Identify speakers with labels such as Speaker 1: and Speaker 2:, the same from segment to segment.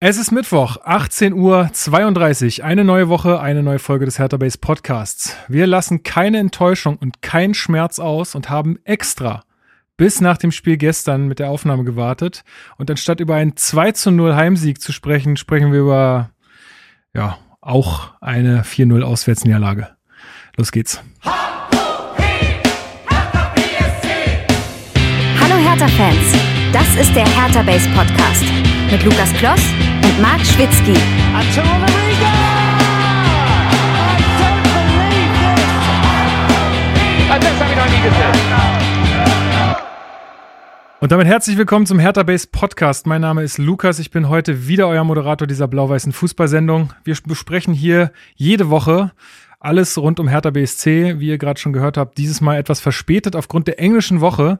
Speaker 1: Es ist Mittwoch, 18 Uhr 32. Eine neue Woche, eine neue Folge des Hertha Base Podcasts. Wir lassen keine Enttäuschung und keinen Schmerz aus und haben extra bis nach dem Spiel gestern mit der Aufnahme gewartet. Und anstatt über einen 2 zu 0 Heimsieg zu sprechen, sprechen wir über, ja, auch eine 4-0 Auswärtsniederlage. Los geht's.
Speaker 2: Hallo Hertha-Fans, das ist der Hertha Base Podcast mit Lukas Kloss und Marc Schwitzky.
Speaker 1: Und damit herzlich willkommen zum Hertha Base Podcast. Mein Name ist Lukas. Ich bin heute wieder euer Moderator dieser blau-weißen Fußballsendung. Wir besprechen hier jede Woche alles rund um Hertha BSC, wie ihr gerade schon gehört habt, dieses Mal etwas verspätet aufgrund der englischen Woche.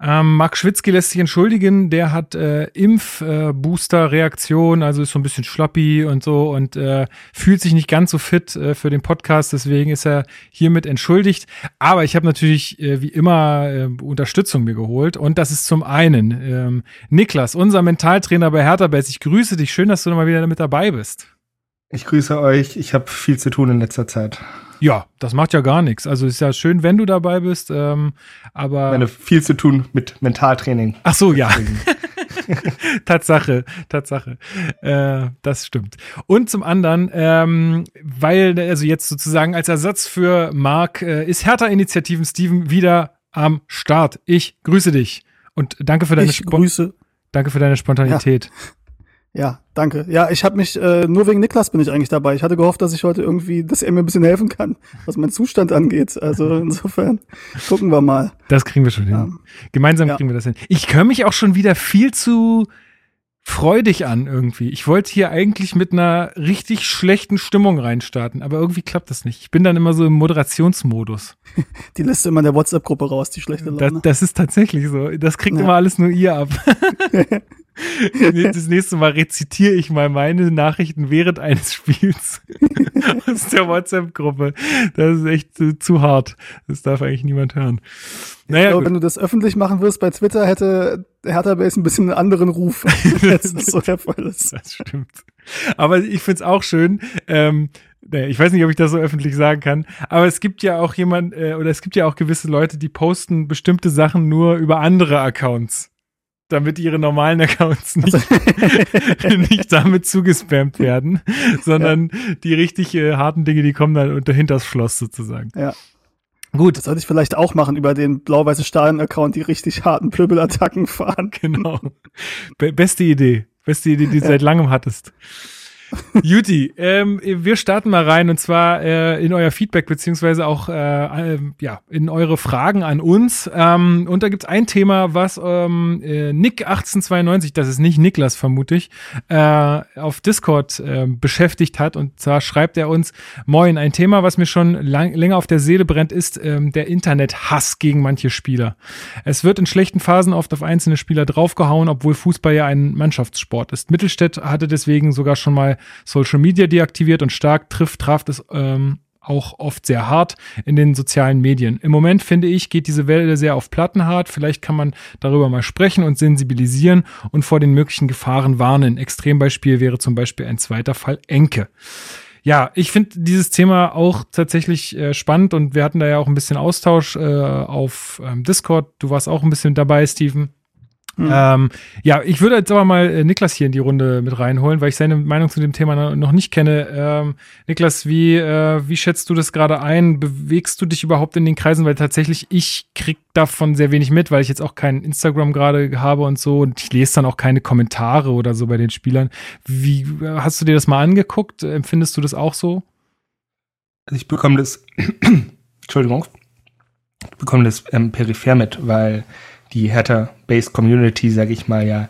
Speaker 1: Ähm, Marc Schwitzky lässt sich entschuldigen, der hat äh, Impfbooster-Reaktion, also ist so ein bisschen schlappi und so und äh, fühlt sich nicht ganz so fit äh, für den Podcast, deswegen ist er hiermit entschuldigt. Aber ich habe natürlich äh, wie immer äh, Unterstützung mir geholt und das ist zum einen ähm, Niklas, unser Mentaltrainer bei Hertha Base. Ich grüße dich, schön, dass du mal wieder mit dabei bist.
Speaker 3: Ich grüße euch, ich habe viel zu tun in letzter Zeit.
Speaker 1: Ja, das macht ja gar nichts. Also ist ja schön, wenn du dabei bist, ähm, aber.
Speaker 3: Meine viel zu tun mit Mentaltraining.
Speaker 1: Ach so, ja. Tatsache, Tatsache. Äh, das stimmt. Und zum anderen, ähm, weil, also jetzt sozusagen als Ersatz für Marc, äh, ist Hertha-Initiativen Steven wieder am Start. Ich grüße dich. Und danke für deine,
Speaker 4: ich grüße.
Speaker 1: Danke für deine Spontanität.
Speaker 4: Ja. Ja, danke. Ja, ich habe mich, äh, nur wegen Niklas bin ich eigentlich dabei. Ich hatte gehofft, dass ich heute irgendwie, dass er mir ein bisschen helfen kann, was meinen Zustand angeht. Also insofern gucken wir mal.
Speaker 1: Das kriegen wir schon hin. Ja. Gemeinsam ja. kriegen wir das hin. Ich höre mich auch schon wieder viel zu freudig an irgendwie. Ich wollte hier eigentlich mit einer richtig schlechten Stimmung reinstarten, aber irgendwie klappt das nicht. Ich bin dann immer so im Moderationsmodus.
Speaker 4: Die lässt immer in der WhatsApp-Gruppe raus, die schlechte Laune.
Speaker 1: Das, das ist tatsächlich so. Das kriegt ja. immer alles nur ihr ab. Das nächste Mal rezitiere ich mal meine Nachrichten während eines Spiels aus der WhatsApp-Gruppe. Das ist echt zu, zu, hart. Das darf eigentlich niemand hören.
Speaker 4: Naja, glaube, wenn du das öffentlich machen wirst bei Twitter, hätte Hertha Base ein bisschen einen anderen Ruf, als das so der Fall ist.
Speaker 1: Das stimmt. Aber ich finde es auch schön, ähm, ich weiß nicht, ob ich das so öffentlich sagen kann, aber es gibt ja auch jemand, äh, oder es gibt ja auch gewisse Leute, die posten bestimmte Sachen nur über andere Accounts damit ihre normalen Accounts nicht, nicht damit zugespammt werden, sondern ja. die richtig äh, harten Dinge, die kommen dann unter hinters Schloss sozusagen.
Speaker 4: Ja. Gut. Das sollte ich vielleicht auch machen über den blau-weiße Stadion-Account, die richtig harten Plöbelattacken fahren.
Speaker 1: Genau. Be beste Idee. Beste Idee, die du ja. seit langem hattest. Juti, ähm, wir starten mal rein und zwar äh, in euer Feedback beziehungsweise auch äh, äh, ja in eure Fragen an uns. Ähm, und da gibt's ein Thema, was ähm, äh, Nick 1892, das ist nicht Niklas vermute ich, äh, auf Discord äh, beschäftigt hat. Und zwar schreibt er uns: Moin, ein Thema, was mir schon lang, länger auf der Seele brennt, ist ähm, der Internethass gegen manche Spieler. Es wird in schlechten Phasen oft auf einzelne Spieler draufgehauen, obwohl Fußball ja ein Mannschaftssport ist. Mittelstädt hatte deswegen sogar schon mal Social Media deaktiviert und stark trifft, traf es ähm, auch oft sehr hart in den sozialen Medien. Im Moment finde ich, geht diese Welle sehr auf Plattenhart. Vielleicht kann man darüber mal sprechen und sensibilisieren und vor den möglichen Gefahren warnen. Extrembeispiel wäre zum Beispiel ein zweiter Fall Enke. Ja, ich finde dieses Thema auch tatsächlich äh, spannend und wir hatten da ja auch ein bisschen Austausch äh, auf ähm, Discord. Du warst auch ein bisschen dabei, Steven. Mhm. Ähm, ja, ich würde jetzt aber mal äh, Niklas hier in die Runde mit reinholen, weil ich seine Meinung zu dem Thema noch nicht kenne. Ähm, Niklas, wie, äh, wie schätzt du das gerade ein? Bewegst du dich überhaupt in den Kreisen? Weil tatsächlich ich krieg davon sehr wenig mit, weil ich jetzt auch kein Instagram gerade habe und so und ich lese dann auch keine Kommentare oder so bei den Spielern. Wie hast du dir das mal angeguckt? Empfindest du das auch so?
Speaker 3: Also ich bekomme das, Entschuldigung, ich bekomme das ähm, peripher mit, weil die Hertha-Based Community, sage ich mal, ja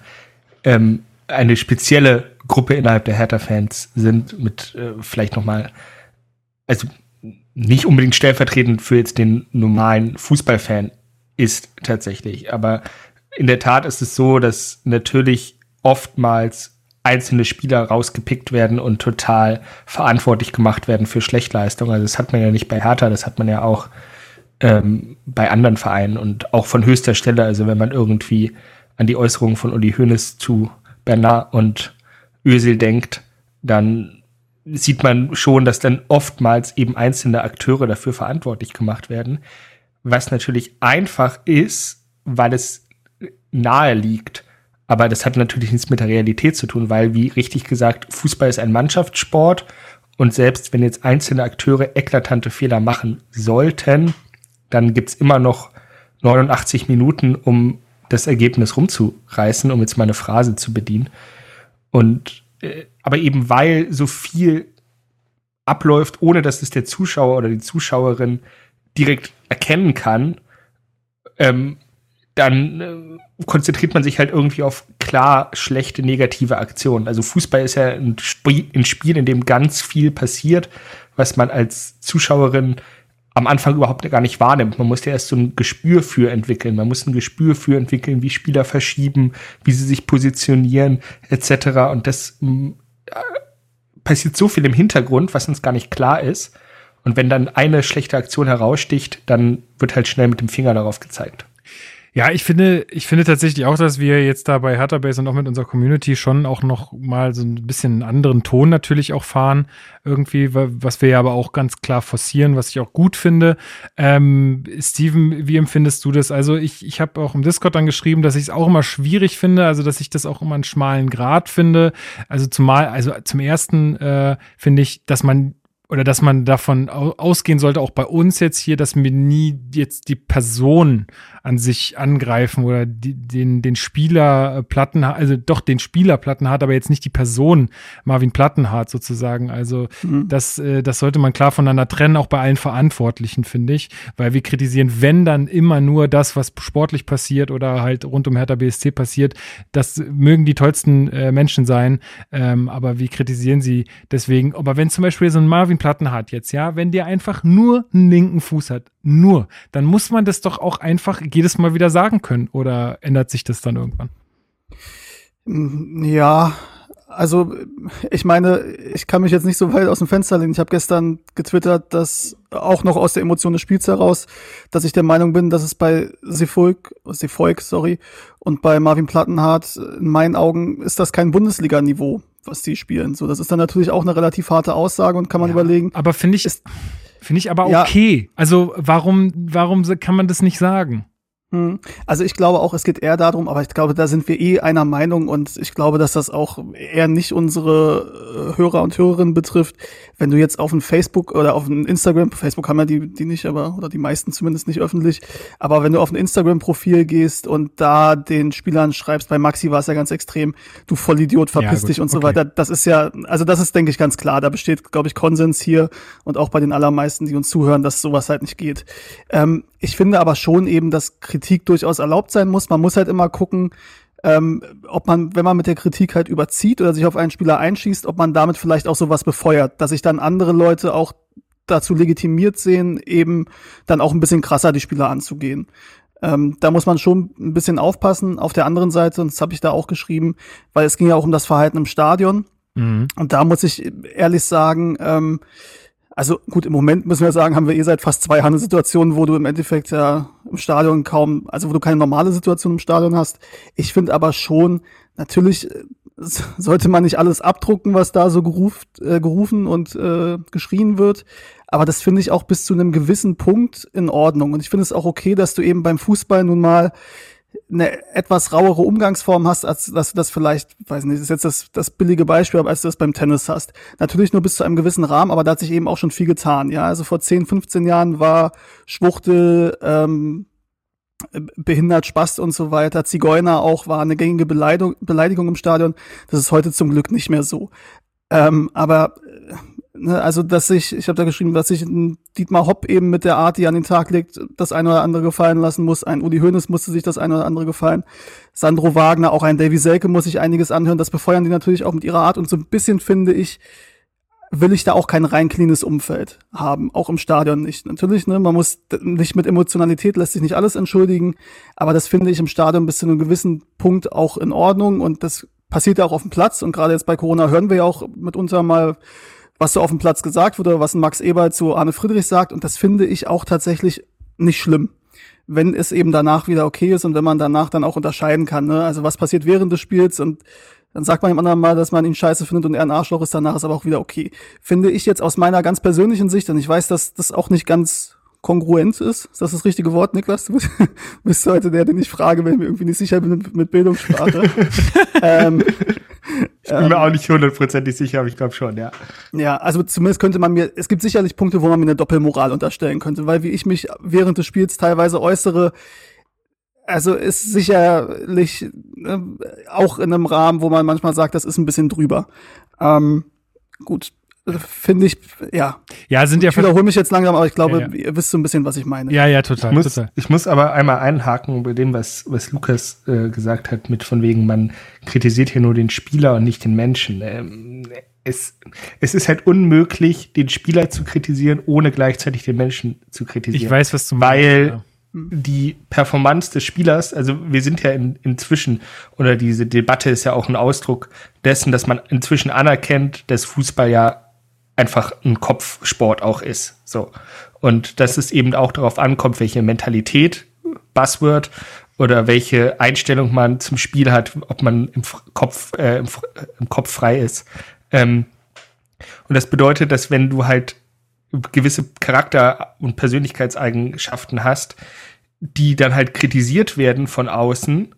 Speaker 3: ähm, eine spezielle Gruppe innerhalb der Hertha-Fans sind, mit äh, vielleicht nochmal, also nicht unbedingt stellvertretend für jetzt den normalen Fußballfan ist tatsächlich. Aber in der Tat ist es so, dass natürlich oftmals einzelne Spieler rausgepickt werden und total verantwortlich gemacht werden für Schlechtleistung. Also das hat man ja nicht bei Hertha, das hat man ja auch ähm, bei anderen Vereinen und auch von höchster Stelle. Also wenn man irgendwie an die Äußerungen von Uli Hoeneß zu Bernard und Ösel denkt, dann sieht man schon, dass dann oftmals eben einzelne Akteure dafür verantwortlich gemacht werden, was natürlich einfach ist, weil es nahe liegt. Aber das hat natürlich nichts mit der Realität zu tun, weil, wie richtig gesagt, Fußball ist ein Mannschaftssport und selbst wenn jetzt einzelne Akteure eklatante Fehler machen sollten, dann gibt's immer noch 89 Minuten, um das Ergebnis rumzureißen, um jetzt mal eine Phrase zu bedienen. Und äh, aber eben weil so viel abläuft, ohne dass es der Zuschauer oder die Zuschauerin direkt erkennen kann, ähm, dann äh, konzentriert man sich halt irgendwie auf klar schlechte negative Aktionen. Also Fußball ist ja ein, Sp ein Spiel, in dem ganz viel passiert, was man als Zuschauerin am Anfang überhaupt gar nicht wahrnimmt. Man muss ja erst so ein Gespür für entwickeln. Man muss ein Gespür für entwickeln, wie Spieler verschieben, wie sie sich positionieren, etc. Und das äh, passiert so viel im Hintergrund, was uns gar nicht klar ist. Und wenn dann eine schlechte Aktion heraussticht, dann wird halt schnell mit dem Finger darauf gezeigt.
Speaker 1: Ja, ich finde, ich finde tatsächlich auch, dass wir jetzt da bei Hatterbase und auch mit unserer Community schon auch noch mal so ein bisschen einen anderen Ton natürlich auch fahren, irgendwie, was wir ja aber auch ganz klar forcieren, was ich auch gut finde. Ähm, Steven, wie empfindest du das? Also ich, ich habe auch im Discord dann geschrieben, dass ich es auch immer schwierig finde, also dass ich das auch immer einen schmalen Grad finde. Also zumal, also zum ersten äh, finde ich, dass man oder dass man davon ausgehen sollte, auch bei uns jetzt hier, dass wir nie jetzt die Person an sich angreifen oder die, den, den Spieler Platten, also doch den Spieler Plattenhardt, aber jetzt nicht die Person Marvin Plattenhardt sozusagen. Also mhm. das, äh, das sollte man klar voneinander trennen, auch bei allen Verantwortlichen, finde ich, weil wir kritisieren, wenn dann immer nur das, was sportlich passiert oder halt rund um Hertha BSC passiert, das mögen die tollsten äh, Menschen sein, ähm, aber wir kritisieren sie deswegen. Aber wenn zum Beispiel so ein Marvin Plattenhardt jetzt, ja, wenn der einfach nur einen linken Fuß hat, nur, dann muss man das doch auch einfach jedes Mal wieder sagen können. Oder ändert sich das dann irgendwann?
Speaker 4: Ja, also ich meine, ich kann mich jetzt nicht so weit aus dem Fenster lehnen. Ich habe gestern getwittert, dass auch noch aus der Emotion des Spiels heraus, dass ich der Meinung bin, dass es bei Sefolk, Sefolk, sorry, und bei Marvin Plattenhardt, in meinen Augen ist das kein Bundesliga-Niveau, was die spielen. So, das ist dann natürlich auch eine relativ harte Aussage und kann man ja, überlegen.
Speaker 1: Aber finde ich, finde ich aber okay. Ja, also warum, warum kann man das nicht sagen?
Speaker 4: Hm. Also ich glaube auch, es geht eher darum, aber ich glaube, da sind wir eh einer Meinung und ich glaube, dass das auch eher nicht unsere äh, Hörer und Hörerinnen betrifft. Wenn du jetzt auf ein Facebook oder auf ein Instagram, Facebook haben ja die, die nicht, aber, oder die meisten zumindest nicht öffentlich, aber wenn du auf ein Instagram-Profil gehst und da den Spielern schreibst, bei Maxi war es ja ganz extrem, du Vollidiot, verpiss ja, dich und so okay. weiter, das ist ja, also das ist, denke ich, ganz klar. Da besteht, glaube ich, Konsens hier und auch bei den allermeisten, die uns zuhören, dass sowas halt nicht geht. Ähm, ich finde aber schon eben, dass Kritik durchaus erlaubt sein muss. Man muss halt immer gucken, ähm, ob man, wenn man mit der Kritik halt überzieht oder sich auf einen Spieler einschießt, ob man damit vielleicht auch sowas befeuert, dass sich dann andere Leute auch dazu legitimiert sehen, eben dann auch ein bisschen krasser die Spieler anzugehen. Ähm, da muss man schon ein bisschen aufpassen. Auf der anderen Seite, und das habe ich da auch geschrieben, weil es ging ja auch um das Verhalten im Stadion. Mhm. Und da muss ich ehrlich sagen, ähm, also gut, im Moment müssen wir sagen, haben wir eh seit fast zwei Jahren eine Situation, wo du im Endeffekt ja im Stadion kaum, also wo du keine normale Situation im Stadion hast. Ich finde aber schon, natürlich äh, sollte man nicht alles abdrucken, was da so geruft, äh, gerufen und äh, geschrien wird. Aber das finde ich auch bis zu einem gewissen Punkt in Ordnung. Und ich finde es auch okay, dass du eben beim Fußball nun mal eine etwas rauere Umgangsform hast, als dass du das vielleicht, weiß nicht, das ist jetzt das, das billige Beispiel, aber als du das beim Tennis hast. Natürlich nur bis zu einem gewissen Rahmen, aber da hat sich eben auch schon viel getan. Ja, also vor 10, 15 Jahren war Schwuchtel, ähm, behindert, Spast und so weiter, Zigeuner auch war eine gängige Beleidigung, Beleidigung im Stadion. Das ist heute zum Glück nicht mehr so. Ähm, aber Ne, also, dass sich, ich habe da geschrieben, dass sich Dietmar Hopp eben mit der Art, die an den Tag legt, das eine oder andere gefallen lassen muss. Ein Uli Hoeneß musste sich das eine oder andere gefallen. Sandro Wagner, auch ein Davy Selke muss sich einiges anhören. Das befeuern die natürlich auch mit ihrer Art. Und so ein bisschen finde ich, will ich da auch kein rein cleanes Umfeld haben, auch im Stadion nicht. Natürlich, ne, man muss nicht mit Emotionalität lässt sich nicht alles entschuldigen, aber das finde ich im Stadion bis zu einem gewissen Punkt auch in Ordnung und das passiert ja auch auf dem Platz und gerade jetzt bei Corona hören wir ja auch mitunter mal was so auf dem Platz gesagt wird oder was Max Eber zu Arne Friedrich sagt. Und das finde ich auch tatsächlich nicht schlimm. Wenn es eben danach wieder okay ist und wenn man danach dann auch unterscheiden kann. Ne? Also was passiert während des Spiels und Dann sagt man dem anderen mal, dass man ihn scheiße findet und er ein Arschloch ist, danach ist aber auch wieder okay. Finde ich jetzt aus meiner ganz persönlichen Sicht, und ich weiß, dass das auch nicht ganz kongruent ist. Ist das das richtige Wort, Niklas? Du bist heute der, den ich frage, wenn ich mir irgendwie nicht sicher bin mit, mit Bildungssprache. ähm,
Speaker 3: ich bin ähm, mir auch nicht hundertprozentig sicher, aber ich glaube schon, ja.
Speaker 4: Ja, also zumindest könnte man mir, es gibt sicherlich Punkte, wo man mir eine Doppelmoral unterstellen könnte, weil wie ich mich während des Spiels teilweise äußere, also ist sicherlich äh, auch in einem Rahmen, wo man manchmal sagt, das ist ein bisschen drüber. Ähm, gut, finde ich, ja.
Speaker 1: Ja, sind ja.
Speaker 4: Ich wiederhole mich jetzt langsam, aber ich glaube, ja, ja. ihr wisst so ein bisschen, was ich meine.
Speaker 1: Ja, ja, total.
Speaker 3: Ich muss,
Speaker 1: total.
Speaker 3: Ich muss aber einmal einhaken bei dem, was, was Lukas äh, gesagt hat, mit von wegen, man kritisiert hier nur den Spieler und nicht den Menschen. Ähm, es, es ist halt unmöglich, den Spieler zu kritisieren, ohne gleichzeitig den Menschen zu kritisieren.
Speaker 1: Ich weiß, was du
Speaker 3: meinst. Weil ja. die Performance des Spielers, also wir sind ja in, inzwischen, oder diese Debatte ist ja auch ein Ausdruck dessen, dass man inzwischen anerkennt, dass Fußball ja einfach ein Kopfsport auch ist. So. Und dass es eben auch darauf ankommt, welche Mentalität, Buzzword, oder welche Einstellung man zum Spiel hat, ob man im Kopf, äh, im, im, Kopf frei ist. Ähm, und das bedeutet, dass wenn du halt gewisse Charakter- und Persönlichkeitseigenschaften hast, die dann halt kritisiert werden von außen,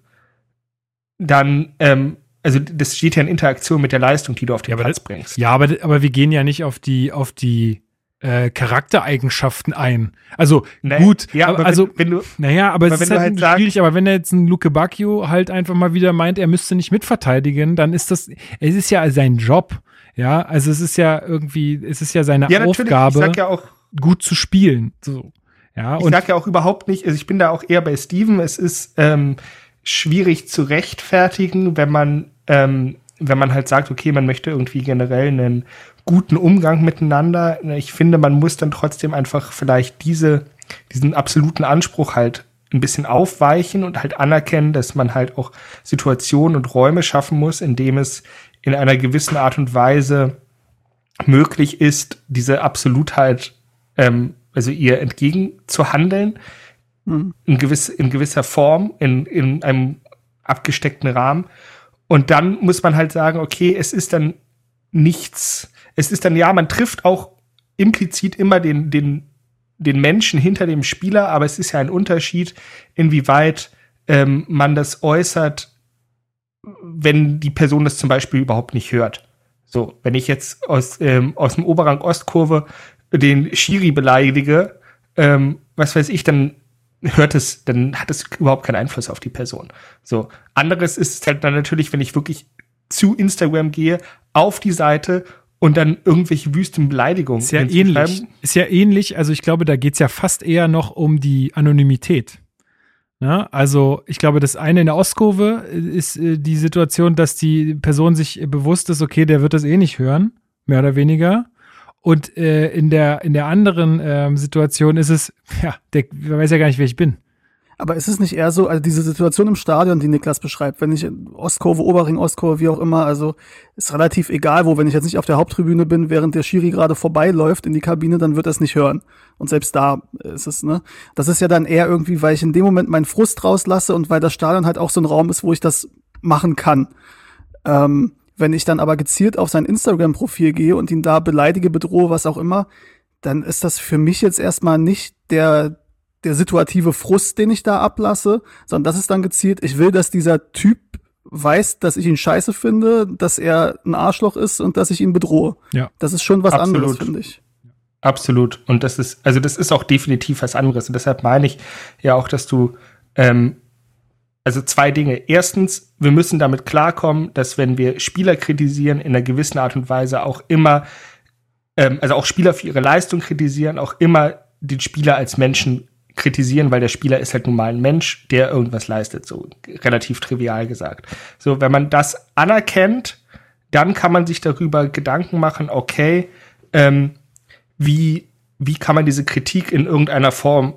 Speaker 3: dann ähm, also das steht ja in Interaktion mit der Leistung, die du auf den
Speaker 1: ja,
Speaker 3: Platz
Speaker 1: das,
Speaker 3: bringst.
Speaker 1: Ja, aber, aber wir gehen ja nicht auf die, auf die äh, Charaktereigenschaften ein. Also naja, gut,
Speaker 3: ja, aber
Speaker 1: also
Speaker 3: wenn, wenn du,
Speaker 1: naja, aber,
Speaker 3: aber
Speaker 1: es ist halt,
Speaker 3: halt
Speaker 1: sagst, schwierig, aber wenn er jetzt ein Luke Bacchio halt einfach mal wieder meint, er müsste nicht mitverteidigen, dann ist das, es ist ja sein Job. Ja, also es ist ja irgendwie, es ist ja seine ja, Aufgabe,
Speaker 3: ja auch,
Speaker 1: gut zu spielen. So. Ja,
Speaker 3: ich sag ja auch überhaupt nicht, also ich bin da auch eher bei Steven, es ist ähm, schwierig zu rechtfertigen, wenn man ähm, wenn man halt sagt, okay, man möchte irgendwie generell einen guten Umgang miteinander. Ich finde, man muss dann trotzdem einfach vielleicht diese, diesen absoluten Anspruch halt ein bisschen aufweichen und halt anerkennen, dass man halt auch Situationen und Räume schaffen muss, in dem es in einer gewissen Art und Weise möglich ist, diese Absolutheit, ähm, also ihr entgegenzuhandeln, mhm. in, gewiss, in gewisser Form, in, in einem abgesteckten Rahmen und dann muss man halt sagen, okay, es ist dann nichts, es ist dann, ja, man trifft auch implizit immer den, den, den Menschen hinter dem Spieler, aber es ist ja ein Unterschied, inwieweit ähm, man das äußert, wenn die Person das zum Beispiel überhaupt nicht hört. So, wenn ich jetzt aus, ähm, aus dem Oberrang Ostkurve den Schiri beleidige, ähm, was weiß ich, dann hört es, dann hat es überhaupt keinen Einfluss auf die Person. So. Anderes ist halt dann natürlich, wenn ich wirklich zu Instagram gehe, auf die Seite und dann irgendwelche wüsten Beleidigungen.
Speaker 1: Ist ja ähnlich. Ist ja ähnlich. Also ich glaube, da geht's ja fast eher noch um die Anonymität. Ja, also ich glaube, das eine in der Ostkurve ist äh, die Situation, dass die Person sich bewusst ist, okay, der wird das eh nicht hören, mehr oder weniger. Und äh, in, der, in der anderen ähm, Situation ist es, ja, der, weiß ja gar nicht, wer ich bin.
Speaker 4: Aber ist es nicht eher so, also diese Situation im Stadion, die Niklas beschreibt, wenn ich in Ostkurve, Oberring, Ostkurve, wie auch immer, also ist relativ egal, wo, wenn ich jetzt nicht auf der Haupttribüne bin, während der Schiri gerade vorbeiläuft in die Kabine, dann wird er es nicht hören. Und selbst da ist es, ne? Das ist ja dann eher irgendwie, weil ich in dem Moment meinen Frust rauslasse und weil das Stadion halt auch so ein Raum ist, wo ich das machen kann. Ähm, wenn ich dann aber gezielt auf sein Instagram-Profil gehe und ihn da beleidige, bedrohe, was auch immer, dann ist das für mich jetzt erstmal nicht der, der situative Frust, den ich da ablasse, sondern das ist dann gezielt, ich will, dass dieser Typ weiß, dass ich ihn scheiße finde, dass er ein Arschloch ist und dass ich ihn bedrohe.
Speaker 1: Ja.
Speaker 4: Das ist schon was Absolut. anderes, finde ich.
Speaker 3: Absolut. Und das ist, also das ist auch definitiv was anderes. Und deshalb meine ich ja auch, dass du ähm, also zwei Dinge. Erstens, wir müssen damit klarkommen, dass wenn wir Spieler kritisieren, in einer gewissen Art und Weise auch immer, ähm, also auch Spieler für ihre Leistung kritisieren, auch immer den Spieler als Menschen kritisieren, weil der Spieler ist halt nun mal ein Mensch, der irgendwas leistet, so relativ trivial gesagt. So, wenn man das anerkennt, dann kann man sich darüber Gedanken machen, okay, ähm, wie, wie kann man diese Kritik in irgendeiner Form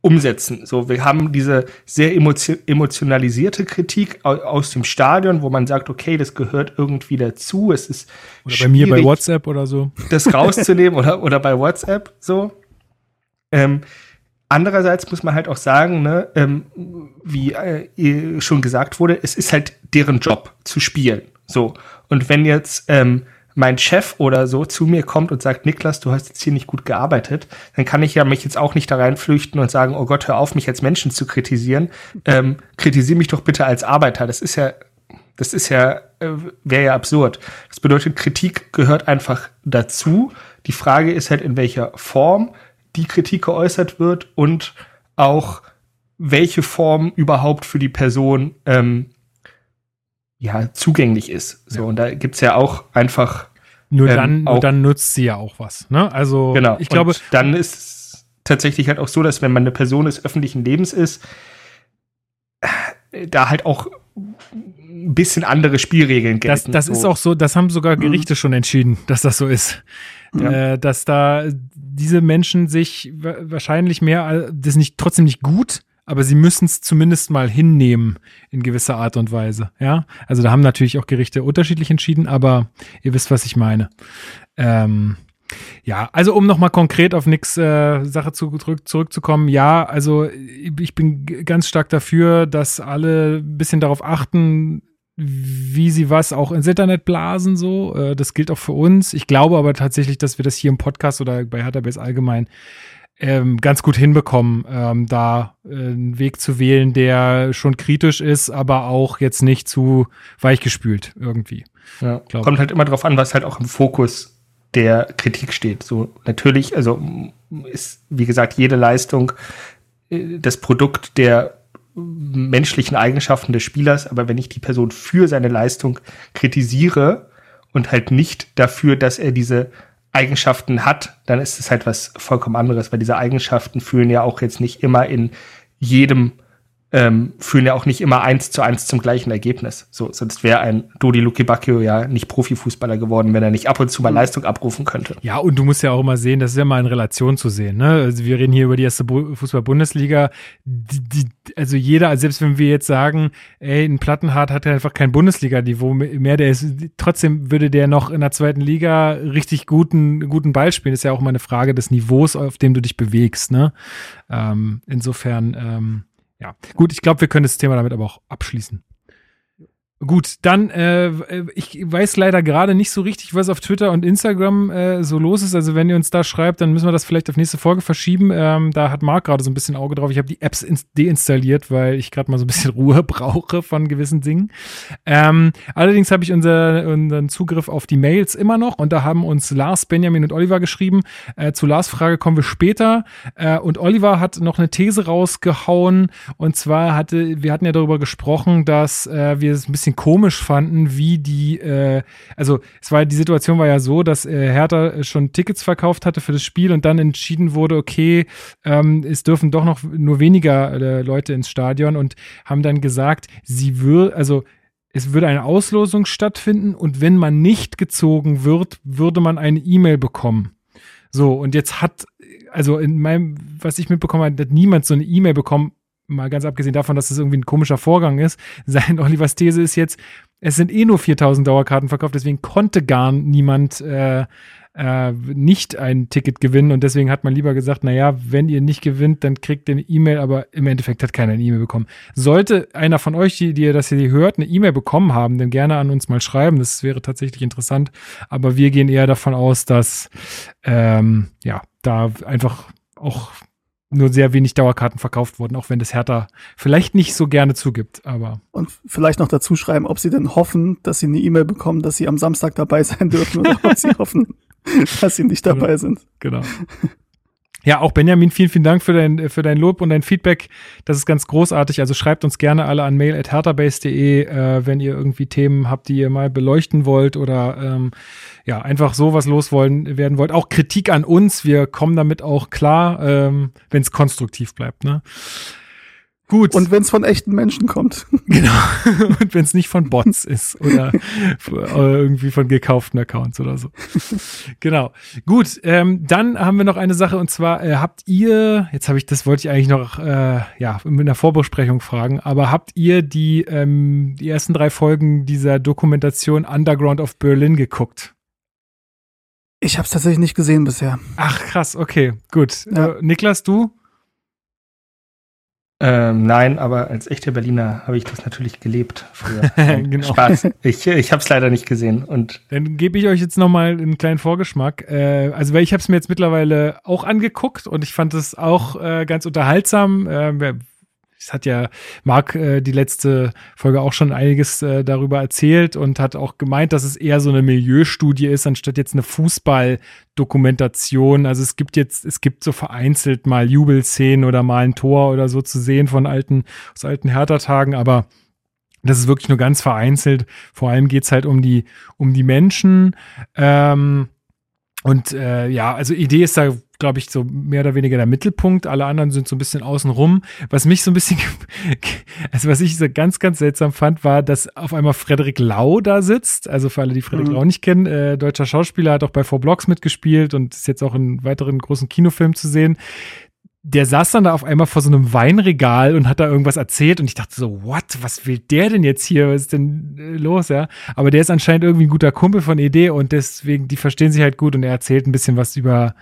Speaker 3: umsetzen. So, wir haben diese sehr emotionalisierte Kritik aus dem Stadion, wo man sagt, okay, das gehört irgendwie dazu. Es ist
Speaker 1: oder bei mir bei WhatsApp oder so,
Speaker 3: das rauszunehmen oder oder bei WhatsApp so. Ähm, Andererseits muss man halt auch sagen, ne, ähm, wie äh, schon gesagt wurde, es ist halt deren Job zu spielen. So. Und wenn jetzt ähm, mein Chef oder so zu mir kommt und sagt, Niklas, du hast jetzt hier nicht gut gearbeitet, dann kann ich ja mich jetzt auch nicht da reinflüchten und sagen, oh Gott, hör auf, mich als Menschen zu kritisieren. Ähm, kritisiere mich doch bitte als Arbeiter. Das ist ja, das ist ja, äh, wäre ja absurd. Das bedeutet, Kritik gehört einfach dazu. Die Frage ist halt, in welcher Form die Kritik geäußert wird und auch welche Form überhaupt für die Person ähm, ja zugänglich ist. So, ja. und da gibt's ja auch einfach.
Speaker 1: Nur ähm, dann, nur dann nutzt sie ja auch was. Ne? Also
Speaker 3: genau.
Speaker 1: ich glaube.
Speaker 3: Und dann ist es tatsächlich halt auch so, dass wenn man eine Person des öffentlichen Lebens ist, da halt auch ein bisschen andere Spielregeln
Speaker 1: gelten. Das, das so. ist auch so, das haben sogar mhm. Gerichte mhm. schon entschieden, dass das so ist. Ja. Äh, dass da diese Menschen sich wahrscheinlich mehr, das ist nicht trotzdem nicht gut, aber sie müssen es zumindest mal hinnehmen in gewisser Art und Weise. Ja, also da haben natürlich auch Gerichte unterschiedlich entschieden, aber ihr wisst, was ich meine. Ähm, ja, also um nochmal konkret auf nix äh, Sache zu, zurück, zurückzukommen, ja, also ich bin ganz stark dafür, dass alle ein bisschen darauf achten, wie sie was auch ins Internet blasen, so. Äh, das gilt auch für uns. Ich glaube aber tatsächlich, dass wir das hier im Podcast oder bei Hertha allgemein ähm, ganz gut hinbekommen, ähm, da äh, einen Weg zu wählen, der schon kritisch ist, aber auch jetzt nicht zu weichgespült irgendwie.
Speaker 3: Ja, kommt halt immer darauf an, was halt auch im Fokus der Kritik steht. So natürlich, also ist wie gesagt jede Leistung äh, das Produkt der menschlichen Eigenschaften des Spielers, aber wenn ich die Person für seine Leistung kritisiere und halt nicht dafür, dass er diese Eigenschaften hat, dann ist es halt was vollkommen anderes, weil diese Eigenschaften fühlen ja auch jetzt nicht immer in jedem ähm, führen ja auch nicht immer eins zu eins zum gleichen Ergebnis. So, sonst wäre ein Dodi Luki Bacchio ja nicht Profifußballer geworden, wenn er nicht ab und zu mal hm. Leistung abrufen könnte.
Speaker 1: Ja, und du musst ja auch immer sehen, das ist ja mal in Relation zu sehen. Ne? Also wir reden hier über die erste Fußball-Bundesliga. Also jeder, also selbst wenn wir jetzt sagen, ey, ein Plattenhardt hat ja einfach kein Bundesliga-Niveau mehr, der ist, trotzdem würde der noch in der zweiten Liga richtig guten, guten Ball spielen. Das ist ja auch mal eine Frage des Niveaus, auf dem du dich bewegst. Ne? Ähm, insofern, ähm, ja, gut, ich glaube, wir können das Thema damit aber auch abschließen. Gut, dann, äh, ich weiß leider gerade nicht so richtig, was auf Twitter und Instagram äh, so los ist. Also wenn ihr uns da schreibt, dann müssen wir das vielleicht auf nächste Folge verschieben. Ähm, da hat Marc gerade so ein bisschen Auge drauf. Ich habe die Apps deinstalliert, weil ich gerade mal so ein bisschen Ruhe brauche von gewissen Dingen. Ähm, allerdings habe ich unser, unseren Zugriff auf die Mails immer noch und da haben uns Lars, Benjamin und Oliver geschrieben. Äh, zu Lars Frage kommen wir später. Äh, und Oliver hat noch eine These rausgehauen und zwar hatte, wir hatten ja darüber gesprochen, dass äh, wir es ein bisschen bisschen komisch fanden, wie die, äh, also es war die Situation war ja so, dass äh, Hertha schon Tickets verkauft hatte für das Spiel und dann entschieden wurde, okay, ähm, es dürfen doch noch nur weniger äh, Leute ins Stadion und haben dann gesagt, sie würde, also es würde eine Auslosung stattfinden und wenn man nicht gezogen wird, würde man eine E-Mail bekommen. So, und jetzt hat, also in meinem, was ich mitbekommen habe, hat niemand so eine E-Mail bekommen, mal ganz abgesehen davon, dass das irgendwie ein komischer Vorgang ist, sein Olivers These ist jetzt, es sind eh nur 4000 Dauerkarten verkauft, deswegen konnte gar niemand äh, äh, nicht ein Ticket gewinnen und deswegen hat man lieber gesagt, naja, wenn ihr nicht gewinnt, dann kriegt ihr eine E-Mail, aber im Endeffekt hat keiner eine E-Mail bekommen. Sollte einer von euch, die, die ihr das hier hört, eine E-Mail bekommen haben, dann gerne an uns mal schreiben, das wäre tatsächlich interessant, aber wir gehen eher davon aus, dass ähm, ja, da einfach auch nur sehr wenig Dauerkarten verkauft wurden, auch wenn das Hertha vielleicht nicht so gerne zugibt, aber.
Speaker 4: Und vielleicht noch dazu schreiben, ob sie denn hoffen, dass sie eine E-Mail bekommen, dass sie am Samstag dabei sein dürfen oder ob sie hoffen, dass sie nicht dabei
Speaker 1: genau.
Speaker 4: sind.
Speaker 1: Genau. Ja, auch Benjamin, vielen, vielen Dank für dein, für dein Lob und dein Feedback. Das ist ganz großartig. Also schreibt uns gerne alle an mail.herterbase.de, äh, wenn ihr irgendwie Themen habt, die ihr mal beleuchten wollt oder ähm, ja, einfach sowas loswollen werden wollt. Auch Kritik an uns. Wir kommen damit auch klar, ähm, wenn es konstruktiv bleibt. Ne?
Speaker 4: Gut. Und wenn es von echten Menschen kommt.
Speaker 1: Genau. Und wenn es nicht von Bots ist oder irgendwie von gekauften Accounts oder so. Genau. Gut. Ähm, dann haben wir noch eine Sache und zwar äh, habt ihr, jetzt habe ich, das wollte ich eigentlich noch äh, ja mit einer Vorbesprechung fragen, aber habt ihr die ähm, die ersten drei Folgen dieser Dokumentation Underground of Berlin geguckt?
Speaker 4: Ich habe es tatsächlich nicht gesehen bisher.
Speaker 1: Ach krass. Okay. Gut. Ja. Äh, Niklas, du?
Speaker 3: Ähm, nein, aber als echter Berliner habe ich das natürlich gelebt früher.
Speaker 1: Genau.
Speaker 3: Spaß. Ich, ich habe es leider nicht gesehen. Und
Speaker 1: Dann gebe ich euch jetzt noch mal einen kleinen Vorgeschmack. Äh, also, weil ich habe es mir jetzt mittlerweile auch angeguckt und ich fand es auch äh, ganz unterhaltsam. Äh, es hat ja Marc äh, die letzte Folge auch schon einiges äh, darüber erzählt und hat auch gemeint, dass es eher so eine Milieustudie ist, anstatt jetzt eine Fußballdokumentation. Also es gibt jetzt, es gibt so vereinzelt mal Jubelszenen oder mal ein Tor oder so zu sehen von alten, aus alten Hertha-Tagen, aber das ist wirklich nur ganz vereinzelt. Vor allem geht's halt um die, um die Menschen. Ähm, und äh, ja, also Idee ist da, glaube ich, so mehr oder weniger der Mittelpunkt. Alle anderen sind so ein bisschen außenrum. Was mich so ein bisschen, also was ich so ganz, ganz seltsam fand, war, dass auf einmal Frederik Lau da sitzt. Also für alle, die Frederik
Speaker 4: Mhm.
Speaker 1: Lau nicht kennen, äh, deutscher Schauspieler, hat auch bei Four Blocks mitgespielt und ist jetzt auch in weiteren großen Kinofilmen zu sehen. Der saß dann da auf einmal vor so einem Weinregal und hat da irgendwas erzählt und ich dachte so, what, was will der denn jetzt hier? Was ist denn äh, los, ja? Aber der ist anscheinend irgendwie ein guter Kumpel von ED und deswegen, die verstehen sich halt gut und er erzählt ein bisschen was über,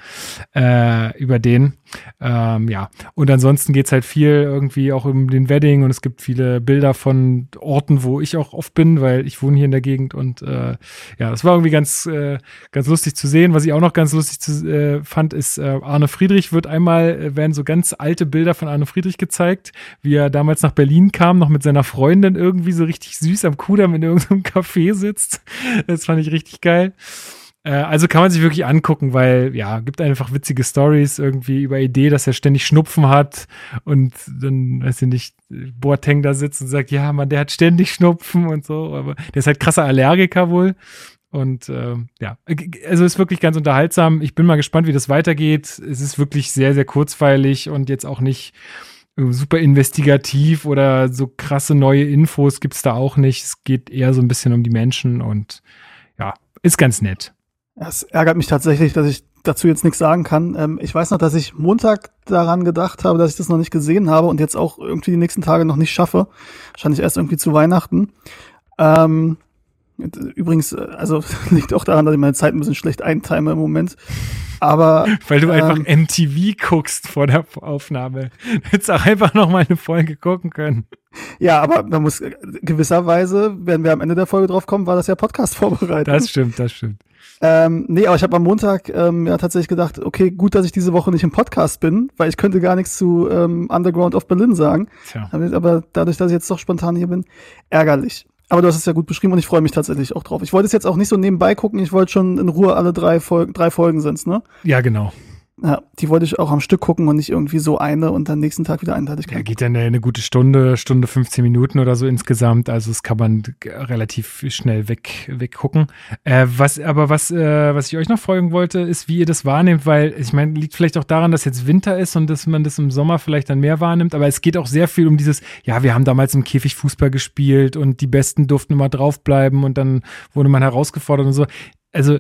Speaker 1: äh, über den. Ähm, ja, und ansonsten geht's halt viel irgendwie auch um den Wedding und es gibt viele Bilder von Orten, wo ich auch oft bin, weil ich wohne hier in der Gegend und äh, ja, das war irgendwie ganz, äh, ganz lustig zu sehen. Was ich auch noch ganz lustig zu, äh, fand, ist, äh, Arne Friedrich wird einmal, äh, werden so ganz alte Bilder von Arne Friedrich gezeigt, wie er damals nach Berlin kam, noch mit seiner Freundin irgendwie so richtig süß am Kudamm in irgendeinem Café sitzt. Das fand ich richtig geil. Äh, Also kann man sich wirklich angucken, weil ja, gibt einfach witzige Stories irgendwie über Idee, dass er ständig Schnupfen hat und dann, weiß ich nicht, Boateng da sitzt und sagt, ja, man, der hat ständig Schnupfen und so, aber der ist halt krasser Allergiker wohl. Und ähm, ja, also ist wirklich ganz unterhaltsam. Ich bin mal gespannt, wie das weitergeht. Es ist wirklich sehr, sehr kurzweilig und jetzt auch nicht äh, super investigativ oder so krasse neue Infos gibt's da auch nicht. Es geht eher so ein bisschen um die Menschen und ja, ist ganz nett.
Speaker 4: Es ärgert mich tatsächlich, dass ich dazu jetzt nichts sagen kann. Ähm, ich weiß noch, dass ich Montag daran gedacht habe, dass ich das noch nicht gesehen habe und jetzt auch irgendwie die nächsten Tage noch nicht schaffe. Wahrscheinlich erst irgendwie zu Weihnachten. Ähm, übrigens, äh, also liegt auch daran, dass ich meine Zeit ein bisschen schlecht eintime im Moment. Aber
Speaker 1: Weil du einfach
Speaker 4: Ähm.
Speaker 1: MTV guckst vor der Aufnahme. Du hättest auch einfach noch mal eine Folge gucken können.
Speaker 4: ja, aber man muss äh, gewisserweise, wenn wir am Ende der Folge drauf kommen, war das ja Podcast vorbereitet.
Speaker 1: Das stimmt, das stimmt.
Speaker 4: Ähm, nee, aber ich habe am Montag ähm, ja tatsächlich gedacht, okay, gut, dass ich diese Woche nicht im Podcast bin, weil ich könnte gar nichts zu ähm, Underground of Berlin sagen.
Speaker 1: Tja.
Speaker 4: Aber dadurch, dass ich jetzt doch spontan hier bin, ärgerlich. Aber du hast es ja gut beschrieben und ich freue mich tatsächlich auch drauf. Ich wollte es jetzt auch nicht so nebenbei gucken, ich wollte schon in Ruhe alle drei, Folgen, drei Folgen sind's, ne?
Speaker 1: Ja, genau.
Speaker 4: Ja, die wollte ich auch am Stück gucken und nicht irgendwie so eine und dann nächsten Tag wieder eine. Hatte ich
Speaker 1: Ja, geht dann eine, gute Stunde, Stunde 15 Minuten oder so insgesamt. Also das kann man relativ schnell weg, weggucken. Äh, was, aber was, äh, was ich euch noch fragen wollte, ist, wie ihr das wahrnehmt, weil ich meine, liegt vielleicht auch daran, dass jetzt Winter ist und dass man das im Sommer vielleicht dann mehr wahrnimmt. Aber es geht auch sehr viel um dieses, ja, wir haben damals im Käfig Fußball gespielt und die Besten durften immer draufbleiben und dann wurde man herausgefordert und so. Also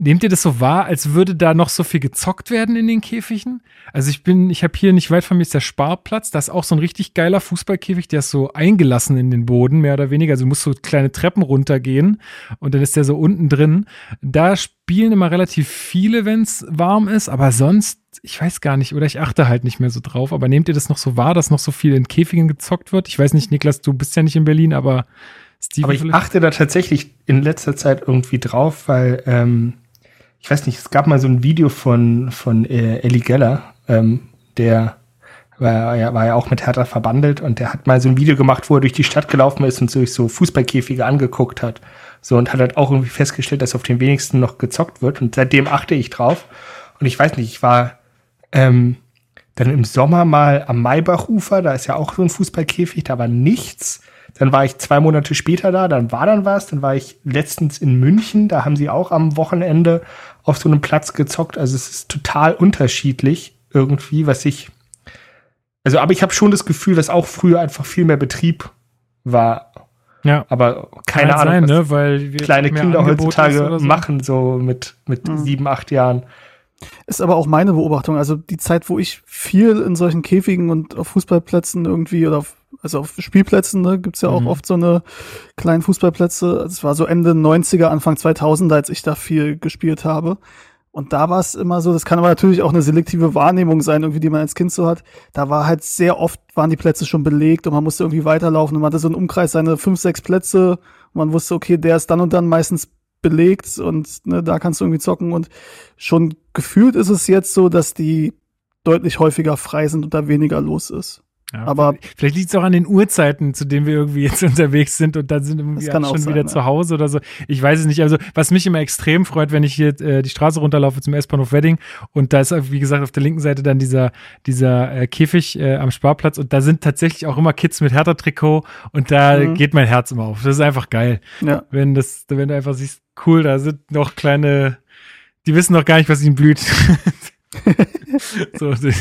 Speaker 1: Nehmt ihr das so wahr, als würde da noch so viel gezockt werden in den Käfigen? Also ich bin, ich habe hier nicht weit von mir ist der Sparplatz, da ist auch so ein richtig geiler Fußballkäfig, der ist so eingelassen in den Boden, mehr oder weniger. Also du musst so kleine Treppen runtergehen und dann ist der so unten drin. Da spielen immer relativ viele, wenn es warm ist, aber sonst, ich weiß gar nicht, oder ich achte halt nicht mehr so drauf. Aber nehmt ihr das noch so wahr, dass noch so viel in Käfigen gezockt wird? Ich weiß nicht, Niklas, du bist ja nicht in Berlin, aber Steven
Speaker 3: Aber ich
Speaker 1: vielleicht?
Speaker 3: achte da tatsächlich in letzter Zeit irgendwie drauf, weil ähm, ich weiß nicht, es gab mal so ein Video von, von äh, Ellie Geller, ähm, der war ja, war ja auch mit Hertha verbandelt und der hat mal so ein Video gemacht, wo er durch die Stadt gelaufen ist und sich so Fußballkäfige angeguckt hat. So und hat halt auch irgendwie festgestellt, dass auf den wenigsten noch gezockt wird und seitdem achte ich drauf. Und ich weiß nicht, ich war ähm, dann im Sommer mal am Maybachufer, da ist ja auch so ein Fußballkäfig, da war nichts. Dann war ich zwei Monate später da, dann war dann was. Dann war ich letztens in München, da haben sie auch am Wochenende auf so einem Platz gezockt. Also es ist total unterschiedlich irgendwie, was ich. Also, aber ich habe schon das Gefühl, dass auch früher einfach viel mehr Betrieb war.
Speaker 1: ja.
Speaker 3: Aber keine
Speaker 1: Kann halt
Speaker 3: Ahnung,
Speaker 1: sein, ne? Weil wir
Speaker 3: kleine Kinder
Speaker 1: Angebot
Speaker 3: heutzutage
Speaker 1: so.
Speaker 3: machen, so mit, mit
Speaker 4: Mhm.
Speaker 3: sieben, acht Jahren.
Speaker 4: Ist aber auch meine Beobachtung. Also die Zeit, wo ich viel in solchen Käfigen und auf Fußballplätzen irgendwie oder auf, also auf Spielplätzen, ne, gibt's ja auch
Speaker 1: Mhm.
Speaker 4: oft so eine kleinen Fußballplätze. Es war so Ende 90er, Anfang 2000er, als ich da viel gespielt habe. Und da war es immer so, das kann aber natürlich auch eine selektive Wahrnehmung sein, irgendwie, die man als Kind so hat. Da war halt sehr oft, waren die Plätze schon belegt und man musste irgendwie weiterlaufen und man hatte so einen Umkreis, seine fünf, sechs Plätze und man wusste, okay, der ist dann und dann meistens belegt und ne, da kannst du irgendwie zocken und schon gefühlt ist es jetzt so, dass die deutlich häufiger frei sind und da weniger los ist.
Speaker 1: Ja,
Speaker 4: Aber-
Speaker 1: vielleicht liegt es auch an den Uhrzeiten, zu denen wir irgendwie jetzt unterwegs sind und dann sind irgendwie schon
Speaker 4: sein,
Speaker 1: wieder
Speaker 4: ja.
Speaker 1: zu Hause oder so. Ich weiß es nicht. Also, was mich immer extrem freut, wenn ich hier äh, die Straße runterlaufe zum S-Bahnhof Wedding und da ist, wie gesagt, auf der linken Seite dann dieser, dieser äh, Käfig äh, am Sparplatz und da sind tatsächlich auch immer Kids mit Hertha-Trikot und da
Speaker 4: Mhm.
Speaker 1: geht mein Herz immer auf. Das ist einfach geil.
Speaker 4: Ja.
Speaker 1: Wenn das, wenn du einfach siehst, cool, da sind noch kleine, die wissen noch gar nicht, was ihnen blüht. so, die,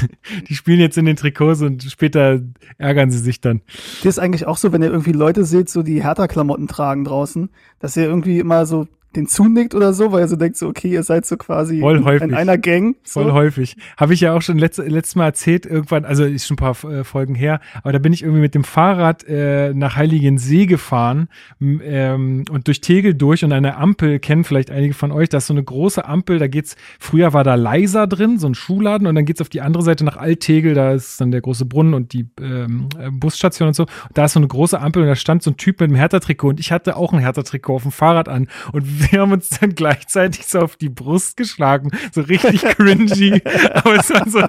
Speaker 1: die spielen jetzt in den Trikots und später ärgern sie sich dann.
Speaker 4: Dir ist eigentlich auch so, wenn ihr irgendwie Leute seht, so die Hertha-Klamotten tragen draußen, dass ihr irgendwie immer so den zunickt oder so, weil ihr so denkt, so, okay, ihr seid so quasi
Speaker 1: Voll
Speaker 4: in,
Speaker 1: häufig.
Speaker 4: in einer Gang. So.
Speaker 1: Voll häufig. Habe ich ja auch schon letzt, letztes Mal erzählt, irgendwann, also ist schon ein paar äh, Folgen her, aber da bin ich irgendwie mit dem Fahrrad äh, nach Heiligensee gefahren ähm, und durch Tegel durch und eine Ampel kennen vielleicht einige von euch, da ist so eine große Ampel, da geht's, früher war da Leiser drin, so ein Schuhladen und dann geht's auf die andere Seite nach Alttegel, da ist dann der große Brunnen und die ähm, äh, Busstation und so. Und da ist so eine große Ampel und da stand so ein Typ mit einem Hertha-Trikot und ich hatte auch ein Hertha-Trikot auf dem Fahrrad an und wir haben uns dann gleichzeitig so auf die Brust geschlagen, so richtig cringy, aber es war so,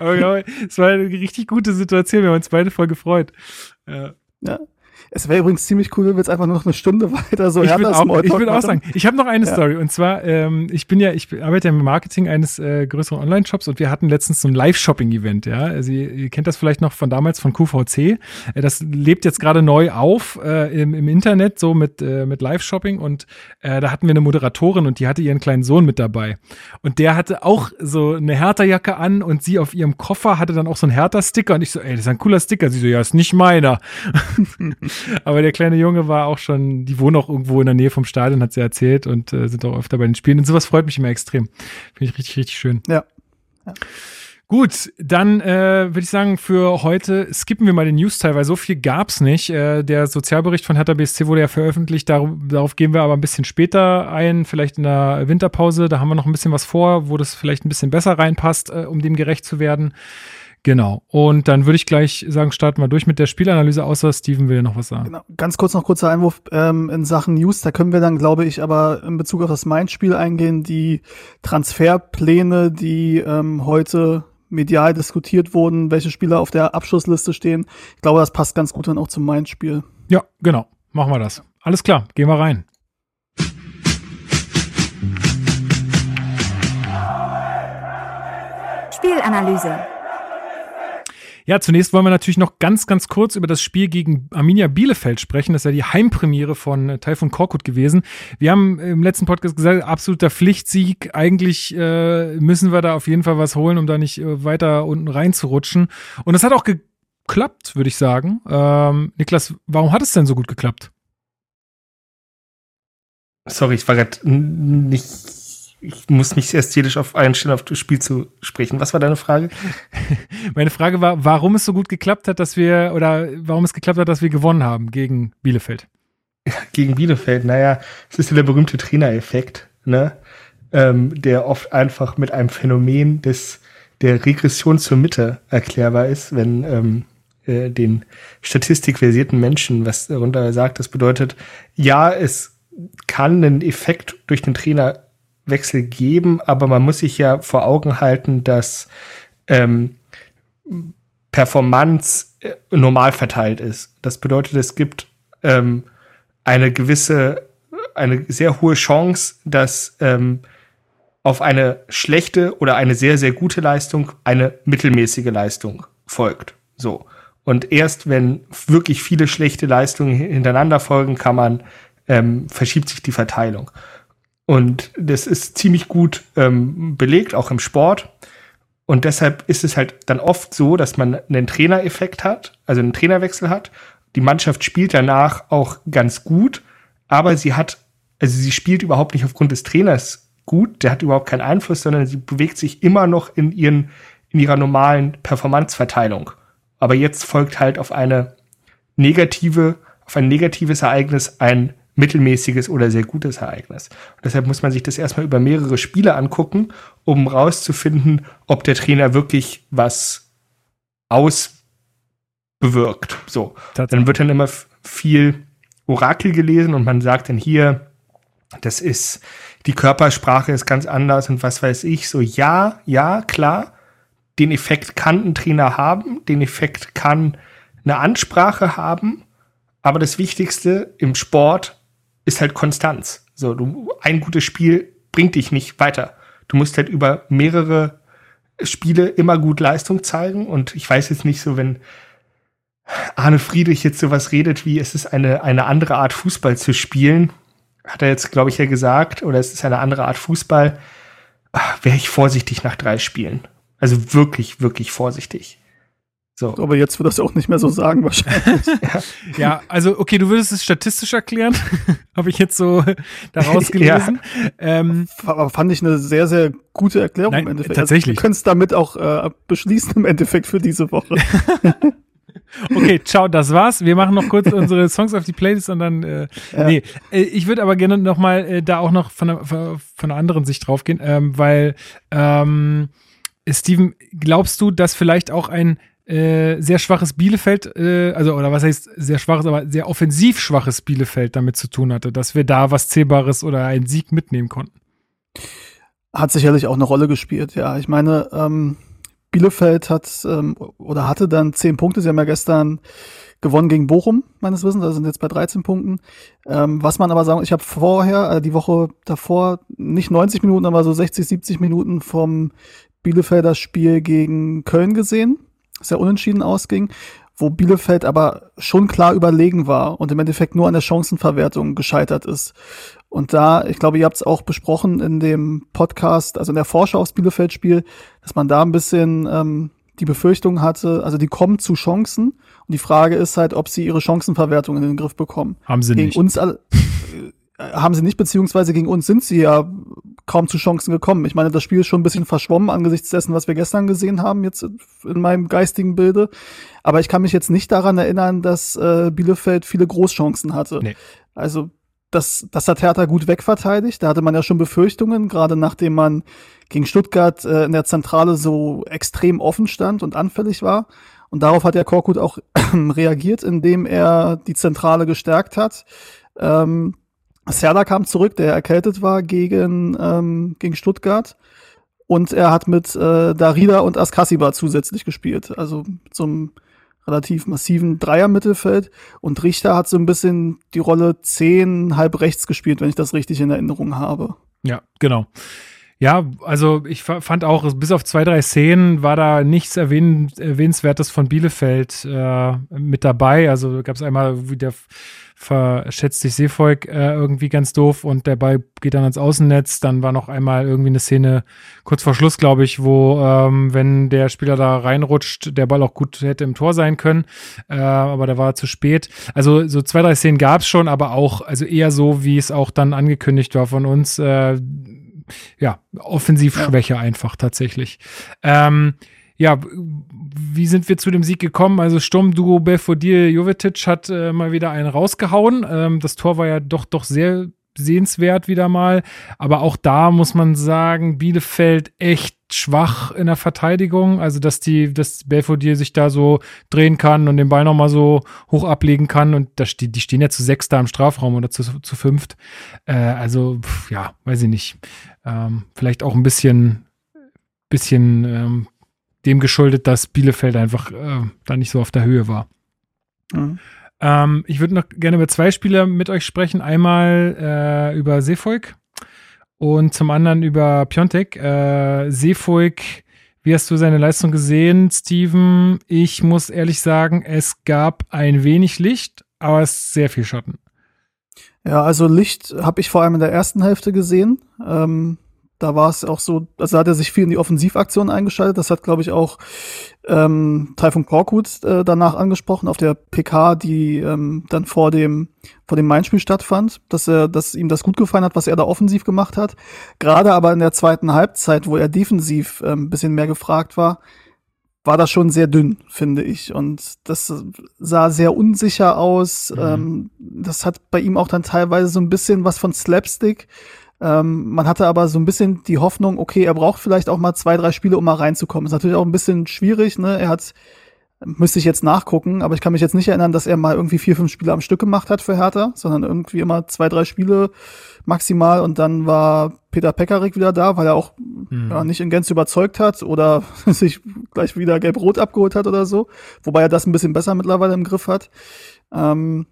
Speaker 1: aber, es war eine richtig gute Situation, wir haben uns beide voll gefreut. Ja.
Speaker 4: Ja. Es wäre übrigens ziemlich cool, wenn wir jetzt einfach nur noch eine Stunde weiter so
Speaker 1: ich will auch, ich will auch sagen, ich habe noch eine
Speaker 4: Ja.
Speaker 1: Story und zwar, ähm, ich bin ja, ich arbeite ja im Marketing eines äh, größeren Online-Shops und wir hatten letztens so ein Live-Shopping-Event, ja. Also ihr, ihr kennt das vielleicht noch von damals von QVC. Äh, das lebt jetzt gerade neu auf äh, im, im Internet, so mit, äh, mit Live-Shopping und äh, da hatten wir eine Moderatorin und die hatte ihren kleinen Sohn mit dabei. Und der hatte auch so eine Hertha-Jacke an und sie auf ihrem Koffer hatte dann auch so einen Hertha-Sticker und ich so, ey, das ist ein cooler Sticker. Sie so, ja, ist nicht meiner. Aber der kleine Junge war auch schon, die wohnen auch irgendwo in der Nähe vom Stadion, hat sie erzählt und äh, sind auch öfter bei den Spielen. Und sowas freut mich immer extrem. Finde ich richtig, richtig schön.
Speaker 4: Ja.
Speaker 1: Gut, dann äh, würde ich sagen, für heute skippen wir mal den News-Teil, weil so viel gab's nicht. Äh, der Sozialbericht von Hertha BSC wurde ja veröffentlicht, darauf, darauf gehen wir aber ein bisschen später ein, vielleicht in der Winterpause. Da haben wir noch ein bisschen was vor, wo das vielleicht ein bisschen besser reinpasst, äh, um dem gerecht zu werden. Genau. Und dann würde ich gleich sagen, starten wir durch mit der Spielanalyse, außer Steven will noch was sagen.
Speaker 4: Genau. Ganz kurz noch kurzer Einwurf ähm, in Sachen News. Da können wir dann, glaube ich, aber in Bezug auf das Main-Spiel eingehen. Die Transferpläne, die ähm, heute medial diskutiert wurden, welche Spieler auf der Abschlussliste stehen. Ich glaube, das passt ganz gut dann auch zum Main-Spiel.
Speaker 1: Ja, genau. Machen wir das. Alles klar, gehen wir rein.
Speaker 2: Spielanalyse.
Speaker 1: Ja, zunächst wollen wir natürlich noch ganz, ganz kurz über das Spiel gegen Arminia Bielefeld sprechen. Das ist ja die Heimpremiere von äh, Taifun Korkut gewesen. Wir haben im letzten Podcast gesagt, absoluter Pflichtsieg. Eigentlich äh, müssen wir da auf jeden Fall was holen, um da nicht äh, weiter unten reinzurutschen. Und es hat auch geklappt, würde ich sagen. Ähm, Niklas, warum hat es denn so gut geklappt?
Speaker 3: Sorry, ich war gerade nicht. Ich muss mich ästhetisch auf einstellen, auf das Spiel zu sprechen. Was war deine Frage?
Speaker 1: Meine Frage war, warum es so gut geklappt hat, dass wir, oder warum es geklappt hat, dass wir gewonnen haben gegen Bielefeld.
Speaker 3: Gegen Bielefeld, naja, es ist ja der berühmte Trainereffekt, ne? Ähm, der oft einfach mit einem Phänomen des, der Regression zur Mitte erklärbar ist, wenn ähm, äh, den statistikversierten Menschen was darunter sagt. Das bedeutet, ja, es kann einen Effekt durch den Trainerwechsel geben, aber man muss sich ja vor Augen halten, dass ähm, Performance äh, normal verteilt ist. Das bedeutet, es gibt ähm, eine gewisse, eine sehr hohe Chance, dass ähm, auf eine schlechte oder eine sehr, sehr gute Leistung eine mittelmäßige Leistung folgt. So. Und erst wenn wirklich viele schlechte Leistungen hintereinander folgen, kann man, ähm, verschiebt sich die Verteilung. Und das ist ziemlich gut ähm, belegt, auch im Sport. Und deshalb ist es halt dann oft so, dass man einen Trainereffekt hat, also einen Trainerwechsel hat. Die Mannschaft spielt danach auch ganz gut, aber sie hat, also sie spielt überhaupt nicht aufgrund des Trainers gut, der hat überhaupt keinen Einfluss, sondern sie bewegt sich immer noch in ihren, in ihrer normalen Performanceverteilung. Aber jetzt folgt halt auf eine negative, auf ein negatives Ereignis ein mittelmäßiges oder sehr gutes Ereignis. Und deshalb muss man sich das erstmal über mehrere Spiele angucken, um rauszufinden, ob der Trainer wirklich was ausbewirkt. So. Dann wird dann immer viel Orakel gelesen und man sagt dann hier, das ist, die Körpersprache ist ganz anders und was weiß ich. So, ja, ja, klar. Den Effekt kann ein Trainer haben, den Effekt kann eine Ansprache haben, aber das Wichtigste im Sport ist halt Konstanz. So, du, ein gutes Spiel bringt dich nicht weiter. Du musst halt über mehrere Spiele immer gut Leistung zeigen und ich weiß jetzt nicht so, wenn Arne Friedrich jetzt sowas redet, wie es ist eine, eine andere Art Fußball zu spielen, hat er jetzt, glaube ich, ja gesagt, oder es ist eine andere Art Fußball, wäre ich vorsichtig nach drei Spielen. Also wirklich, wirklich vorsichtig.
Speaker 4: So. Aber jetzt wird das auch nicht mehr so sagen, wahrscheinlich.
Speaker 1: ja. also okay, du würdest es statistisch erklären. Habe ich jetzt so daraus gelesen.
Speaker 4: ja. ähm, Aber fand ich eine sehr, sehr gute Erklärung
Speaker 1: nein, im Endeffekt. Tatsächlich.
Speaker 4: Also, du könntest damit auch äh, beschließen im Endeffekt für diese Woche.
Speaker 1: Okay, ciao, das war's. Wir machen noch kurz unsere Songs auf die Playlist und dann, äh, ja. nee, äh, ich würde aber gerne noch mal äh, da auch noch von der, von einer anderen Sicht draufgehen, ähm, weil, ähm, Steven, glaubst du, dass vielleicht auch ein äh, sehr schwaches Bielefeld, äh, also oder was heißt sehr schwaches, aber sehr offensiv schwaches Bielefeld damit zu tun hatte, dass wir da was Zählbares oder einen Sieg mitnehmen konnten?
Speaker 4: Hat sicherlich auch eine Rolle gespielt, ja. Ich meine, ähm, Bielefeld hat ähm, oder hatte dann zehn Punkte. Sie haben ja gestern gewonnen gegen Bochum, meines Wissens. Also sind jetzt bei 13 Punkten. Ähm, was man aber sagen, ich habe vorher, äh, die Woche davor, nicht 90 Minuten, aber so 60, 70 Minuten vom Bielefelder Spiel gegen Köln gesehen. Sehr unentschieden ausging wo Bielefeld aber schon klar überlegen war und im Endeffekt nur an der Chancenverwertung gescheitert ist. Und da, ich glaube, ihr habt es auch besprochen in dem Podcast, also in der Vorschau aufs Bielefeld-Spiel, dass man da ein bisschen ähm, die Befürchtung hatte, also die kommen zu Chancen und die Frage ist halt, ob sie ihre Chancenverwertung in den Griff bekommen.
Speaker 1: Haben sie
Speaker 4: Gegen
Speaker 1: nicht.
Speaker 4: Uns alle, haben sie nicht, beziehungsweise gegen uns sind sie ja kaum zu Chancen gekommen. Ich meine, das Spiel ist schon ein bisschen verschwommen angesichts dessen, was wir gestern gesehen haben, jetzt in meinem geistigen Bilde. Aber ich kann mich jetzt nicht daran erinnern, dass äh, Bielefeld viele Großchancen hatte. Nee. Also das, das hat Hertha gut wegverteidigt. Da hatte man ja schon Befürchtungen, gerade nachdem man gegen Stuttgart äh, in der Zentrale so extrem offen stand und anfällig war. Und darauf hat ja Korkut auch reagiert, indem er die Zentrale gestärkt hat. Ähm, Serda kam zurück, der erkältet war gegen, ähm, gegen Stuttgart. Und er hat mit äh, Darida und Askasiba zusätzlich gespielt. Also zum relativ massiven Dreier-Mittelfeld. Und Richter hat so ein bisschen die Rolle 10 halb rechts gespielt, wenn ich das richtig in Erinnerung habe.
Speaker 1: Ja, genau. Ja, also ich fand auch, bis auf zwei, drei Szenen war da nichts erwähn Erwähnenswertes von Bielefeld äh, mit dabei. Also gab es einmal, wie der verschätzt sich Seevolk äh, irgendwie ganz doof und der Ball geht dann ans Außennetz. Dann war noch einmal irgendwie eine Szene kurz vor Schluss, glaube ich, wo, ähm, wenn der Spieler da reinrutscht, der Ball auch gut hätte im Tor sein können, äh, aber da war zu spät. Also so zwei, drei Szenen gab es schon, aber auch, also eher so, wie es auch dann angekündigt war von uns. Ja, Offensivschwäche ja. einfach tatsächlich. Ähm, ja, wie sind wir zu dem Sieg gekommen? Also Sturmduo Belfodil Jovetic hat äh, mal wieder einen rausgehauen. Ähm, das Tor war ja doch doch sehr sehenswert wieder mal. Aber auch da muss man sagen, Bielefeld echt schwach in der Verteidigung. Also, dass die, dass Belfodil sich da so drehen kann und den Ball nochmal so hoch ablegen kann. Und das, die, die stehen ja zu sechs da im Strafraum oder zu, zu fünft. Äh, also, pf, ja, weiß ich nicht. Ähm, vielleicht auch ein bisschen, bisschen ähm, dem geschuldet, dass Bielefeld einfach äh, da nicht so auf der Höhe war. Mhm. Ähm, ich würde noch gerne über zwei Spieler mit euch sprechen. Einmal äh, über Seefolk und zum anderen über Piontek. Äh, Seefolk, wie hast du seine Leistung gesehen, Steven? Ich muss ehrlich sagen, es gab ein wenig Licht, aber es ist sehr viel Schatten.
Speaker 4: Ja, also Licht habe ich vor allem in der ersten Hälfte gesehen. Ähm, da war es auch so, also hat er sich viel in die Offensivaktion eingeschaltet. Das hat, glaube ich, auch ähm, Taifun Korkut äh, danach angesprochen auf der PK, die ähm, dann vor dem vor dem Main-Spiel stattfand, dass er, dass ihm das gut gefallen hat, was er da offensiv gemacht hat. Gerade aber in der zweiten Halbzeit, wo er defensiv ähm, bisschen mehr gefragt war, war das schon sehr dünn, finde ich. Und das sah sehr unsicher aus. Mhm. Ähm, das hat bei ihm auch dann teilweise so ein bisschen was von Slapstick. Ähm, man hatte aber so ein bisschen die Hoffnung, okay, er braucht vielleicht auch mal zwei, drei Spiele, um mal reinzukommen. Ist natürlich auch ein bisschen schwierig, ne? Er hat Müsste ich jetzt nachgucken, aber ich kann mich jetzt nicht erinnern, dass er mal irgendwie vier, fünf Spiele am Stück gemacht hat für Hertha, sondern irgendwie immer zwei, drei Spiele maximal und dann war Peter Pekarik wieder da, weil er auch mhm. ja, nicht in Gänze überzeugt hat oder sich gleich wieder gelb-rot abgeholt hat oder so, wobei er das ein bisschen besser mittlerweile im Griff hat. Ähm,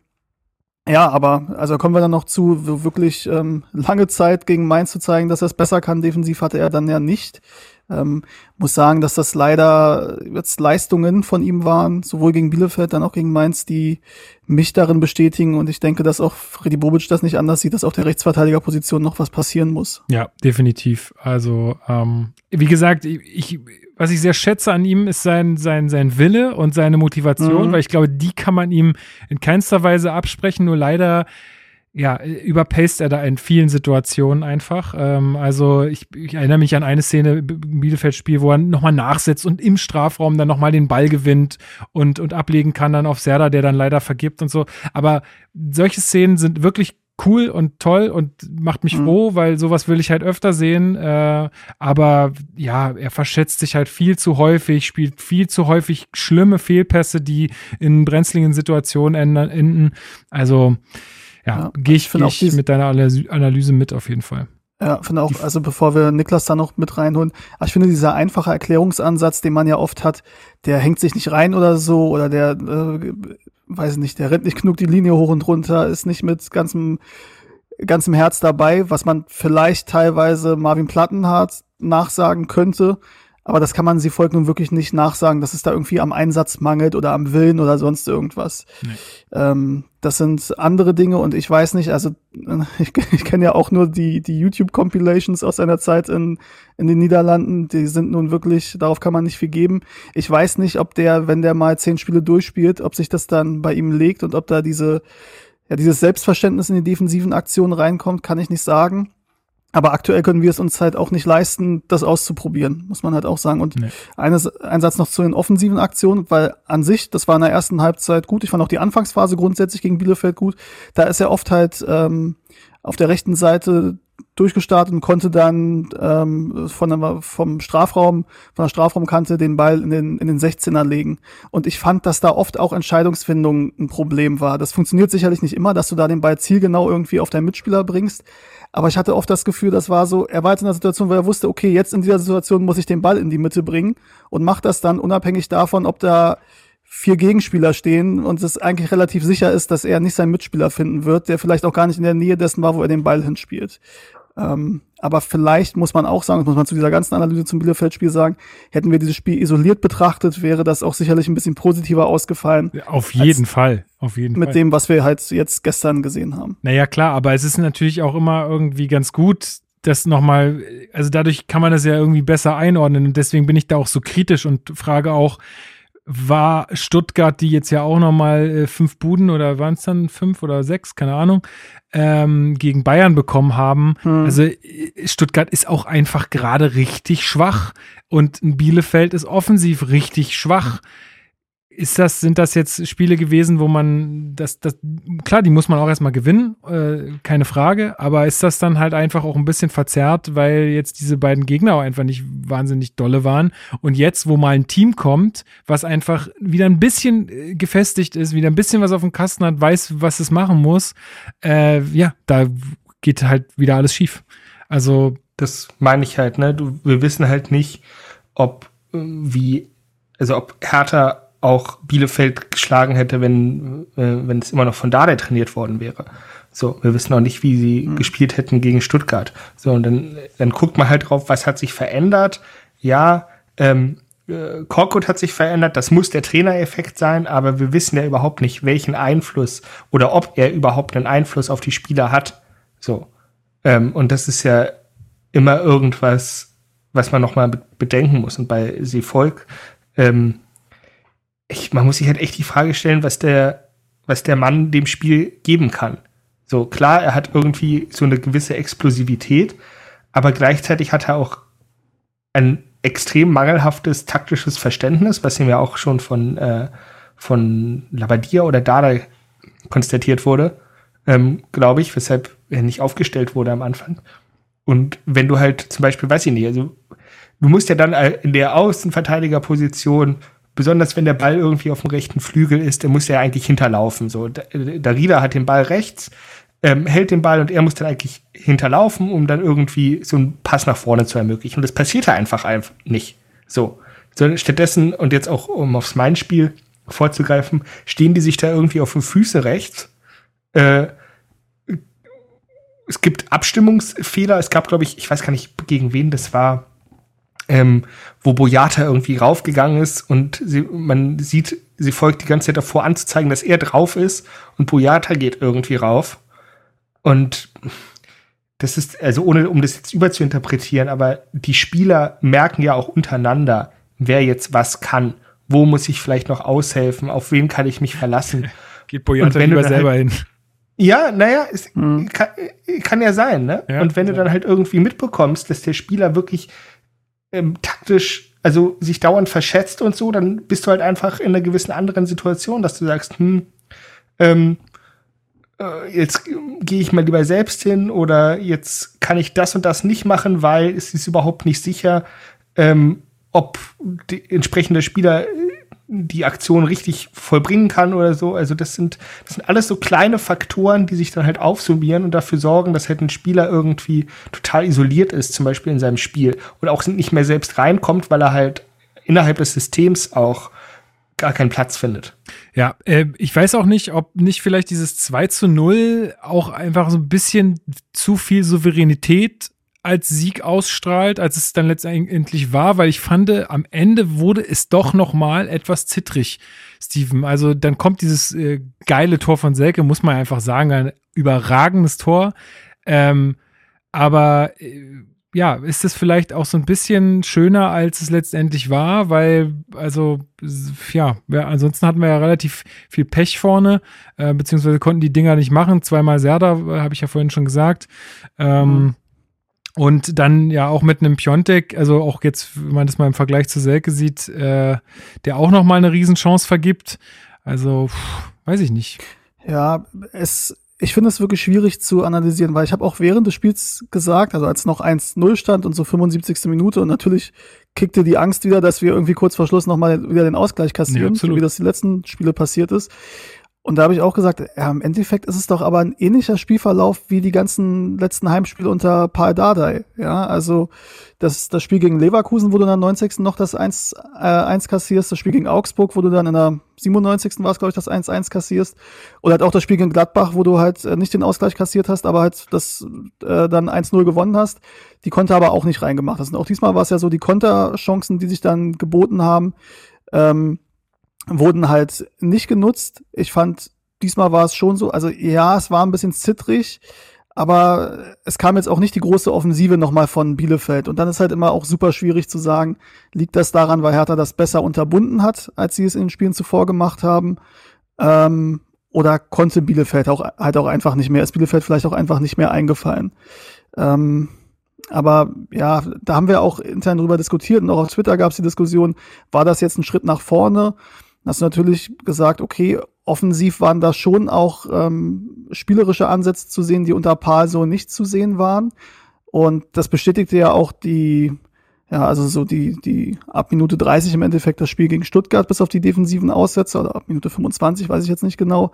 Speaker 4: ja, aber also kommen wir dann noch zu, wirklich ähm, lange Zeit gegen Mainz zu zeigen, dass er es besser kann. Defensiv hatte er dann ja nicht. Ähm, muss sagen, dass das leider jetzt Leistungen von ihm waren, sowohl gegen Bielefeld, dann auch gegen Mainz, die mich darin bestätigen. Und ich denke, dass auch Freddy Bobic das nicht anders sieht, dass auf der Rechtsverteidigerposition noch was passieren muss.
Speaker 1: Ja, definitiv. Also, ähm, wie gesagt, ich, was ich sehr schätze an ihm, ist sein, sein, sein Wille und seine Motivation, mhm. weil ich glaube, die kann man ihm in keinster Weise absprechen. Nur leider ja, überpaced er da in vielen Situationen einfach. Ähm, also ich, ich, erinnere mich an eine Szene im Bielefeld-Spiel, wo er nochmal nachsetzt und im Strafraum dann nochmal den Ball gewinnt und, und ablegen kann dann auf Serda, der dann leider vergibt und so. Aber solche Szenen sind wirklich cool und toll und macht mich mhm. froh, weil sowas will ich halt öfter sehen. Äh, aber ja, er verschätzt sich halt viel zu häufig, spielt viel zu häufig schlimme Fehlpässe, die in brenzligen Situationen enden. Also ja, ja gehe ich, ich mit deiner Analyse mit auf jeden Fall.
Speaker 4: Ja, finde auch, also bevor wir Niklas da noch mit reinholen, ich finde dieser einfache Erklärungsansatz, den man ja oft hat, der hängt sich nicht rein oder so, oder der, äh, weiß nicht, der rennt nicht genug die Linie hoch und runter, ist nicht mit ganzem, ganzem Herz dabei, was man vielleicht teilweise Marvin Plattenhardt nachsagen könnte, aber das kann man sie folgt nun wirklich nicht nachsagen, dass es da irgendwie am Einsatz mangelt oder am Willen oder sonst irgendwas. Nee. Ähm, das sind andere Dinge und ich weiß nicht, also ich, ich kenne ja auch nur die, die YouTube-Compilations aus seiner Zeit in, in den Niederlanden. Die sind nun wirklich, darauf kann man nicht viel geben. Ich weiß nicht, ob der, wenn der mal zehn Spiele durchspielt, ob sich das dann bei ihm legt und ob da diese, ja, dieses Selbstverständnis in die defensiven Aktionen reinkommt, kann ich nicht sagen. Aber aktuell können wir es uns halt auch nicht leisten, das auszuprobieren, muss man halt auch sagen. Und nee. eines, ein Satz noch zu den offensiven Aktionen, weil an sich, das war in der ersten Halbzeit gut. Ich fand auch die Anfangsphase grundsätzlich gegen Bielefeld gut. Da ist er oft halt ähm, auf der rechten Seite durchgestartet und konnte dann ähm, von der, vom Strafraum, von der Strafraumkante den Ball in den, in den 16er legen. Und ich fand, dass da oft auch Entscheidungsfindung ein Problem war. Das funktioniert sicherlich nicht immer, dass du da den Ball zielgenau irgendwie auf deinen Mitspieler bringst. Aber ich hatte oft das Gefühl, das war so, er war jetzt in der Situation, wo er wusste, okay, jetzt in dieser Situation muss ich den Ball in die Mitte bringen und macht das dann unabhängig davon, ob da vier Gegenspieler stehen und es eigentlich relativ sicher ist, dass er nicht seinen Mitspieler finden wird, der vielleicht auch gar nicht in der Nähe dessen war, wo er den Ball hinspielt. Ähm, aber vielleicht muss man auch sagen, das muss man zu dieser ganzen Analyse zum Bielefeld-Spiel sagen, hätten wir dieses Spiel isoliert betrachtet, wäre das auch sicherlich ein bisschen positiver ausgefallen.
Speaker 1: Auf jeden Fall, auf jeden
Speaker 4: mit Fall. Mit dem, was wir halt jetzt gestern gesehen haben.
Speaker 1: Naja, klar, aber es ist natürlich auch immer irgendwie ganz gut, das nochmal, also dadurch kann man das ja irgendwie besser einordnen und deswegen bin ich da auch so kritisch und frage auch, war Stuttgart, die jetzt ja auch nochmal äh, fünf Buden oder waren es dann fünf oder sechs, keine Ahnung, ähm, gegen Bayern bekommen haben. Hm. Also äh, Stuttgart ist auch einfach gerade richtig schwach und Bielefeld ist offensiv richtig schwach. Ist das, sind das jetzt Spiele gewesen, wo man das, das, klar, die muss man auch erstmal gewinnen, äh, keine Frage, aber ist das dann halt einfach auch ein bisschen verzerrt, weil jetzt diese beiden Gegner auch einfach nicht wahnsinnig dolle waren und jetzt, wo mal ein Team kommt, was einfach wieder ein bisschen äh, gefestigt ist, wieder ein bisschen was auf dem Kasten hat, weiß, was es machen muss, äh, ja, da geht halt wieder alles schief. Also.
Speaker 3: Das meine ich halt, ne? Du, wir wissen halt nicht, ob, äh, wie, also ob Hertha auch Bielefeld geschlagen hätte, wenn, äh, wenn es immer noch von Dada trainiert worden wäre. So, wir wissen auch nicht, wie sie mhm. gespielt hätten gegen Stuttgart. So, und dann, dann guckt man halt drauf, was hat sich verändert. Ja, ähm, äh, Korkut hat sich verändert, das muss der Trainereffekt sein, aber wir wissen ja überhaupt nicht, welchen Einfluss oder ob er überhaupt einen Einfluss auf die Spieler hat. So. Ähm, und das ist ja immer irgendwas, was man nochmal bedenken muss. Und bei Seevolk, ähm, ich, man muss sich halt echt die Frage stellen, was der, was der Mann dem Spiel geben kann. So, klar, er hat irgendwie so eine gewisse Explosivität, aber gleichzeitig hat er auch ein extrem mangelhaftes taktisches Verständnis, was ihm ja auch schon von, äh, von Labadia oder Dada konstatiert wurde, ähm, glaube ich, weshalb er nicht aufgestellt wurde am Anfang. Und wenn du halt zum Beispiel, weiß ich nicht, also du musst ja dann in der Außenverteidigerposition, besonders wenn der Ball irgendwie auf dem rechten Flügel ist, der muss ja eigentlich hinterlaufen. So, Darida hat den Ball rechts, ähm, hält den Ball und er muss dann eigentlich hinterlaufen, um dann irgendwie so einen Pass nach vorne zu ermöglichen. Und das passiert ja einfach, nicht. So. so. Stattdessen, und jetzt auch um aufs Main-Spiel vorzugreifen, stehen die sich da irgendwie auf den Füße rechts. Äh, es gibt Abstimmungsfehler. Es gab, glaube ich, ich weiß gar nicht, gegen wen das war, ähm, wo Boyata irgendwie raufgegangen ist und sie, man sieht, sie folgt die ganze Zeit davor anzuzeigen, dass er drauf ist und Boyata geht irgendwie rauf. Und das ist, also ohne, um das jetzt überzuinterpretieren, aber die Spieler merken ja auch untereinander, wer jetzt was kann. Wo muss ich vielleicht noch aushelfen? Auf wen kann ich mich verlassen?
Speaker 1: Geht Boyata lieber selber halt, hin.
Speaker 3: Ja, naja, es hm. kann, kann, ja sein, ne? Ja, und wenn ja. du dann halt irgendwie mitbekommst, dass der Spieler wirklich ähm, taktisch, also sich dauernd verschätzt und so, dann bist du halt einfach in einer gewissen anderen Situation, dass du sagst, hm, ähm, äh, jetzt gehe ich mal lieber selbst hin oder jetzt kann ich das und das nicht machen, weil es ist überhaupt nicht sicher, ähm, ob die entsprechende Spieler die Aktion richtig vollbringen kann oder so. Also das sind, das sind alles so kleine Faktoren, die sich dann halt aufsummieren und dafür sorgen, dass halt ein Spieler irgendwie total isoliert ist, zum Beispiel in seinem Spiel und auch nicht mehr selbst reinkommt, weil er halt innerhalb des Systems auch gar keinen Platz findet.
Speaker 1: Ja, äh, ich weiß auch nicht, ob nicht vielleicht dieses 2 zu 0 auch einfach so ein bisschen zu viel Souveränität als Sieg ausstrahlt, als es dann letztendlich war, weil ich fand, am Ende wurde es doch noch mal etwas zittrig, Steven. Also dann kommt dieses äh, geile Tor von Selke, muss man einfach sagen, ein überragendes Tor. Ähm, aber äh, ja, ist es vielleicht auch so ein bisschen schöner, als es letztendlich war, weil, also, ja, ansonsten hatten wir ja relativ viel Pech vorne, äh, beziehungsweise konnten die Dinger nicht machen. Zweimal Serda, äh, habe ich ja vorhin schon gesagt. Ähm, mhm. Und dann ja auch mit einem Piontek, also auch jetzt, wenn man das mal im Vergleich zu Selke sieht, äh, der auch noch mal eine Riesenchance vergibt. Also, pff, weiß ich nicht.
Speaker 4: Ja, es ich finde es wirklich schwierig zu analysieren, weil ich habe auch während des Spiels gesagt, also als noch 1-0 stand und so 75. Minute und natürlich kickte die Angst wieder, dass wir irgendwie kurz vor Schluss nochmal wieder den Ausgleich kassieren, ja, so wie das die letzten Spiele passiert ist. Und da habe ich auch gesagt, ja, im Endeffekt ist es doch aber ein ähnlicher Spielverlauf wie die ganzen letzten Heimspiele unter Paul Dardai. Ja, also das, das Spiel gegen Leverkusen, wo du in der 90. noch das 1, äh, 1 kassierst, das Spiel gegen Augsburg, wo du dann in der 97. war es, glaube ich, das 1-1 kassierst. Oder halt auch das Spiel gegen Gladbach, wo du halt äh, nicht den Ausgleich kassiert hast, aber halt das äh, dann 1-0 gewonnen hast. Die konnte aber auch nicht reingemacht hast. Und auch diesmal war es ja so, die Konterchancen, die sich dann geboten haben, ähm, wurden halt nicht genutzt. Ich fand, diesmal war es schon so, also ja, es war ein bisschen zittrig, aber es kam jetzt auch nicht die große Offensive nochmal von Bielefeld. Und dann ist halt immer auch super schwierig zu sagen, liegt das daran, weil Hertha das besser unterbunden hat, als sie es in den Spielen zuvor gemacht haben? Ähm, oder konnte Bielefeld auch halt auch einfach nicht mehr, ist Bielefeld vielleicht auch einfach nicht mehr eingefallen? Ähm, aber ja, da haben wir auch intern drüber diskutiert und auch auf Twitter gab es die Diskussion, war das jetzt ein Schritt nach vorne? Hast du natürlich gesagt, okay, offensiv waren da schon auch ähm, spielerische Ansätze zu sehen, die unter Paul so nicht zu sehen waren. Und das bestätigte ja auch die, ja, also so die, die ab Minute 30 im Endeffekt das Spiel gegen Stuttgart bis auf die defensiven Aussätze oder ab Minute 25, weiß ich jetzt nicht genau.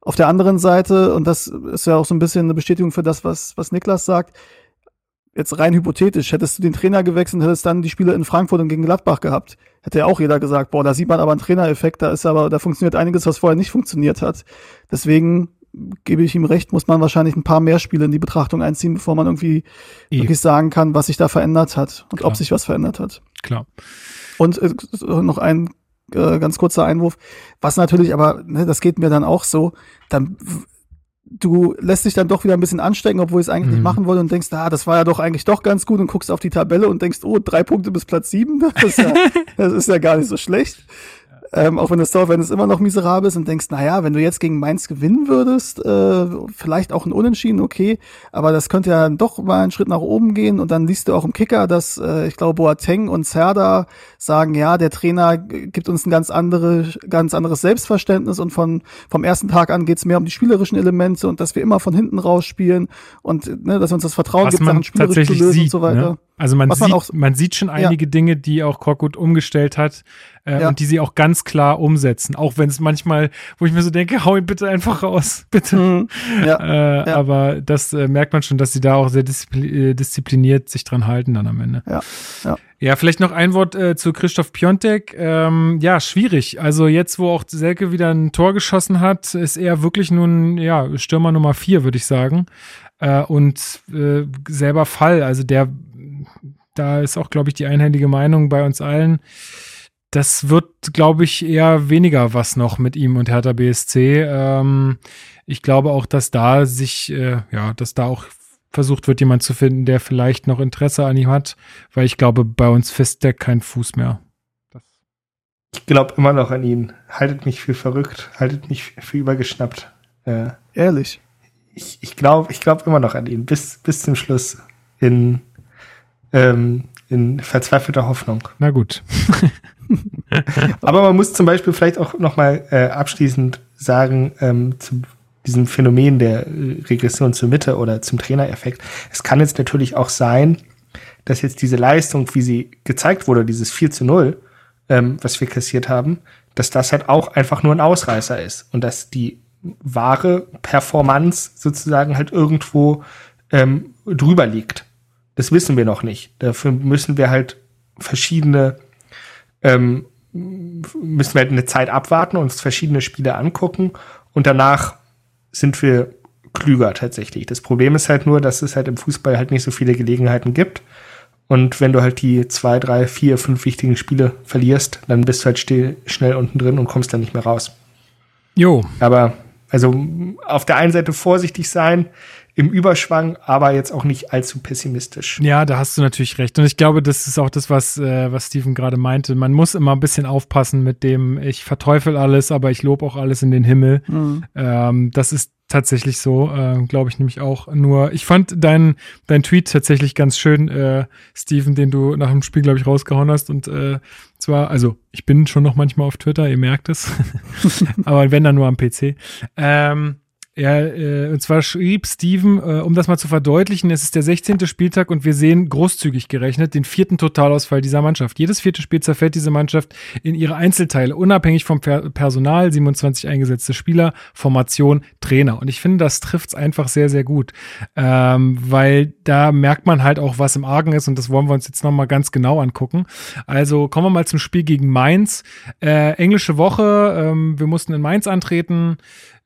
Speaker 4: Auf der anderen Seite, und das ist ja auch so ein bisschen eine Bestätigung für das, was, was Niklas sagt, jetzt rein hypothetisch, hättest du den Trainer gewechselt und hättest dann die Spiele in Frankfurt und gegen Gladbach gehabt, hätte ja auch jeder gesagt, boah, da sieht man aber einen Trainereffekt, da ist aber, da funktioniert einiges, was vorher nicht funktioniert hat. Deswegen gebe ich ihm recht, muss man wahrscheinlich ein paar mehr Spiele in die Betrachtung einziehen, bevor man irgendwie e. wirklich sagen kann, was sich da verändert hat und Klar. ob sich was verändert hat.
Speaker 1: Klar.
Speaker 4: Und äh, noch ein äh, ganz kurzer Einwurf, was natürlich aber, ne, das geht mir dann auch so, dann du lässt dich dann doch wieder ein bisschen anstecken, obwohl ich es eigentlich mhm. nicht machen wollte und denkst, ah, das war ja doch eigentlich doch ganz gut und guckst auf die Tabelle und denkst, oh, drei Punkte bis Platz sieben, das ist ja, das ist ja gar nicht so schlecht. Ähm, auch wenn das Dortmund immer noch miserabel ist und denkst, naja, wenn du jetzt gegen Mainz gewinnen würdest, äh, vielleicht auch ein Unentschieden, okay, aber das könnte ja doch mal einen Schritt nach oben gehen. Und dann liest du auch im Kicker, dass äh, ich glaube Boateng und Serda sagen, ja, der Trainer gibt uns ein ganz andere, ganz anderes Selbstverständnis. Und von vom ersten Tag an geht's mehr um die spielerischen Elemente und dass wir immer von hinten raus spielen und ne, dass uns das Vertrauen
Speaker 1: Was
Speaker 4: gibt, Sachen spielerisch zu lösen
Speaker 1: sieht,
Speaker 4: und so weiter.
Speaker 1: Ne? Also man
Speaker 4: Was man
Speaker 1: sieht,
Speaker 4: auch-
Speaker 1: man sieht schon einige Dinge, die auch Korkut umgestellt hat äh,
Speaker 4: Ja.
Speaker 1: und die sie auch ganz klar umsetzen. Auch wenn es manchmal, wo ich mir so denke, hau ihn bitte einfach raus, bitte.
Speaker 4: Mhm. Ja.
Speaker 1: Äh,
Speaker 4: Ja.
Speaker 1: Aber das äh, merkt man schon, dass sie da auch sehr diszipli äh, diszipliniert sich dran halten dann am Ende.
Speaker 4: Ja. Ja.
Speaker 1: Ja, vielleicht noch ein Wort äh, zu Christoph Piontek. Ähm, ja, schwierig. Also jetzt, wo auch Selke wieder ein Tor geschossen hat, ist er wirklich nun, ja, Stürmer Nummer vier, würde ich sagen. Äh, und äh, selber Fall. Also der, da ist auch, glaube ich, die einhellige Meinung bei uns allen. Das wird, glaube ich, eher weniger was noch mit ihm und Hertha BSC. Ähm, ich glaube auch, dass da sich, äh, ja, dass da auch versucht wird, jemand zu finden, der vielleicht noch Interesse an ihm hat, weil ich glaube, bei uns fest der kein Fuß mehr.
Speaker 3: Ich glaube immer noch an ihn. Haltet mich für verrückt, haltet mich für übergeschnappt. Äh,
Speaker 4: Ehrlich.
Speaker 3: ich ich glaube ich glaub immer noch an ihn, bis, bis zum Schluss. In, ähm, in verzweifelter Hoffnung.
Speaker 1: Na gut.
Speaker 3: Aber man muss zum Beispiel vielleicht auch noch mal äh, abschließend sagen, ähm, zu diesem Phänomen der äh, Regression zur Mitte oder zum Trainereffekt. Es kann jetzt natürlich auch sein, dass jetzt diese Leistung, wie sie gezeigt wurde, dieses 4 zu 0, ähm, was wir kassiert haben, dass das halt auch einfach nur ein Ausreißer ist und dass die wahre Performance sozusagen halt irgendwo ähm, drüber liegt. Das wissen wir noch nicht. Dafür müssen wir halt verschiedene ähm, müssen wir halt eine Zeit abwarten und uns verschiedene Spiele angucken und danach sind wir klüger tatsächlich. Das Problem ist halt nur, dass es halt im Fußball halt nicht so viele Gelegenheiten gibt. Und wenn du halt die zwei, drei, vier, fünf wichtigen Spiele verlierst, dann bist du halt schnell unten drin und kommst dann nicht mehr raus.
Speaker 1: Jo,
Speaker 3: Aber also auf der einen Seite vorsichtig sein im Überschwang, aber jetzt auch nicht allzu pessimistisch.
Speaker 1: ja, da hast du natürlich recht. Und ich glaube, das ist auch das, was, äh, was Steven gerade meinte. Man muss immer ein bisschen aufpassen mit dem, ich verteufel alles, aber ich lobe auch alles in den Himmel.
Speaker 4: Mhm.
Speaker 1: Ähm, das ist tatsächlich so, äh, glaube ich nämlich auch. Nur, ich fand dein, dein Tweet tatsächlich ganz schön, äh, Steven, den du nach dem Spiel, glaube ich, rausgehauen hast. Und äh, zwar, also ich bin schon noch manchmal auf Twitter, ihr merkt es. Aber wenn dann nur am PC. Ähm, ja, äh, und zwar schrieb Steven, äh, um das mal zu verdeutlichen, es ist der 16. Spieltag und wir sehen großzügig gerechnet den vierten Totalausfall dieser Mannschaft. Jedes vierte Spiel zerfällt diese Mannschaft in ihre Einzelteile, unabhängig vom per Personal, 27 eingesetzte Spieler, Formation, Trainer. Und ich finde, das trifft's einfach sehr, sehr gut, ähm, weil da merkt man halt auch, was im Argen ist und das wollen wir uns jetzt nochmal ganz genau angucken. Also kommen wir mal zum Spiel gegen Mainz. Äh, englische Woche, ähm, wir mussten in Mainz antreten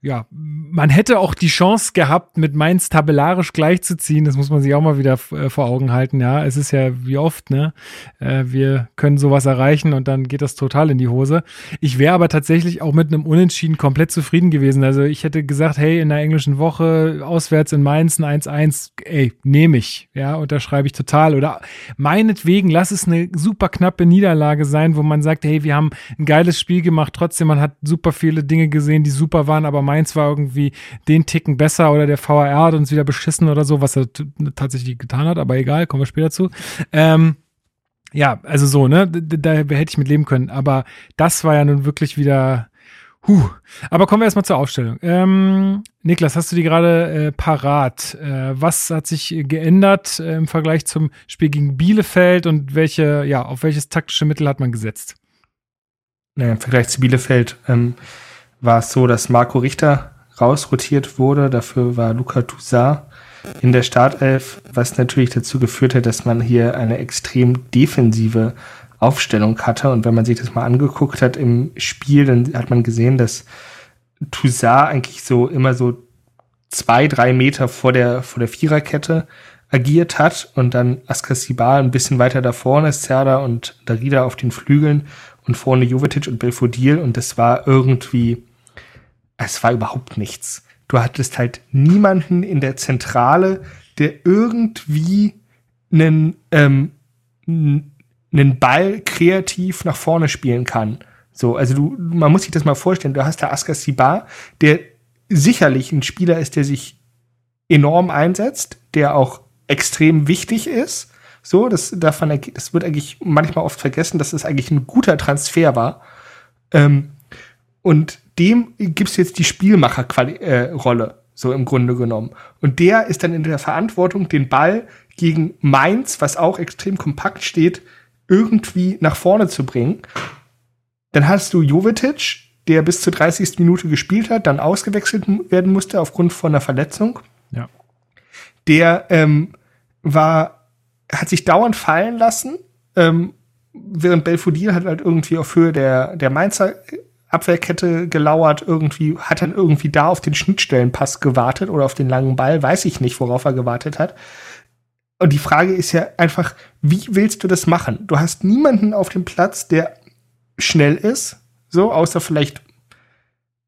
Speaker 1: ja, man hätte auch die Chance gehabt, mit Mainz tabellarisch gleichzuziehen. Das muss man sich auch mal wieder äh, vor Augen halten. Ja, es ist ja wie oft, ne? Äh, wir können sowas erreichen und dann geht das total in die Hose. Ich wäre aber tatsächlich auch mit einem Unentschieden komplett zufrieden gewesen. Also ich hätte gesagt, hey, in der englischen Woche auswärts in Mainz ein 1-1, ey, nehme ich. Ja, unterschreibe ich total. Oder meinetwegen, lass es eine super knappe Niederlage sein, wo man sagt, hey, wir haben ein geiles Spiel gemacht, trotzdem, man hat super viele Dinge gesehen, die super waren, aber Mainz war irgendwie den Ticken besser oder der VAR hat uns wieder beschissen oder so, was er tatsächlich getan hat, aber egal, kommen wir später zu. Ähm, ja, also so, ne, da, da hätte ich mit leben können, aber das war ja nun wirklich wieder, huh. Aber kommen wir erstmal zur Aufstellung. Ähm, Niklas, hast du die gerade äh, parat? Äh, was hat sich geändert äh, im Vergleich zum Spiel gegen Bielefeld und welche, ja, auf welches taktische Mittel hat man gesetzt?
Speaker 3: Naja, Im Vergleich zu Bielefeld ähm, war es so, dass Marco Richter rausrotiert wurde. Dafür war Luca Toussaint in der Startelf, was natürlich dazu geführt hat, dass man hier eine extrem defensive Aufstellung hatte. Und wenn man sich das mal angeguckt hat im Spiel, dann hat man gesehen, dass Toussaint eigentlich so immer so zwei, drei Meter vor der, vor der Viererkette agiert hat und dann Askasibar ein bisschen weiter da vorne, Serda und Darida auf den Flügeln und vorne Jovetic und Belfodil und das war irgendwie, es war überhaupt nichts. Du hattest halt niemanden in der Zentrale, der irgendwie einen, ähm, einen Ball kreativ nach vorne spielen kann, So, also du, man muss sich das mal vorstellen, du hast da Askar Sibar, der sicherlich ein Spieler ist, der sich enorm einsetzt, der auch extrem wichtig ist. So, das davon, das wird eigentlich manchmal oft vergessen, dass es das eigentlich ein guter Transfer war. Ähm, und dem gibst du jetzt die Spielmacherrolle, äh, so im Grunde genommen. Und der ist dann in der Verantwortung, den Ball gegen Mainz, was auch extrem kompakt steht, irgendwie nach vorne zu bringen. Dann hast du Jovetic, der bis zur 30. Minute gespielt hat, dann ausgewechselt werden musste aufgrund von einer Verletzung.
Speaker 1: Ja.
Speaker 3: Der ähm, war, hat sich dauernd fallen lassen, ähm, während Belfodil hat halt irgendwie auf Höhe der, der Mainzer Abwehrkette gelauert, irgendwie, hat dann irgendwie da auf den Schnittstellenpass gewartet oder auf den langen Ball, weiß ich nicht, worauf er gewartet hat. Und die Frage ist ja einfach, wie willst du das machen? Du hast niemanden auf dem Platz, der schnell ist, so, außer vielleicht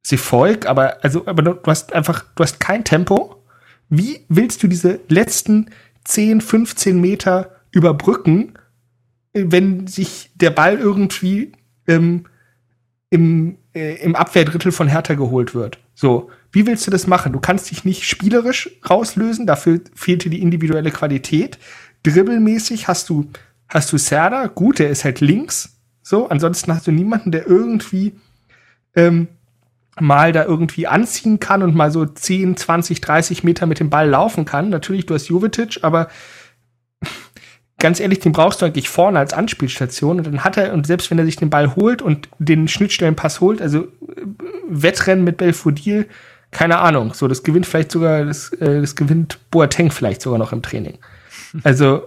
Speaker 3: Sefolk, aber, also, aber du hast einfach, du hast kein Tempo. Wie willst du diese letzten 10, 15 Meter überbrücken, wenn sich der Ball irgendwie ähm, im, äh, im Abwehrdrittel von Hertha geholt wird. So, wie willst du das machen? Du kannst dich nicht spielerisch rauslösen, dafür fehlte die individuelle Qualität. Dribbelmäßig hast du, hast du Serda, gut, der ist halt links. So, ansonsten hast du niemanden, der irgendwie ähm, mal da irgendwie anziehen kann und mal so 10, 20, 30 Meter mit dem Ball laufen kann. Natürlich, du hast Jovetic, aber ganz ehrlich, den brauchst du eigentlich vorne als Anspielstation und dann hat er, und selbst wenn er sich den Ball holt und den Schnittstellenpass holt, also äh, Wettrennen mit Belfodil, keine Ahnung, so, das gewinnt vielleicht sogar, das, äh, das gewinnt Boateng vielleicht sogar noch im Training. Also,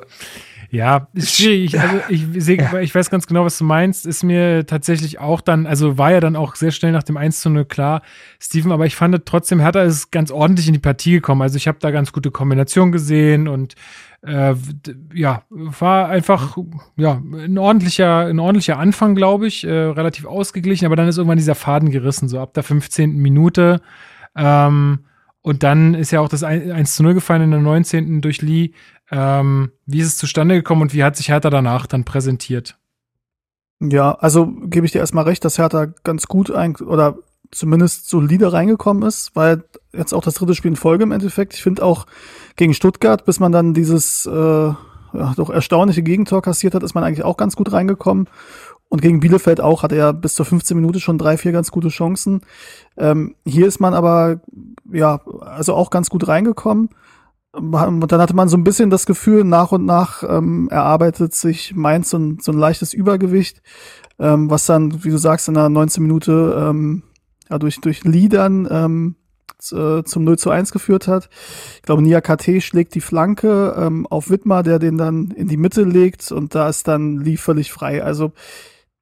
Speaker 1: ja, ist schwierig. Also ich sehe, ja. ich weiß ganz genau, was du meinst. Ist mir tatsächlich auch dann, also war ja dann auch sehr schnell nach dem 1 zu 0 klar, Steven, aber ich fand trotzdem, Hertha ist ganz ordentlich in die Partie gekommen. Also ich habe da ganz gute Kombination gesehen und äh, ja, war einfach ja ein ordentlicher, ein ordentlicher Anfang, glaube ich, äh, relativ ausgeglichen, aber dann ist irgendwann dieser Faden gerissen, so ab der 15. Minute. Ähm, und dann ist ja auch das 1 zu 0 gefallen in der 19. durch Lee. Ähm, wie ist es zustande gekommen und wie hat sich Hertha danach dann präsentiert?
Speaker 4: Ja, also gebe ich dir erstmal recht, dass Hertha ganz gut ein oder zumindest solide reingekommen ist, weil jetzt auch das dritte Spiel in Folge im Endeffekt. Ich finde auch gegen Stuttgart, bis man dann dieses äh, ja, doch erstaunliche Gegentor kassiert hat, ist man eigentlich auch ganz gut reingekommen. Und gegen Bielefeld auch hat er bis zur 15 Minute schon drei, vier ganz gute Chancen. Ähm, hier ist man aber, ja, also auch ganz gut reingekommen. Und dann hatte man so ein bisschen das Gefühl, nach und nach ähm, erarbeitet sich Mainz so ein, so ein leichtes Übergewicht, ähm, was dann, wie du sagst, in der 19 Minute ähm, ja, durch, durch Liedern ähm, äh, zum 0 zu 1 geführt hat. Ich glaube, Nia KT schlägt die Flanke ähm, auf Wittmer, der den dann in die Mitte legt und da ist dann Lee völlig frei. Also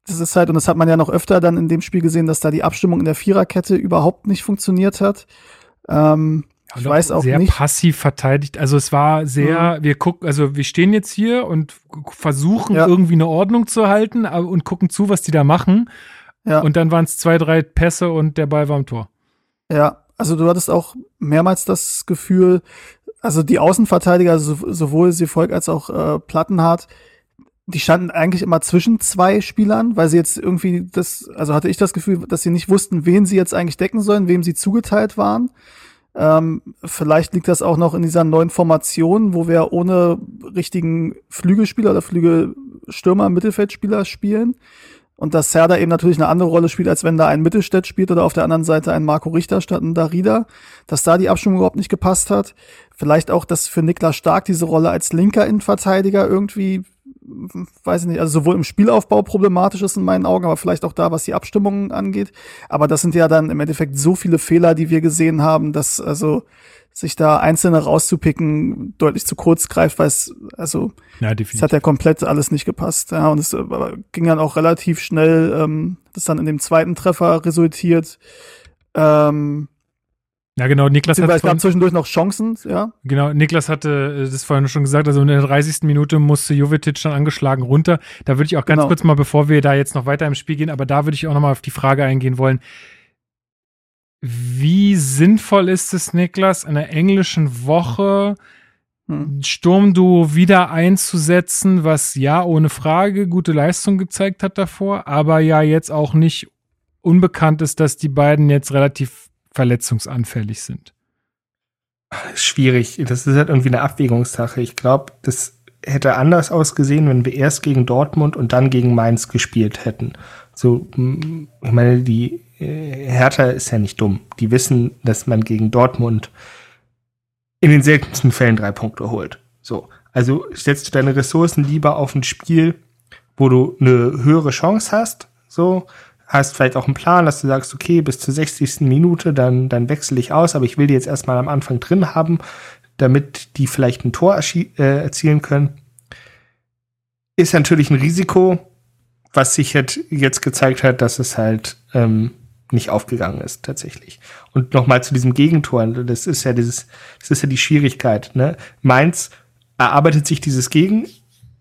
Speaker 4: das ist halt, und das hat man ja noch öfter dann in dem Spiel gesehen, dass da die Abstimmung in der Viererkette überhaupt nicht funktioniert hat. Ähm, ich weiß auch
Speaker 1: sehr
Speaker 4: nicht.
Speaker 1: passiv verteidigt. Also es war sehr, mhm. wir gucken, also wir stehen jetzt hier und versuchen ja. irgendwie eine Ordnung zu halten und gucken zu, was die da machen. Ja. Und dann waren es zwei, drei Pässe und der Ball war im Tor.
Speaker 4: Ja, also du hattest auch mehrmals das Gefühl, also die Außenverteidiger, also sowohl Seevolk als auch äh, Plattenhardt, die standen eigentlich immer zwischen zwei Spielern, weil sie jetzt irgendwie das, also hatte ich das Gefühl, dass sie nicht wussten, wen sie jetzt eigentlich decken sollen, wem sie zugeteilt waren. Ähm, vielleicht liegt das auch noch in dieser neuen Formation, wo wir ohne richtigen Flügelspieler oder Flügelstürmer, Mittelfeldspieler spielen und dass Serda eben natürlich eine andere Rolle spielt, als wenn da ein Mittelstädt spielt oder auf der anderen Seite ein Marco Richter statt ein Darida, dass da die Abstimmung überhaupt nicht gepasst hat. Vielleicht auch, dass für Niklas Stark diese Rolle als linker Innenverteidiger irgendwie, weiß ich nicht, also sowohl im Spielaufbau problematisch ist in meinen Augen, aber vielleicht auch da, was die Abstimmungen angeht. Aber das sind ja dann im Endeffekt so viele Fehler, die wir gesehen haben, dass also sich da einzelne rauszupicken deutlich zu kurz greift, weil es, also, ja, es hat ja komplett alles nicht gepasst. Ja, und es ging dann auch relativ schnell, ähm, das dann in dem zweiten Treffer resultiert. Ähm,
Speaker 1: ja, genau, Niklas
Speaker 4: hat es gab zwischendurch noch Chancen, ja.
Speaker 1: Genau, Niklas hatte äh, das vorhin schon gesagt, also in der 30. Minute musste Jovetic dann angeschlagen runter. Da würde ich auch ganz genau. kurz mal, bevor wir da jetzt noch weiter im Spiel gehen, aber da würde ich auch noch mal auf die Frage eingehen wollen. Wie sinnvoll ist es, Niklas, in der englischen Woche hm. Sturmduo wieder einzusetzen, was ja ohne Frage gute Leistung gezeigt hat davor, aber ja jetzt auch nicht unbekannt ist, dass die beiden jetzt relativ verletzungsanfällig sind.
Speaker 3: Schwierig. Das ist halt irgendwie eine Abwägungssache. Ich glaube, das hätte anders ausgesehen, wenn wir erst gegen Dortmund und dann gegen Mainz gespielt hätten. So, ich meine, die äh, Hertha ist ja nicht dumm. Die wissen, dass man gegen Dortmund in den seltensten Fällen drei Punkte holt. So. Also setzt du deine Ressourcen lieber auf ein Spiel, wo du eine höhere Chance hast. So. Hast vielleicht auch einen Plan, dass du sagst, okay, bis zur 60. Minute, dann, dann wechsle ich aus, aber ich will die jetzt erstmal am Anfang drin haben, damit die vielleicht ein Tor äh, erzielen können. Ist natürlich ein Risiko, was sich halt jetzt gezeigt hat, dass es halt ähm, nicht aufgegangen ist tatsächlich. Und nochmal zu diesem Gegentor, das ist ja dieses, das ist ja die Schwierigkeit. Ne? Mainz erarbeitet sich dieses Gegen,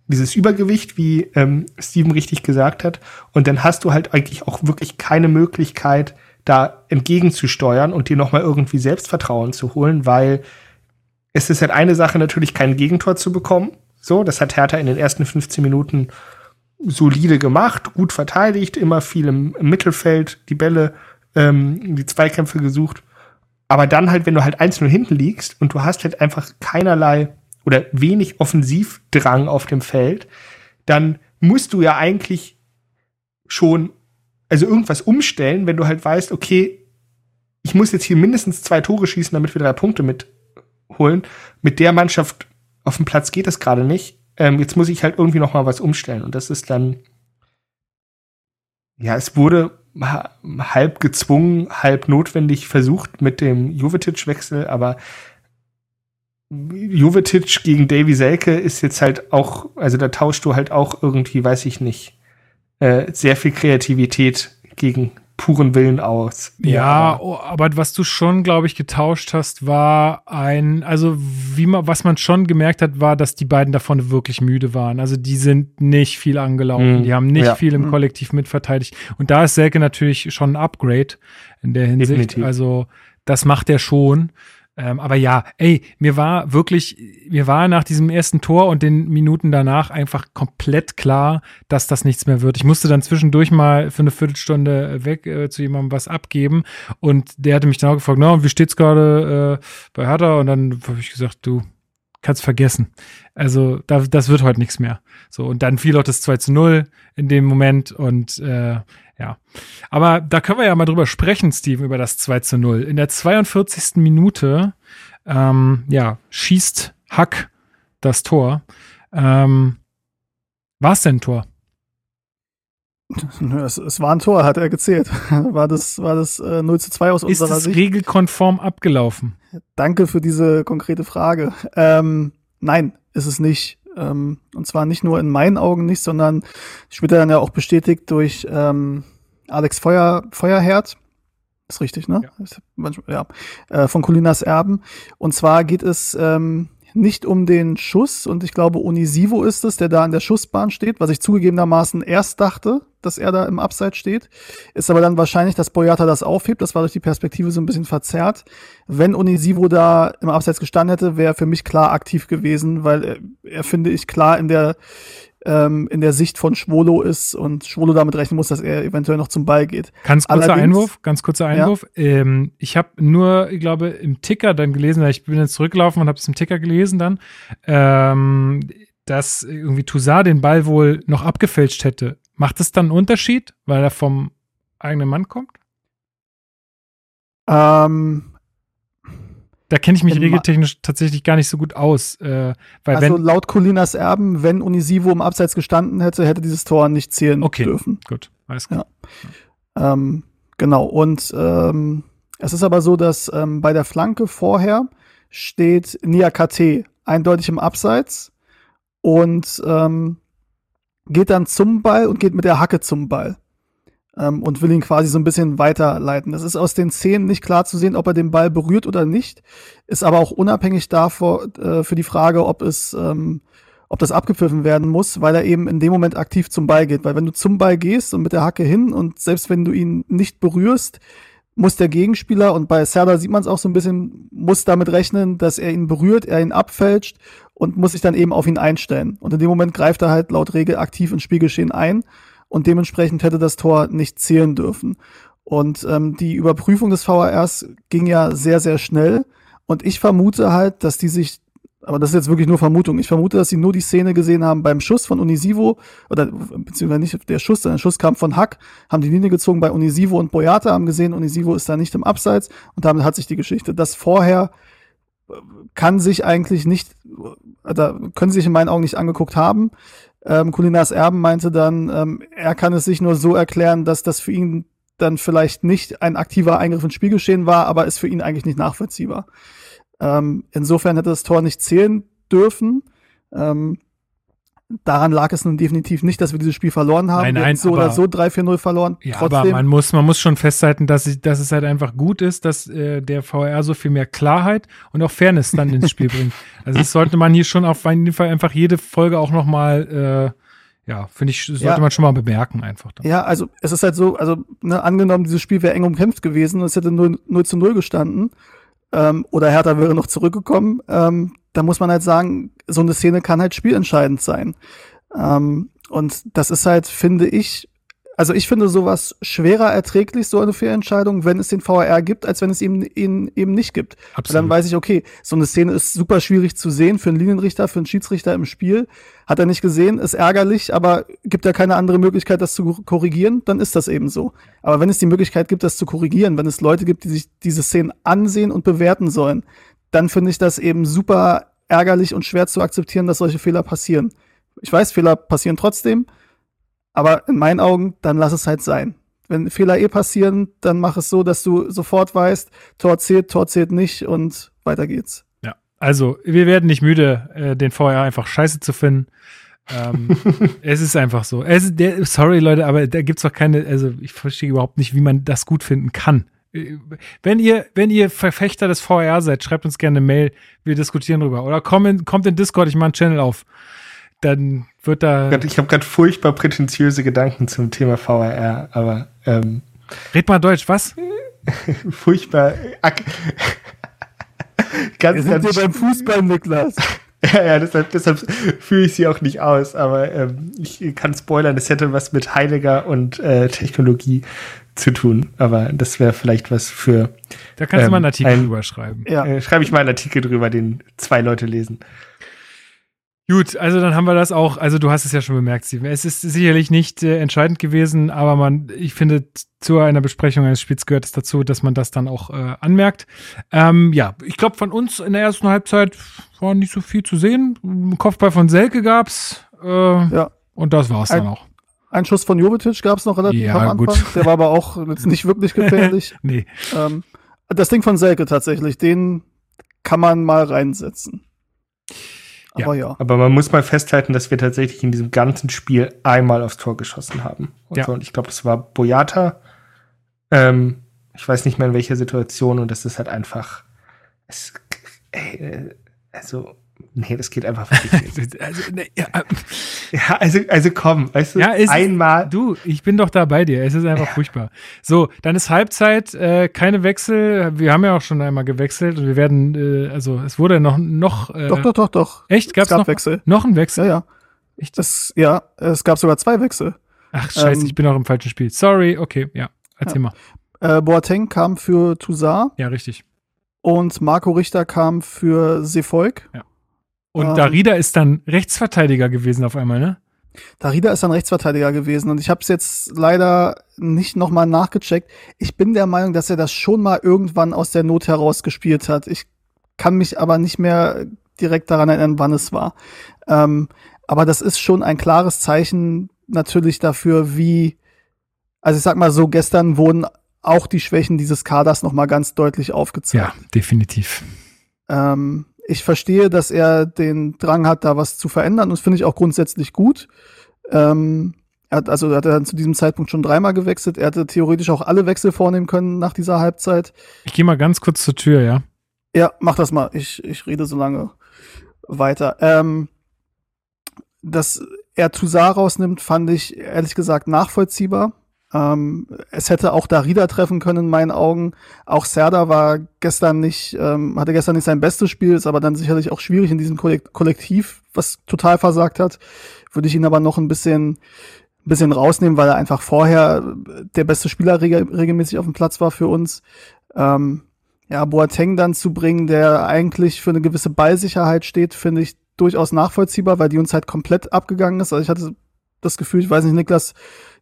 Speaker 3: dieses Übergewicht, wie ähm, Steven richtig gesagt hat, und dann hast du halt eigentlich auch wirklich keine Möglichkeit, da entgegenzusteuern und dir nochmal irgendwie Selbstvertrauen zu holen, weil es ist halt eine Sache natürlich kein Gegentor zu bekommen. So, das hat Hertha in den ersten 15 Minuten solide gemacht, gut verteidigt, immer viel im, Mittelfeld, die Bälle, ähm, die Zweikämpfe gesucht. Aber dann halt, wenn du halt 1-0 hinten liegst und du hast halt einfach keinerlei oder wenig Offensivdrang auf dem Feld, dann musst du ja eigentlich schon, also irgendwas umstellen, wenn du halt weißt, okay, ich muss jetzt hier mindestens zwei Tore schießen, damit wir drei Punkte mitholen. Mit der Mannschaft auf dem Platz geht das gerade nicht ähm, jetzt muss ich halt irgendwie noch mal was umstellen. Und das ist dann, ja, es wurde halb gezwungen, halb notwendig versucht mit dem Jovetic-Wechsel, aber Jovetic gegen Davy Selke ist jetzt halt auch, also da tauschst du halt auch irgendwie, weiß ich nicht, äh, sehr viel Kreativität gegen puren Willen aus.
Speaker 1: Ja, aber, oh, aber was du schon, glaube ich, getauscht hast, war ein, also wie man, was man schon gemerkt hat, war, dass die beiden davon wirklich müde waren. Also die sind nicht viel angelaufen, mhm. die haben nicht ja. viel im mhm. Kollektiv mitverteidigt. Und da ist Selke natürlich schon ein Upgrade in der Hinsicht. Definitiv. Also das macht er schon. Ähm, aber ja, ey, mir war wirklich, mir war nach diesem ersten Tor und den Minuten danach einfach komplett klar, dass das nichts mehr wird. Ich musste dann zwischendurch mal für eine Viertelstunde weg äh, zu jemandem was abgeben und der hatte mich dann auch gefragt, na, wie steht's gerade äh, bei Hertha? Und dann habe ich gesagt, du kannst vergessen. Also da, das wird heute nichts mehr. So, und dann fiel auch das 2 zu 0 in dem Moment und äh, ja. Aber da können wir ja mal drüber sprechen, Steven, über das 2 zu 0. In der 42. Minute, ähm, ja, schießt Hack das Tor. Ähm, war es denn ein Tor?
Speaker 4: Es, es, war ein Tor, hat er gezählt. War das, war das äh, 0 zu 2 aus
Speaker 1: Ist
Speaker 4: unserer
Speaker 1: Sicht? Ist regelkonform abgelaufen?
Speaker 4: Danke für diese konkrete Frage. Ähm, nein, ist es nicht. Ähm, und zwar nicht nur in meinen Augen nicht, sondern später dann ja auch bestätigt durch ähm, Alex Feuer, Feuerherd. Ist richtig, ne? Ja. ja. Äh, von Colinas Erben. Und zwar geht es ähm, nicht um den Schuss und ich glaube Unisivo ist es, der da an der Schussbahn steht, was ich zugegebenermaßen erst dachte, dass er da im Abseits steht. Ist aber dann wahrscheinlich, dass Boyata das aufhebt. Das war durch die Perspektive so ein bisschen verzerrt. Wenn Unisivo da im Abseits gestanden hätte, wäre für mich klar aktiv gewesen, weil er, er finde ich klar in der ähm, in der Sicht von Schwolo ist und Schwolo damit rechnen muss, dass er eventuell noch zum Ball geht.
Speaker 1: Ganz kurzer Allerdings, Einwurf, ganz kurzer Einwurf. Ja. Ähm, ich habe nur, ich glaube, im Ticker dann gelesen, ich bin jetzt zurückgelaufen und habe es im Ticker gelesen dann, ähm, dass irgendwie Toussaint den Ball wohl noch abgefälscht hätte. Macht es dann einen Unterschied, weil er vom eigenen Mann kommt?
Speaker 4: Ähm,
Speaker 1: da kenne ich mich regeltechnisch tatsächlich gar nicht so gut aus. Äh, weil
Speaker 4: also laut Colinas Erben, wenn Unisivo im Abseits gestanden hätte, hätte dieses Tor nicht zählen okay, dürfen.
Speaker 1: Gut, alles klar.
Speaker 4: Ja. Ähm, genau, und ähm, es ist aber so, dass ähm, bei der Flanke vorher steht Niakate eindeutig im Abseits und ähm, geht dann zum Ball und geht mit der Hacke zum Ball ähm, und will ihn quasi so ein bisschen weiterleiten. Es ist aus den Szenen nicht klar zu sehen, ob er den Ball berührt oder nicht, ist aber auch unabhängig davor äh, für die Frage, ob es ähm, ob das abgepfiffen werden muss, weil er eben in dem Moment aktiv zum Ball geht. Weil wenn du zum Ball gehst und mit der Hacke hin und selbst wenn du ihn nicht berührst, muss der Gegenspieler, und bei Serda sieht man es auch so ein bisschen, muss damit rechnen, dass er ihn berührt, er ihn abfälscht und muss sich dann eben auf ihn einstellen. Und in dem Moment greift er halt laut Regel aktiv ins Spielgeschehen ein und dementsprechend hätte das Tor nicht zählen dürfen. Und ähm, die Überprüfung des VARs ging ja sehr, sehr schnell. Und ich vermute halt, dass die sich aber das ist jetzt wirklich nur Vermutung. Ich vermute, dass sie nur die Szene gesehen haben beim Schuss von Unisivo, oder beziehungsweise nicht der Schuss, sondern der Schuss kam von Hack, haben die Linie gezogen bei Unisivo und Boyata, haben gesehen, Unisivo ist da nicht im Abseits und damit hat sich die Geschichte. Das vorher äh, kann sich eigentlich nicht, da können sie sich in meinen Augen nicht angeguckt haben. Ähm, Kulinars Erben meinte dann, ähm, er kann es sich nur so erklären, dass das für ihn dann vielleicht nicht ein aktiver Eingriff ins Spielgeschehen war, aber ist für ihn eigentlich nicht nachvollziehbar. Ähm, insofern hätte das Tor nicht zählen dürfen. Ähm, daran lag es nun definitiv nicht, dass wir dieses Spiel verloren haben.
Speaker 1: Nein, nein,
Speaker 4: wir so oder so 3-4-0 verloren.
Speaker 1: Ja,
Speaker 4: Trotzdem,
Speaker 1: aber man muss, man muss schon festhalten, dass, ich, dass es halt einfach gut ist, dass äh, der VR so viel mehr Klarheit und auch Fairness dann ins Spiel bringt. Also das sollte man hier schon auf jeden Fall einfach jede Folge auch noch mal äh, ja, finde ich, sollte
Speaker 4: Ja.
Speaker 1: man schon mal bemerken einfach. Dann.
Speaker 4: Ja, also es ist halt so, also ne, angenommen, dieses Spiel wäre eng umkämpft gewesen und es hätte 0, 0 zu 0 gestanden ähm, oder Hertha wäre noch zurückgekommen, ähm, da muss man halt sagen, so eine Szene kann halt spielentscheidend sein. Ähm, und das ist halt, finde ich, also ich finde sowas schwerer erträglich, so eine Fehlentscheidung, wenn es den VAR gibt, als wenn es ihn, ihn eben nicht gibt.
Speaker 1: Absolut.
Speaker 4: dann weiß ich, okay, so eine Szene ist super schwierig zu sehen für einen Linienrichter, für einen Schiedsrichter im Spiel. Hat er nicht gesehen, ist ärgerlich, aber gibt ja keine andere Möglichkeit, das zu korrigieren, dann ist das eben so. Aber wenn es die Möglichkeit gibt, das zu korrigieren, wenn es Leute gibt, die sich diese Szenen ansehen und bewerten sollen, dann finde ich das eben super ärgerlich und schwer zu akzeptieren, dass solche Fehler passieren. Ich weiß, Fehler passieren trotzdem, aber in meinen Augen, dann lass es halt sein. Wenn Fehler eh passieren, dann mach es so, dass du sofort weißt, Tor zählt, Tor zählt nicht und weiter geht's.
Speaker 1: Ja, also wir werden nicht müde, äh, den VR einfach scheiße zu finden. ähm, es ist einfach so. Es der, sorry Leute, aber da gibt's doch keine, also ich verstehe überhaupt nicht, wie man das gut finden kann. Äh, Wenn ihr, wenn ihr Verfechter des VR seid, schreibt uns gerne eine Mail, wir diskutieren drüber. Oder kommt in, kommt in Discord, ich mache einen Channel auf. Dann wird da.
Speaker 3: Ich habe gerade furchtbar prätentiöse Gedanken zum Thema VRR, aber ähm,
Speaker 1: Red mal Deutsch, was?
Speaker 3: furchtbar. Ganz,
Speaker 4: Wir sind
Speaker 3: ganz
Speaker 4: hier beim Fußball, Niklas.
Speaker 3: Ja, ja, deshalb, deshalb fühle ich sie auch nicht aus, aber ähm, ich kann spoilern, es hätte was mit Heiliger und äh, Technologie zu tun, aber das wäre vielleicht was für,
Speaker 1: Da kannst du
Speaker 3: Ähm,
Speaker 1: mal einen Artikel
Speaker 3: ein-
Speaker 1: drüber schreiben.
Speaker 4: Ja.
Speaker 3: äh, schreibe ich mal einen Artikel drüber, den zwei Leute lesen.
Speaker 1: Gut, also dann haben wir das auch. Also du hast es ja schon bemerkt, Steven. Es ist sicherlich nicht äh, entscheidend gewesen, aber man, ich finde, zu einer Besprechung eines Spiels gehört es dazu, dass man das dann auch äh, anmerkt. Ähm, ja, ich glaube, von uns in der ersten Halbzeit war nicht so viel zu sehen. Ein Kopfball von Selke gab's. Äh,
Speaker 4: Ja.
Speaker 1: Und das war's dann auch.
Speaker 4: Ein Schuss von Jovetic gab es noch relativ
Speaker 1: Ja,
Speaker 4: am Anfang.
Speaker 1: gut.
Speaker 4: Der war aber auch jetzt nicht wirklich gefährlich.
Speaker 1: Nee.
Speaker 4: ähm, das Ding von Selke tatsächlich, den kann man mal reinsetzen. Aber ja.
Speaker 3: Aber man muss mal festhalten, dass wir tatsächlich in diesem ganzen Spiel einmal aufs Tor geschossen haben. Und,
Speaker 1: Ja.
Speaker 3: so, und ich glaube, das war Boyata. Ähm, ich weiß nicht mehr in welcher Situation und das ist halt einfach. Es, ey, äh, also, nee, das geht einfach nicht.
Speaker 1: Also, ne, ja, äh,
Speaker 3: ja, also, also komm, weißt du,
Speaker 1: Ja, es ist-
Speaker 3: einmal.
Speaker 1: Du, ich bin doch da bei dir. Es ist einfach furchtbar. So, dann ist Halbzeit, äh, keine Wechsel. Wir haben ja auch schon einmal gewechselt und wir werden, äh, also es wurde noch, noch äh,
Speaker 4: Doch, doch, doch, doch.
Speaker 1: echt, gab's
Speaker 4: es gab
Speaker 1: noch,
Speaker 4: Wechsel.
Speaker 1: noch einen Wechsel?
Speaker 4: Ja, ja.
Speaker 1: Echt?
Speaker 4: Das, ja, es gab sogar zwei Wechsel.
Speaker 1: Ach, scheiße,
Speaker 4: ähm,
Speaker 1: ich bin auch im falschen Spiel. Sorry, okay, ja, erzähl mal.
Speaker 4: Äh, Boateng kam für Toussaint
Speaker 1: Ja, richtig.
Speaker 4: und Marco Richter kam für Sefolk.
Speaker 1: Und
Speaker 4: Ähm,
Speaker 1: Darida ist dann Rechtsverteidiger gewesen auf einmal, ne?
Speaker 4: Darida ist dann Rechtsverteidiger gewesen und ich habe es jetzt leider nicht nochmal nachgecheckt. Ich bin der Meinung, dass er das schon mal irgendwann aus der Not heraus gespielt hat. Ich kann mich aber nicht mehr direkt daran erinnern, wann es war. Ähm, aber das ist schon ein klares Zeichen natürlich dafür, wie, also ich sag mal so, gestern wurden auch die Schwächen dieses Kaders nochmal ganz deutlich aufgezeigt.
Speaker 1: Ja, definitiv.
Speaker 4: Ähm, ich verstehe, dass er den Drang hat, da was zu verändern und das finde ich auch grundsätzlich gut. Ähm, er hat, also er hat dann zu diesem Zeitpunkt schon dreimal gewechselt. Er hätte theoretisch auch alle Wechsel vornehmen können nach dieser Halbzeit.
Speaker 1: Ich gehe mal ganz kurz zur Tür, ja?
Speaker 4: Ja, mach das mal. Ich, ich rede so lange weiter. Ähm, dass er Toussaint rausnimmt, fand ich ehrlich gesagt nachvollziehbar. Ähm, es hätte auch Darida treffen können in meinen Augen. Auch Serda war gestern nicht, ähm, hatte gestern nicht sein bestes Spiel, ist aber dann sicherlich auch schwierig in diesem Kollektiv, was total versagt hat. Würde ich ihn aber noch ein bisschen, bisschen rausnehmen, weil er einfach vorher der beste Spieler reg regelmäßig auf dem Platz war für uns. Ähm, ja, Boateng dann zu bringen, der eigentlich für eine gewisse Ballsicherheit steht, finde ich durchaus nachvollziehbar, weil die uns halt komplett abgegangen ist. Also ich hatte das Gefühl, ich weiß nicht, Niklas,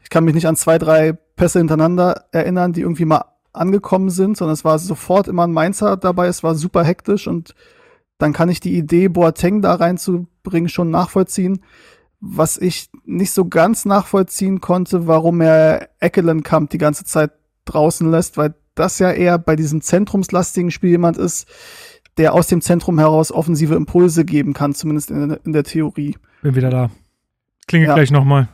Speaker 4: ich kann mich nicht an zwei, drei Pässe hintereinander erinnern, die irgendwie mal angekommen sind, sondern es war sofort immer ein Mainzer dabei, es war super hektisch und dann kann ich die Idee, Boateng da reinzubringen, schon nachvollziehen. Was ich nicht so ganz nachvollziehen konnte, warum er Eckelenkamp die ganze Zeit draußen lässt, weil das ja eher bei diesem zentrumslastigen Spiel jemand ist, der aus dem Zentrum heraus offensive Impulse geben kann, zumindest in, in der Theorie.
Speaker 1: Bin wieder da. Klinge ja. gleich nochmal.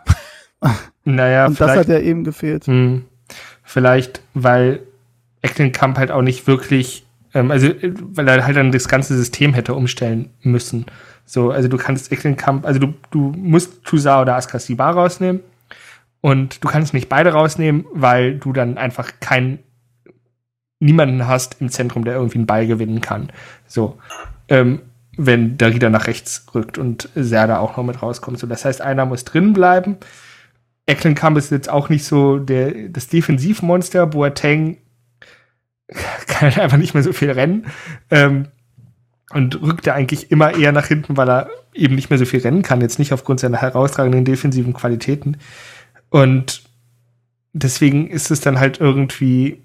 Speaker 3: naja,
Speaker 4: Und das hat ja eben gefehlt.
Speaker 3: Mh, hm. vielleicht, weil Ecklenkamp halt auch nicht wirklich, ähm, also weil er halt dann das ganze System hätte umstellen müssen. So, also du kannst Ecklenkamp, also du, du musst Tusa oder Askasiba rausnehmen und du kannst nicht beide rausnehmen, weil du dann einfach kein niemanden hast im Zentrum, der irgendwie einen Ball gewinnen kann. So, ähm, wenn der Rieder nach rechts rückt und Serda auch noch mit rauskommt. So, das heißt, einer muss drin bleiben. Ecklenkamp ist jetzt auch nicht so der, das Defensivmonster. Boateng kann halt einfach nicht mehr so viel rennen. Ähm, und rückt er eigentlich immer eher nach hinten, weil er eben nicht mehr so viel rennen kann. Jetzt nicht aufgrund seiner herausragenden defensiven Qualitäten. Und deswegen ist es dann halt irgendwie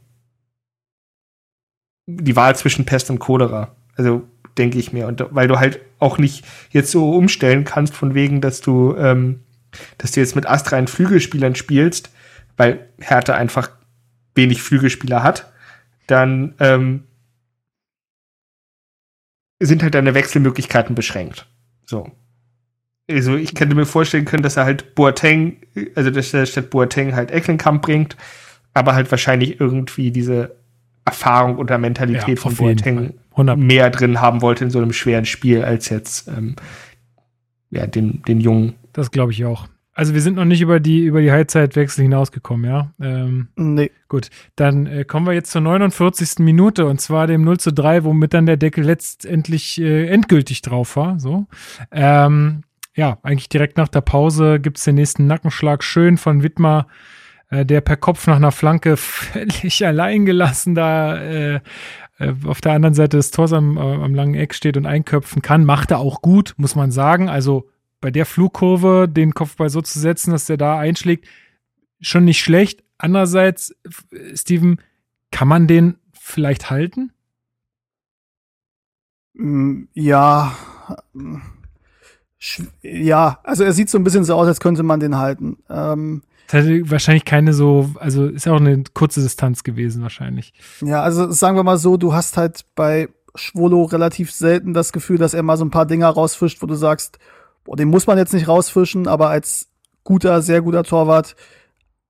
Speaker 3: die Wahl zwischen Pest und Cholera. Also denke ich mir. Und weil du halt auch nicht jetzt so umstellen kannst, von wegen, dass du, ähm, dass du jetzt mit astreinen Flügelspielern spielst, weil Hertha einfach wenig Flügelspieler hat, dann ähm, sind halt deine Wechselmöglichkeiten beschränkt. So. Also ich könnte mir vorstellen können, dass er halt Boateng, also dass er statt Boateng halt Ecklenkamp bringt, aber halt wahrscheinlich irgendwie diese Erfahrung oder Mentalität ja, von Boateng mehr drin haben wollte in so einem schweren Spiel als jetzt ähm, ja, den, den Jungen.
Speaker 1: Das glaube ich auch. Also wir sind noch nicht über die, über die Halbzeitwechsel hinausgekommen, ja? Ähm,
Speaker 4: nee.
Speaker 1: Gut, dann äh, kommen wir jetzt zur 49. Minute und zwar dem 0 zu 3, womit dann der Deckel letztendlich äh, endgültig drauf war. So. Ähm, ja, eigentlich direkt nach der Pause gibt es den nächsten Nackenschlag schön von Wittmer äh, der per Kopf nach einer Flanke völlig allein gelassen da äh, auf der anderen Seite des Tors am, äh, am langen Eck steht und einköpfen kann. Macht er auch gut, muss man sagen. Also bei der Flugkurve den Kopfball so zu setzen, dass der da einschlägt, schon nicht schlecht. Andererseits, Steven, kann man den vielleicht halten?
Speaker 4: Mm, ja, ja, also er sieht so ein bisschen so aus, als könnte man den halten. Ähm,
Speaker 1: das hätte wahrscheinlich keine so, also ist ja auch eine kurze Distanz gewesen wahrscheinlich.
Speaker 4: Ja, also sagen wir mal so, du hast halt bei Schwolo relativ selten das Gefühl, dass er mal so ein paar Dinger rausfischt, wo du sagst, boah, den muss man jetzt nicht rausfischen, aber als guter, sehr guter Torwart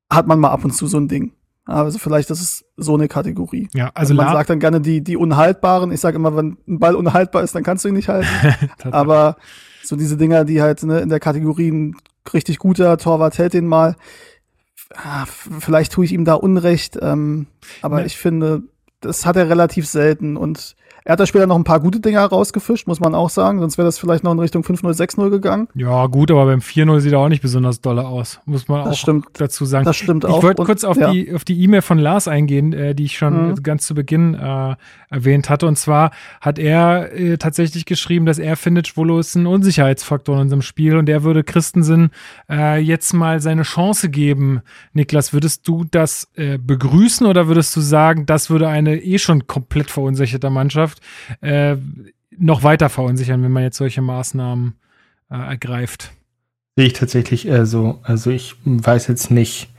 Speaker 4: hat man mal ab und zu so ein Ding. Also vielleicht das ist so eine Kategorie.
Speaker 1: Ja, also
Speaker 4: man sagt dann gerne die die unhaltbaren. Ich sage immer, wenn ein Ball unhaltbar ist, dann kannst du ihn nicht halten. aber so diese Dinger, die halt ne, in der Kategorie ein richtig guter Torwart hält den mal. Ah, vielleicht tue ich ihm da Unrecht, ähm, aber ja. ich finde, das hat er relativ selten und er hat da später noch ein paar gute Dinge rausgefischt, muss man auch sagen. Sonst wäre das vielleicht noch in Richtung 5-0, 6-0 gegangen.
Speaker 1: Ja, gut, aber beim 4-0 sieht er auch nicht besonders dolle aus, muss man
Speaker 4: das
Speaker 1: auch
Speaker 4: stimmt.
Speaker 1: dazu sagen.
Speaker 4: Das stimmt
Speaker 1: ich
Speaker 4: auch.
Speaker 1: Ich wollte kurz auf ja. die auf die E-Mail von Lars eingehen, äh, die ich schon mhm. ganz zu Beginn äh, erwähnt hatte. Und zwar hat er äh, tatsächlich geschrieben, dass er findet, Schwolo ist ein Unsicherheitsfaktor in unserem Spiel und er würde Christensen äh, jetzt mal seine Chance geben. Niklas, würdest du das äh, begrüßen oder würdest du sagen, das würde eine eh schon komplett verunsicherte Mannschaft äh, noch weiter verunsichern, wenn man jetzt solche Maßnahmen äh, ergreift.
Speaker 3: Sehe ich tatsächlich äh, so. Also ich weiß jetzt nicht,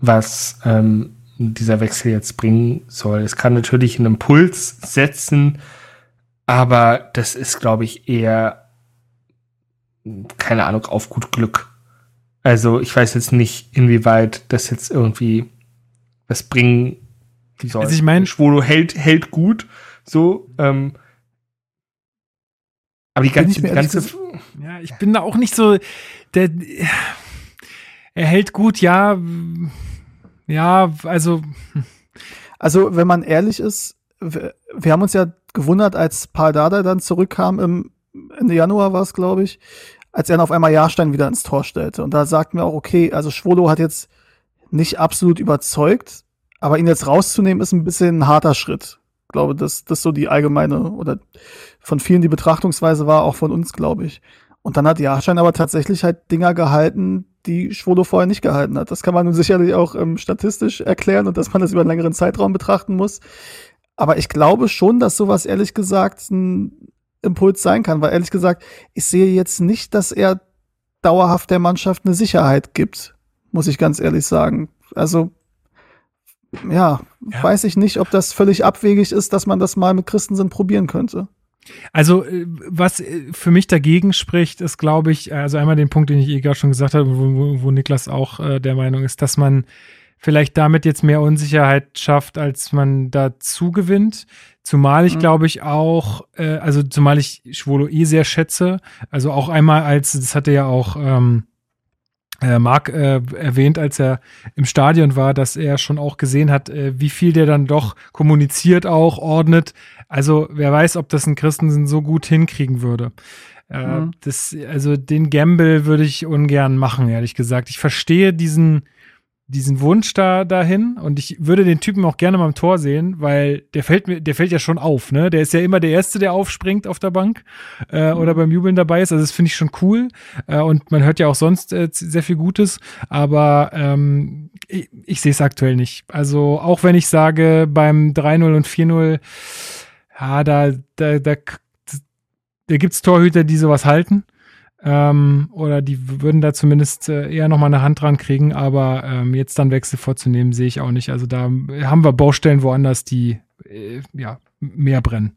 Speaker 3: was ähm, dieser Wechsel jetzt bringen soll. Es kann natürlich einen Impuls setzen, aber das ist, glaube ich, eher, keine Ahnung, auf gut Glück. Also ich weiß jetzt nicht, inwieweit das jetzt irgendwie was bringen soll.
Speaker 1: Also ich meine,
Speaker 3: Schwolo hält, hält gut, so, ähm, aber die ganze, die ganze
Speaker 1: ja, ich bin da auch nicht so, der, er hält gut, ja, Ja, also.
Speaker 4: Also, wenn man ehrlich ist, wir, wir haben uns ja gewundert, als Paul Dada dann zurückkam im Ende Januar war es, glaube ich, als er dann auf einmal Jahrstein wieder ins Tor stellte. Und da sagten wir auch, okay, also Schwolo hat jetzt nicht absolut überzeugt, aber ihn jetzt rauszunehmen, ist ein bisschen ein harter Schritt. Glaube, dass das so die allgemeine oder von vielen die Betrachtungsweise war, auch von uns, glaube ich. Und dann hat Jahrstein aber tatsächlich halt Dinger gehalten, die Schwolo vorher nicht gehalten hat. Das kann man nun sicherlich auch ähm, statistisch erklären und dass man das über einen längeren Zeitraum betrachten muss. Aber ich glaube schon, dass sowas ehrlich gesagt ein Impuls sein kann, weil ehrlich gesagt, ich sehe jetzt nicht, dass er dauerhaft der Mannschaft eine Sicherheit gibt, muss ich ganz ehrlich sagen. Also, ja, ja. weiß ich nicht, ob das völlig abwegig ist, dass man das mal mit Christensen probieren könnte.
Speaker 1: Also, äh, was äh, für mich dagegen spricht, ist, glaube ich, also einmal den Punkt, den ich eh gerade schon gesagt habe, wo, wo Niklas auch äh, der Meinung ist, dass man vielleicht damit jetzt mehr Unsicherheit schafft, als man dazu gewinnt. Zumal ich, mhm. glaube ich, auch, äh, also zumal ich Schwolo eh sehr schätze. Also auch einmal als, das hatte ja auch ähm, äh, Marc äh, erwähnt, als er im Stadion war, dass er schon auch gesehen hat, äh, wie viel der dann doch kommuniziert auch, ordnet. Also wer weiß, ob das ein Christensen so gut hinkriegen würde. Äh, mhm. das, also den Gamble würde ich ungern machen, ehrlich gesagt. Ich verstehe diesen, diesen Wunsch da dahin und ich würde den Typen auch gerne mal im Tor sehen, weil der fällt mir, der fällt ja schon auf, ne? Der ist ja immer der Erste, der aufspringt auf der Bank äh, mhm. oder beim Jubeln dabei ist. Also das finde ich schon cool äh, und man hört ja auch sonst äh, sehr viel Gutes, aber ähm, ich, ich sehe es aktuell nicht. Also auch wenn ich sage beim 3-0 und 4-0, ja, da, da, da, da gibt's Torhüter, die sowas halten. Ähm, oder die würden da zumindest äh, eher nochmal eine Hand dran kriegen, aber ähm, jetzt dann Wechsel vorzunehmen, sehe ich auch nicht. Also da haben wir Baustellen woanders, die äh, ja mehr brennen.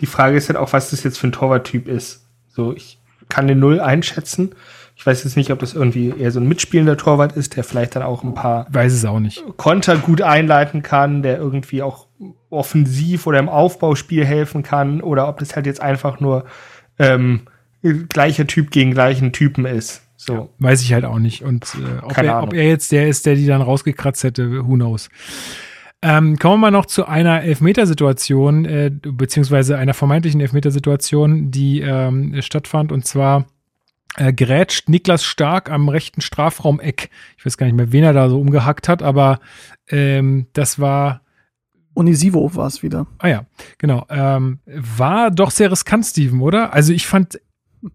Speaker 3: Die Frage ist halt auch, was das jetzt für ein Torwarttyp ist. So, ich kann den Null einschätzen. Ich weiß jetzt nicht, ob das irgendwie eher so ein mitspielender Torwart ist, der vielleicht dann auch ein paar
Speaker 1: weiß es auch nicht.
Speaker 3: Konter gut einleiten kann, der irgendwie auch offensiv oder im Aufbauspiel helfen kann, oder ob das halt jetzt einfach nur ähm, gleicher Typ gegen gleichen Typen ist. So. Ja,
Speaker 1: weiß ich halt auch nicht. Und äh, ob, er, ob, er, jetzt der ist, der die dann rausgekratzt hätte, who knows. Ähm, kommen wir mal noch zu einer Elfmetersituation, äh, beziehungsweise einer vermeintlichen Elfmetersituation, die ähm, stattfand. Und zwar äh, gerätscht Niklas Stark am rechten Strafraumeck. Ich weiß gar nicht mehr, wen er da so umgehackt hat, aber ähm, das war
Speaker 4: Unisivo war es wieder.
Speaker 1: Ah ja, genau. Ähm, war doch sehr riskant, Steven, oder? Also ich fand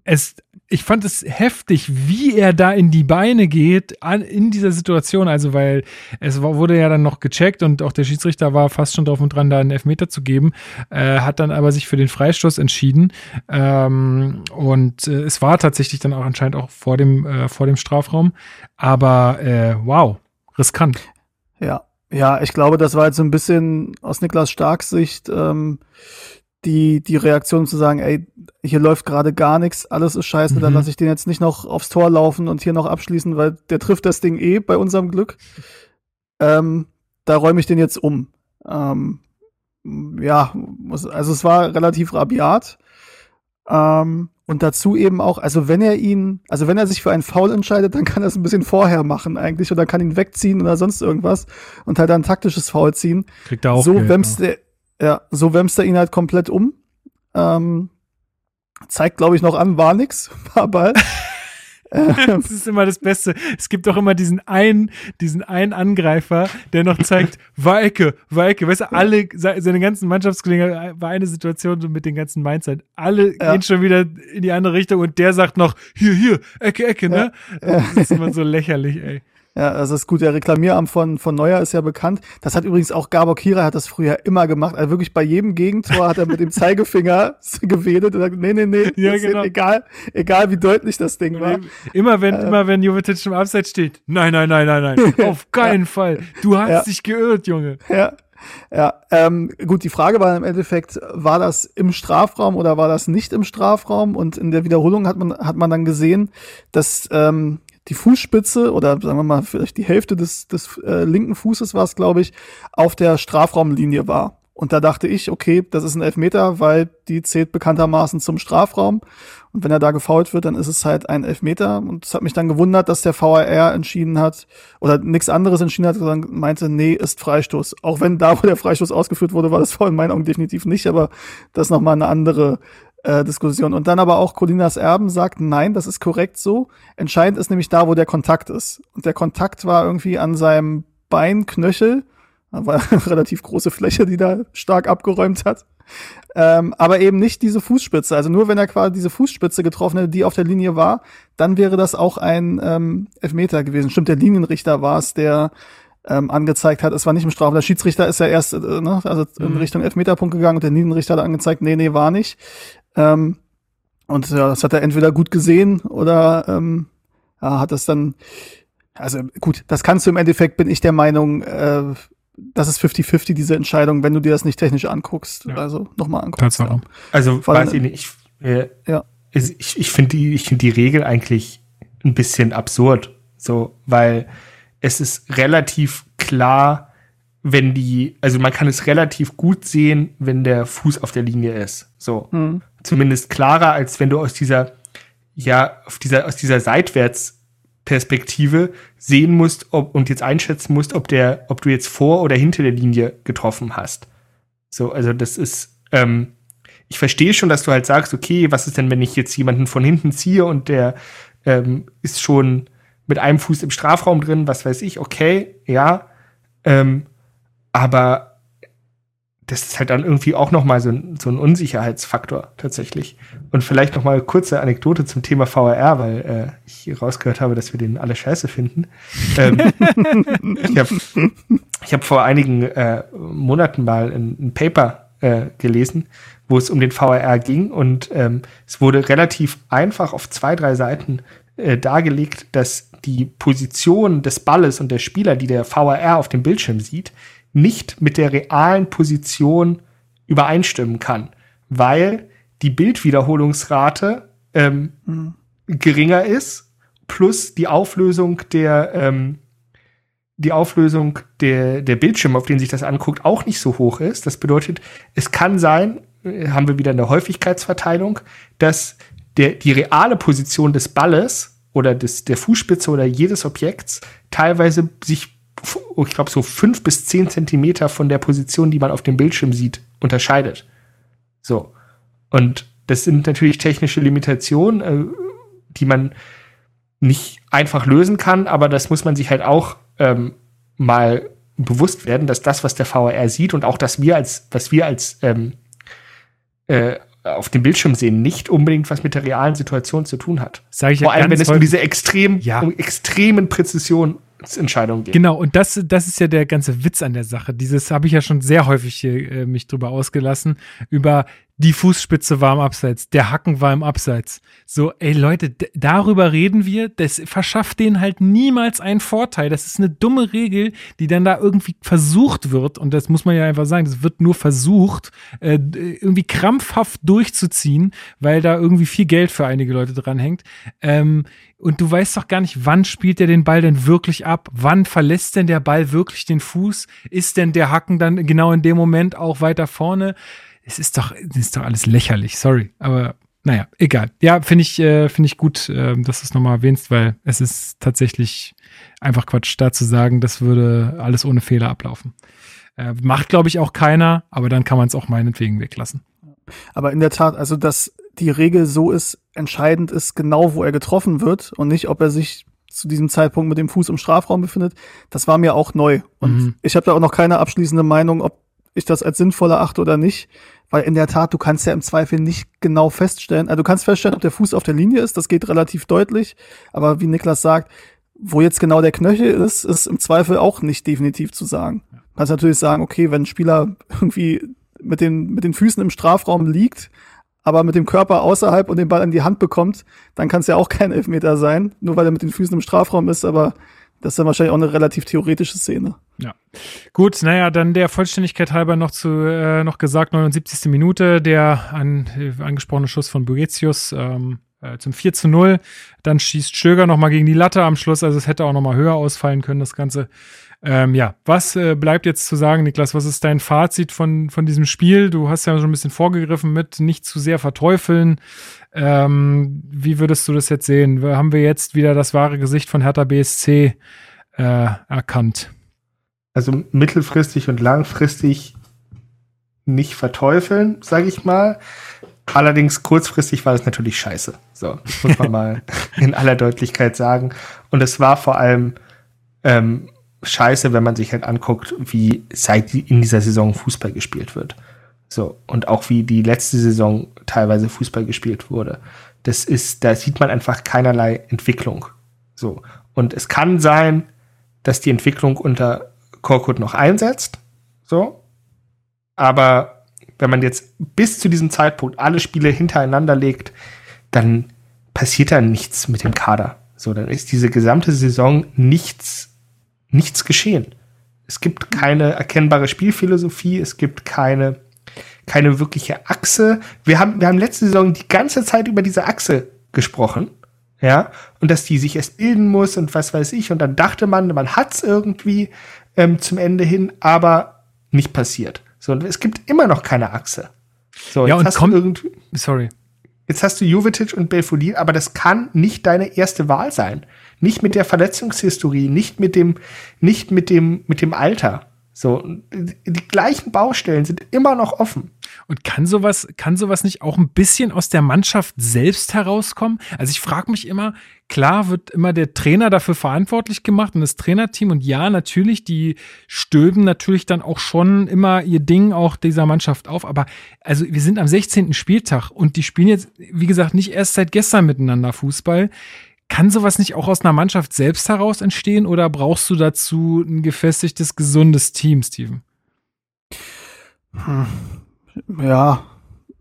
Speaker 1: es, ich fand es heftig, wie er da in die Beine geht an, in dieser Situation. Also, weil es war, wurde ja dann noch gecheckt und auch der Schiedsrichter war fast schon drauf und dran, da einen Elfmeter zu geben, äh, hat dann aber sich für den Freistoß entschieden. Ähm, und äh, es war tatsächlich dann auch anscheinend auch vor dem, äh, vor dem Strafraum. Aber äh, wow, riskant.
Speaker 4: Ja, ja, ich glaube, das war jetzt so ein bisschen aus Niklas Starks Sicht. Ähm, die, die Reaktion zu sagen, ey, hier läuft gerade gar nichts, alles ist scheiße, mhm. dann lasse ich den jetzt nicht noch aufs Tor laufen und hier noch abschließen, weil der trifft das Ding eh bei unserem Glück. Ähm, da räume ich den jetzt um. Ähm, ja, also es war relativ rabiat. Ähm, und dazu eben auch, also wenn er ihn, also wenn er sich für einen Foul entscheidet, dann kann er es ein bisschen vorher machen eigentlich oder kann ihn wegziehen oder sonst irgendwas und halt ein taktisches Foul ziehen.
Speaker 1: Kriegt er auch.
Speaker 4: So Geld, wemst ja. Ja, so wämst er ihn halt komplett um. Ähm, zeigt, glaube ich, noch an, war nix, war Ball.
Speaker 1: das ist immer das Beste. Es gibt doch immer diesen einen, diesen einen Angreifer, der noch zeigt, war Ecke, war Ecke. Weißt du, alle, seine ganzen Mannschaftskollegen, war eine Situation so mit den ganzen Mindset. Alle ja. gehen schon wieder in die andere Richtung und der sagt noch, hier, hier, Ecke, Ecke, ne? Ja. Das ist immer so lächerlich, ey.
Speaker 4: Ja, das ist gut. Der Reklamieramt von, von Neuer ist ja bekannt. Das hat übrigens auch Gabor Kira hat das früher immer gemacht. Also wirklich bei jedem Gegentor hat er mit dem Zeigefinger gewedelt und gesagt, nee, nee, nee, ja, genau. egal, egal wie deutlich das Ding war.
Speaker 1: Immer wenn, äh, immer wenn Jovetic im Abseits steht, nein, nein, nein, nein, nein, auf keinen ja. Fall. Du hast ja. dich geirrt, Junge.
Speaker 4: Ja. Ja, ähm, gut, die Frage war im Endeffekt, war das im Strafraum oder war das nicht im Strafraum? Und in der Wiederholung hat man, hat man dann gesehen, dass ähm, die Fußspitze oder sagen wir mal vielleicht die Hälfte des, des äh, linken Fußes war es, glaube ich, auf der Strafraumlinie war. Und da dachte ich, okay, das ist ein Elfmeter, weil die zählt bekanntermaßen zum Strafraum. Und wenn er da gefault wird, dann ist es halt ein Elfmeter. Und es hat mich dann gewundert, dass der VAR entschieden hat oder nichts anderes entschieden hat, sondern meinte, nee, ist Freistoß. Auch wenn da, wo der Freistoß ausgeführt wurde, war das vor in meinen Augen definitiv nicht, aber das ist nochmal eine andere äh, Diskussion. Und dann aber auch Colinas Erben sagt, nein, das ist korrekt so. Entscheidend ist nämlich da, wo der Kontakt ist. Und der Kontakt war irgendwie an seinem Beinknöchel war eine relativ große Fläche, die da stark abgeräumt hat. Ähm, aber eben nicht diese Fußspitze. Also nur wenn er quasi diese Fußspitze getroffen hätte, die auf der Linie war, dann wäre das auch ein ähm, Elfmeter gewesen. Stimmt, der Linienrichter war es, der ähm, angezeigt hat, es war nicht im Strafraum. Der Schiedsrichter ist ja erst äh, ne, also in mhm. Richtung Elfmeterpunkt gegangen und der Linienrichter hat angezeigt, nee, nee, war nicht. Ähm, und ja, das hat er entweder gut gesehen oder ähm, ja, hat das dann also gut, das kannst du im Endeffekt, bin ich der Meinung, äh, das ist 50-50, diese Entscheidung, wenn du dir das nicht technisch anguckst. Ja. Also nochmal anguckst.
Speaker 3: Tatsache. Ja. Also Vor weiß ich nicht. Ich, äh, ja. ich, ich finde die, ich finde die Regel eigentlich ein bisschen absurd. So, weil es ist relativ klar, wenn die, also man kann es relativ gut sehen, wenn der Fuß auf der Linie ist. So. Mhm. Zumindest klarer, als wenn du aus dieser, ja, auf dieser, aus dieser seitwärts Perspektive sehen musst ob, und jetzt einschätzen musst, ob der, ob du jetzt vor oder hinter der Linie getroffen hast. So, also das ist, ähm, ich verstehe schon, dass du halt sagst, okay, was ist denn, wenn ich jetzt jemanden von hinten ziehe und der ähm, ist schon mit einem Fuß im Strafraum drin, was weiß ich, okay, ja, ähm, aber das ist halt dann irgendwie auch noch mal so ein, so ein Unsicherheitsfaktor tatsächlich. Und vielleicht noch mal kurze Anekdote zum Thema VRR, weil äh, ich rausgehört habe, dass wir den alle scheiße finden. ähm, ich habe hab vor einigen äh, Monaten mal ein, ein Paper äh, gelesen, wo es um den VRR ging und ähm, es wurde relativ einfach auf zwei, drei Seiten äh, dargelegt, dass die Position des Balles und der Spieler, die der VRR auf dem Bildschirm sieht, nicht mit der realen Position übereinstimmen kann, weil die Bildwiederholungsrate ähm, mhm. geringer ist, plus die Auflösung der ähm, die Auflösung der, der Bildschirme, auf denen sich das anguckt, auch nicht so hoch ist. Das bedeutet, es kann sein, äh, haben wir wieder eine Häufigkeitsverteilung, dass der, die reale Position des Balles oder des, der Fußspitze oder jedes Objekts teilweise sich ich glaube, so fünf bis zehn Zentimeter von der Position, die man auf dem Bildschirm sieht, unterscheidet. So. Und das sind natürlich technische Limitationen, äh, die man nicht einfach lösen kann, aber das muss man sich halt auch ähm, mal bewusst werden, dass das, was der VR sieht und auch das wir als, was wir als ähm, äh, auf dem Bildschirm sehen, nicht unbedingt was mit der realen Situation zu tun hat.
Speaker 1: Sag ich
Speaker 3: Vor
Speaker 1: allem,
Speaker 3: wenn es um diese extrem, ja. um extremen Präzision Entscheidung
Speaker 1: gehen. Genau, und das, das ist ja der ganze Witz an der Sache. Dieses habe ich ja schon sehr häufig hier, äh, mich drüber ausgelassen, über die Fußspitze war im Abseits, der Hacken war im Abseits. So, ey Leute, darüber reden wir, das verschafft denen halt niemals einen Vorteil. Das ist eine dumme Regel, die dann da irgendwie versucht wird, und das muss man ja einfach sagen, das wird nur versucht, äh, irgendwie krampfhaft durchzuziehen, weil da irgendwie viel Geld für einige Leute dranhängt. Ähm, und du weißt doch gar nicht, wann spielt er den Ball denn wirklich ab? Wann verlässt denn der Ball wirklich den Fuß? Ist denn der Hacken dann genau in dem Moment auch weiter vorne? Es ist doch, es ist doch alles lächerlich, sorry. Aber naja, egal. Ja, finde ich, äh, finde ich gut, äh, dass du es nochmal erwähnst, weil es ist tatsächlich einfach Quatsch, da zu sagen, das würde alles ohne Fehler ablaufen. Äh, macht, glaube ich, auch keiner, aber dann kann man es auch meinetwegen weglassen.
Speaker 4: Aber in der Tat, also dass die Regel so ist, entscheidend ist genau, wo er getroffen wird und nicht, ob er sich zu diesem Zeitpunkt mit dem Fuß im Strafraum befindet, das war mir auch neu. Und mhm. ich habe da auch noch keine abschließende Meinung, ob ich das als sinnvoll erachte oder nicht. Weil in der Tat, du kannst ja im Zweifel nicht genau feststellen, also du kannst feststellen, ob der Fuß auf der Linie ist, das geht relativ deutlich, aber wie Niklas sagt, wo jetzt genau der Knöchel ist, ist im Zweifel auch nicht definitiv zu sagen. Du kannst natürlich sagen, okay, wenn ein Spieler irgendwie mit den, mit den Füßen im Strafraum liegt, aber mit dem Körper außerhalb und den Ball in die Hand bekommt, dann kann es ja auch kein Elfmeter sein, nur weil er mit den Füßen im Strafraum ist, aber das ist dann wahrscheinlich auch eine relativ theoretische Szene.
Speaker 1: Ja. Gut, naja, dann der Vollständigkeit halber noch zu äh, noch gesagt, 79. Minute, der an, äh, angesprochene Schuss von Boetius. Ähm, äh, zum 4 zu 0. Dann schießt Stöger nochmal gegen die Latte am Schluss, also es hätte auch nochmal höher ausfallen können, das Ganze. Ähm, ja, was äh, bleibt jetzt zu sagen, Niklas? Was ist dein Fazit von, von diesem Spiel? Du hast ja schon ein bisschen vorgegriffen mit nicht zu sehr verteufeln. Ähm, wie würdest du das jetzt sehen? Haben wir jetzt wieder das wahre Gesicht von Hertha BSC äh, erkannt?
Speaker 3: Also mittelfristig und langfristig nicht verteufeln, sage ich mal. Allerdings kurzfristig war es natürlich scheiße. So, das muss man mal in aller Deutlichkeit sagen. Und es war vor allem ähm, scheiße, wenn man sich halt anguckt, wie seit in dieser Saison Fußball gespielt wird. So, und auch wie die letzte Saison teilweise Fußball gespielt wurde. Das ist, da sieht man einfach keinerlei Entwicklung. So. Und es kann sein, dass die Entwicklung unter Korkut noch einsetzt. So. Aber wenn man jetzt bis zu diesem Zeitpunkt alle Spiele hintereinander legt, dann passiert da nichts mit dem Kader. So, dann ist diese gesamte Saison nichts nichts geschehen. Es gibt keine erkennbare Spielphilosophie, es gibt keine, keine wirkliche Achse. Wir haben, wir haben letzte Saison die ganze Zeit über diese Achse gesprochen. Ja, und dass die sich erst bilden muss und was weiß ich. Und dann dachte man, man hat's irgendwie ähm, zum Ende hin, aber nicht passiert. So, und es gibt immer noch keine Achse.
Speaker 1: So, ja, jetzt und hast komm, irgendwie. Sorry.
Speaker 3: Jetzt hast du Jovetic und Belfodil, aber das kann nicht deine erste Wahl sein. Nicht mit der Verletzungshistorie, nicht mit dem, nicht mit dem, mit dem Alter. So, die gleichen Baustellen sind immer noch offen.
Speaker 1: Und kann sowas, kann sowas nicht auch ein bisschen aus der Mannschaft selbst herauskommen? Also ich frage mich immer, klar wird immer der Trainer dafür verantwortlich gemacht und das Trainerteam und ja, natürlich, die stülpen natürlich dann auch schon immer ihr Ding auch dieser Mannschaft auf. Aber also wir sind am 16. Spieltag und die spielen jetzt, wie gesagt, nicht erst seit gestern miteinander Fußball. Kann sowas nicht auch aus einer Mannschaft selbst heraus entstehen oder brauchst du dazu ein gefestigtes, gesundes Team, Steven?
Speaker 4: Hm. Ja,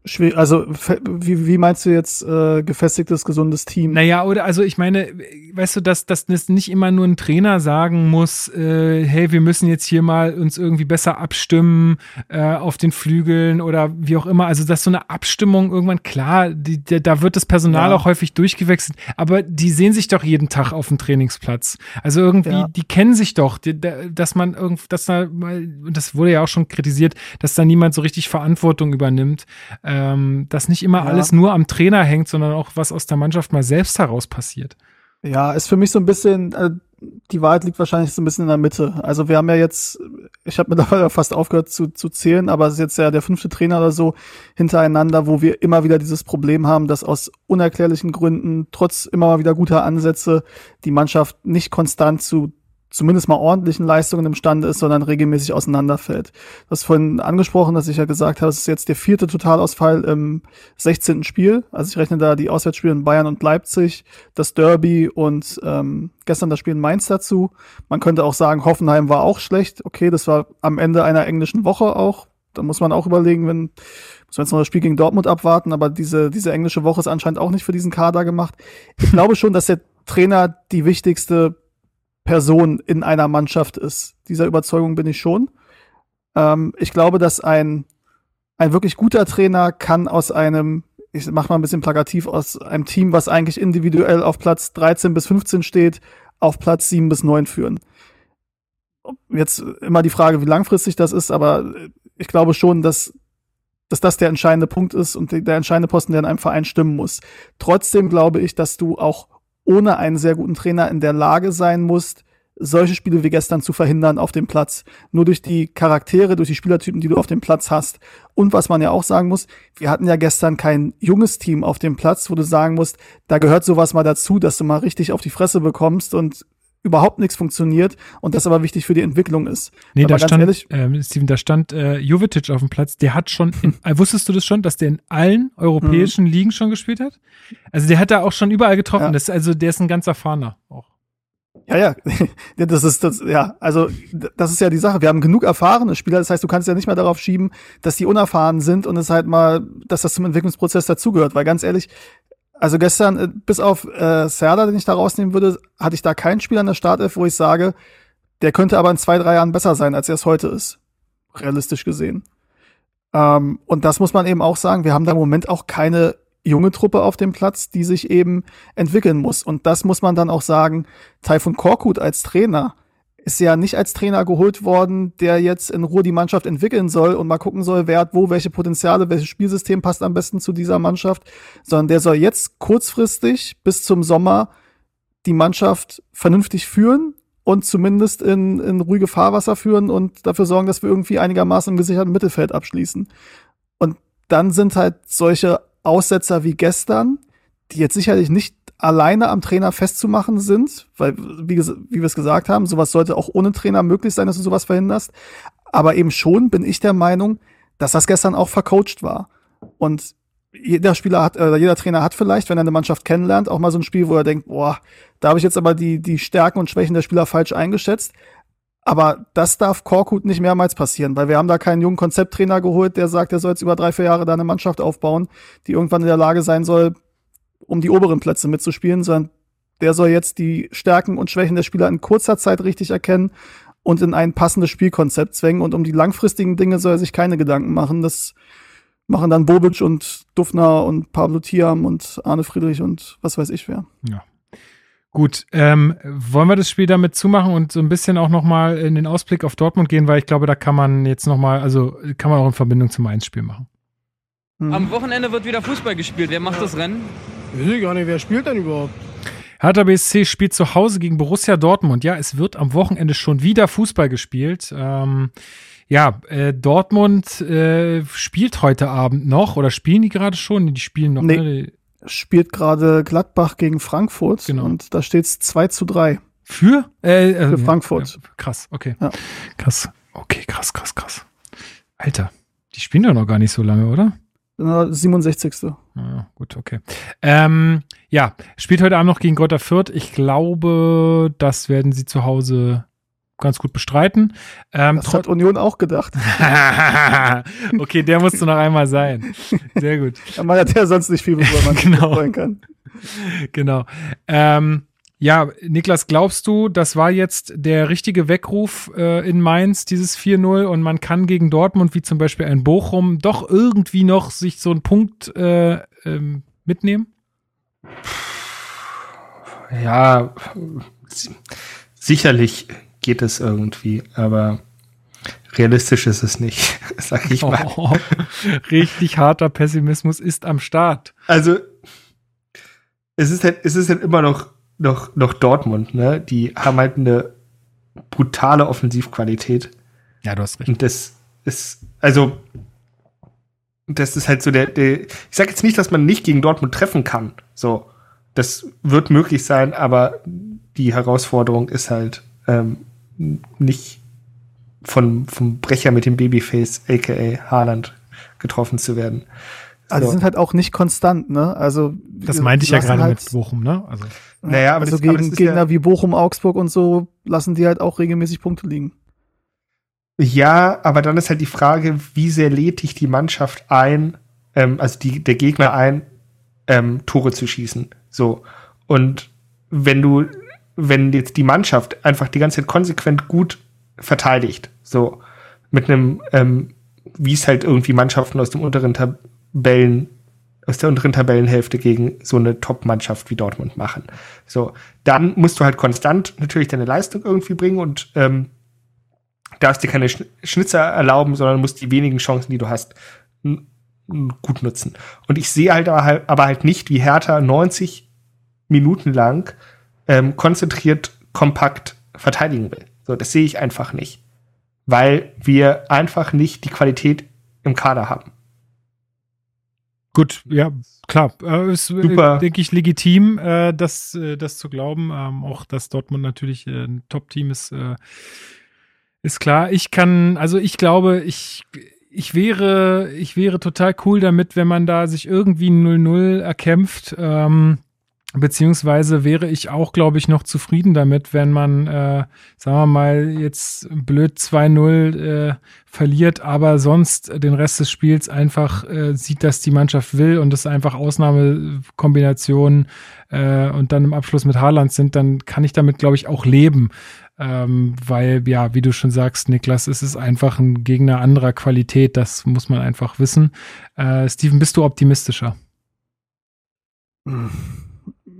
Speaker 4: Schwer, also wie, wie meinst du jetzt äh, gefestigtes, gesundes Team?
Speaker 1: Naja, oder also ich meine, weißt du, dass, dass das nicht immer nur ein Trainer sagen muss, äh, hey, wir müssen jetzt hier mal uns irgendwie besser abstimmen äh, auf den Flügeln oder wie auch immer. Also dass so eine Abstimmung irgendwann, klar, die, die, da wird das Personal ja. auch häufig durchgewechselt, aber die sehen sich doch jeden Tag auf dem Trainingsplatz. Also irgendwie, ja. die kennen sich doch, die, dass man irgend, dass da mal, und das wurde ja auch schon kritisiert, dass da niemand so richtig Verantwortung übernimmt. Äh, ähm, dass nicht immer ja. alles nur am Trainer hängt, sondern auch was aus der Mannschaft mal selbst heraus passiert.
Speaker 4: Ja, ist für mich so ein bisschen, äh, die Wahrheit liegt wahrscheinlich so ein bisschen in der Mitte. Also wir haben ja jetzt, ich habe mittlerweile fast aufgehört zu, zu zählen, aber es ist jetzt ja der fünfte Trainer oder so hintereinander, wo wir immer wieder dieses Problem haben, dass aus unerklärlichen Gründen, trotz immer mal wieder guter Ansätze, die Mannschaft nicht konstant zu zumindest mal ordentlichen Leistungen imstande ist, sondern regelmäßig auseinanderfällt. Du hast vorhin angesprochen, dass ich ja gesagt habe, es ist jetzt der vierte Totalausfall im 16. Spiel. Also ich rechne da die Auswärtsspiele in Bayern und Leipzig, das Derby und ähm, gestern das Spiel in Mainz dazu. Man könnte auch sagen, Hoffenheim war auch schlecht. Okay, das war am Ende einer englischen Woche auch. Da muss man auch überlegen, wenn muss man jetzt noch das Spiel gegen Dortmund abwarten, aber diese, diese englische Woche ist anscheinend auch nicht für diesen Kader gemacht. Ich glaube schon, dass der Trainer die wichtigste Person in einer Mannschaft ist. Dieser Überzeugung bin ich schon. Ähm, ich glaube, dass ein, ein wirklich guter Trainer kann aus einem, ich mach mal ein bisschen plakativ, aus einem Team, was eigentlich individuell auf Platz 13 bis 15 steht, auf Platz 7 bis 9 führen. Jetzt immer die Frage, wie langfristig das ist, aber ich glaube schon, dass, dass das der entscheidende Punkt ist und der entscheidende Posten, der in einem Verein stimmen muss. Trotzdem glaube ich, dass du auch ohne einen sehr guten Trainer in der Lage sein musst, solche Spiele wie gestern zu verhindern auf dem Platz. Nur durch die Charaktere, durch die Spielertypen, die du auf dem Platz hast. Und was man ja auch sagen muss, wir hatten ja gestern kein junges Team auf dem Platz, wo du sagen musst, da gehört sowas mal dazu, dass du mal richtig auf die Fresse bekommst und überhaupt nichts funktioniert und das aber wichtig für die Entwicklung ist.
Speaker 1: Nee, da stand, ehrlich, äh, Steven, da stand äh, Jovetic auf dem Platz, der hat schon, in, äh, wusstest du das schon, dass der in allen europäischen mhm. Ligen schon gespielt hat? Also der hat da auch schon überall getroffen, ja. das, also der ist ein ganz erfahrener auch.
Speaker 4: Ja, ja, das ist das, ja, also das ist ja die Sache. Wir haben genug erfahrene Spieler, das heißt, du kannst ja nicht mehr darauf schieben, dass die unerfahren sind und es halt mal, dass das zum Entwicklungsprozess dazugehört. Weil ganz ehrlich, also gestern, äh, bis auf äh, Serda, den ich da rausnehmen würde, hatte ich da keinen Spieler in der Startelf, wo ich sage, der könnte aber in zwei, drei Jahren besser sein, als er es heute ist. Realistisch gesehen. Ähm, und das muss man eben auch sagen, wir haben da im Moment auch keine junge Truppe auf dem Platz, die sich eben entwickeln muss. Und das muss man dann auch sagen, Taifun Korkut als Trainer ist ja nicht als Trainer geholt worden, der jetzt in Ruhe die Mannschaft entwickeln soll und mal gucken soll, wer hat wo, welche Potenziale, welches Spielsystem passt am besten zu dieser Mannschaft, sondern der soll jetzt kurzfristig bis zum Sommer die Mannschaft vernünftig führen und zumindest in, in ruhige Fahrwasser führen und dafür sorgen, dass wir irgendwie einigermaßen im gesicherten Mittelfeld abschließen. Und dann sind halt solche Aussetzer wie gestern, die jetzt sicherlich nicht alleine am Trainer festzumachen sind, weil, wie, wie wir es gesagt haben, sowas sollte auch ohne Trainer möglich sein, dass du sowas verhinderst. Aber eben schon bin ich der Meinung, dass das gestern auch vercoacht war. Und jeder Spieler hat, äh, jeder Trainer hat vielleicht, wenn er eine Mannschaft kennenlernt, auch mal so ein Spiel, wo er denkt, boah, da habe ich jetzt aber die, die Stärken und Schwächen der Spieler falsch eingeschätzt. Aber das darf Korkut nicht mehrmals passieren, weil wir haben da keinen jungen Konzepttrainer geholt, der sagt, er soll jetzt über drei, vier Jahre da eine Mannschaft aufbauen, die irgendwann in der Lage sein soll, um die oberen Plätze mitzuspielen, sondern der soll jetzt die Stärken und Schwächen der Spieler in kurzer Zeit richtig erkennen und in ein passendes Spielkonzept zwängen. Und um die langfristigen Dinge soll er sich keine Gedanken machen. Das machen dann Bobic und Dufner und Pablo Thiam und Arne Friedrich und was weiß ich wer.
Speaker 1: Ja. Gut, ähm, wollen wir das Spiel damit zumachen und so ein bisschen auch nochmal in den Ausblick auf Dortmund gehen, weil ich glaube, da kann man jetzt nochmal, also kann man auch in Verbindung zum Mainz-Spiel machen.
Speaker 5: Hm. Am Wochenende wird wieder Fußball gespielt. Wer macht ja. das Rennen?
Speaker 6: Ich weiß gar nicht, wer spielt denn überhaupt?
Speaker 1: Hertha BSC spielt zu Hause gegen Borussia Dortmund. Ja, es wird am Wochenende schon wieder Fußball gespielt. Ähm, ja, äh, Dortmund äh, spielt heute Abend noch oder spielen die gerade schon? Die spielen noch.
Speaker 4: Nee. Ne? spielt gerade Gladbach gegen Frankfurt genau. und da steht es 2 zu 3.
Speaker 1: Für?
Speaker 4: Äh, äh, Für Frankfurt.
Speaker 1: Ja, krass, okay. Ja. Krass. Okay, krass, krass, krass. Alter, die spielen doch noch gar nicht so lange, oder?
Speaker 4: 67.
Speaker 1: Ja, gut, okay. Ähm, ja, spielt heute Abend noch gegen Gotter Fürth. Ich glaube, das werden sie zu Hause ganz gut bestreiten.
Speaker 4: Ähm, das hat Union auch gedacht.
Speaker 1: okay, der musste noch einmal sein. Sehr gut.
Speaker 4: man hat ja sonst nicht viel, bevor man
Speaker 1: genau. freuen kann. Genau. Ähm, ja, Niklas, glaubst du, das war jetzt der richtige Weckruf äh, in Mainz, dieses 4-0 und man kann gegen Dortmund, wie zum Beispiel ein Bochum, doch irgendwie noch sich so einen Punkt äh, ähm, mitnehmen?
Speaker 3: Ja, sicherlich geht es irgendwie, aber realistisch ist es nicht, sag ich mal. Oh,
Speaker 1: richtig harter Pessimismus ist am Start.
Speaker 3: Also, es ist halt, es ist halt immer noch, noch, noch Dortmund, ne? Die haben halt eine brutale Offensivqualität.
Speaker 1: Ja, du hast recht.
Speaker 3: Und das ist, also, das ist halt so der, der, ich sag jetzt nicht, dass man nicht gegen Dortmund treffen kann. So, das wird möglich sein, aber die Herausforderung ist halt ähm, nicht von, vom Brecher mit dem Babyface, aka Haaland, getroffen zu werden.
Speaker 4: Also so. sind halt auch nicht konstant, ne? Also
Speaker 1: das meinte ich ja gerade halt, mit Bochum, ne? Also,
Speaker 4: naja, aber also das, gegen aber Gegner ja wie Bochum, Augsburg und so lassen die halt auch regelmäßig Punkte liegen.
Speaker 3: Ja, aber dann ist halt die Frage, wie sehr lädt dich die Mannschaft ein, ähm, also die, der Gegner ein, ähm, Tore zu schießen. So. Und wenn du wenn jetzt die Mannschaft einfach die ganze Zeit konsequent gut verteidigt, so mit einem, ähm, wie es halt irgendwie Mannschaften aus dem unteren Tabellen, aus der unteren Tabellenhälfte gegen so eine Top-Mannschaft wie Dortmund machen. So, dann musst du halt konstant natürlich deine Leistung irgendwie bringen und ähm, darfst dir keine Schnitzer erlauben, sondern musst die wenigen Chancen, die du hast, gut nutzen. Und ich sehe halt aber halt nicht, wie Hertha 90 Minuten lang ähm, konzentriert, kompakt verteidigen will. So, das sehe ich einfach nicht. Weil wir einfach nicht die Qualität im Kader haben.
Speaker 1: Gut, ja, klar. Äh, ist, äh, Super. denke ich, legitim, äh, das, äh, das zu glauben. Ähm, auch, dass Dortmund natürlich äh, ein Top-Team ist, äh, ist klar. Ich kann, also ich glaube, ich, ich wäre, ich wäre total cool damit, wenn man da sich irgendwie 0-0 erkämpft. Ähm, Beziehungsweise wäre ich auch, glaube ich, noch zufrieden damit, wenn man, äh, sagen wir mal, jetzt blöd 2-0 äh, verliert, aber sonst den Rest des Spiels einfach äh, sieht, dass die Mannschaft will und es einfach Ausnahmekombinationen äh, und dann im Abschluss mit Haaland sind, dann kann ich damit, glaube ich, auch leben. Ähm, weil, ja, wie du schon sagst, Niklas, es ist einfach ein Gegner anderer Qualität, das muss man einfach wissen. Äh, Steven, bist du optimistischer?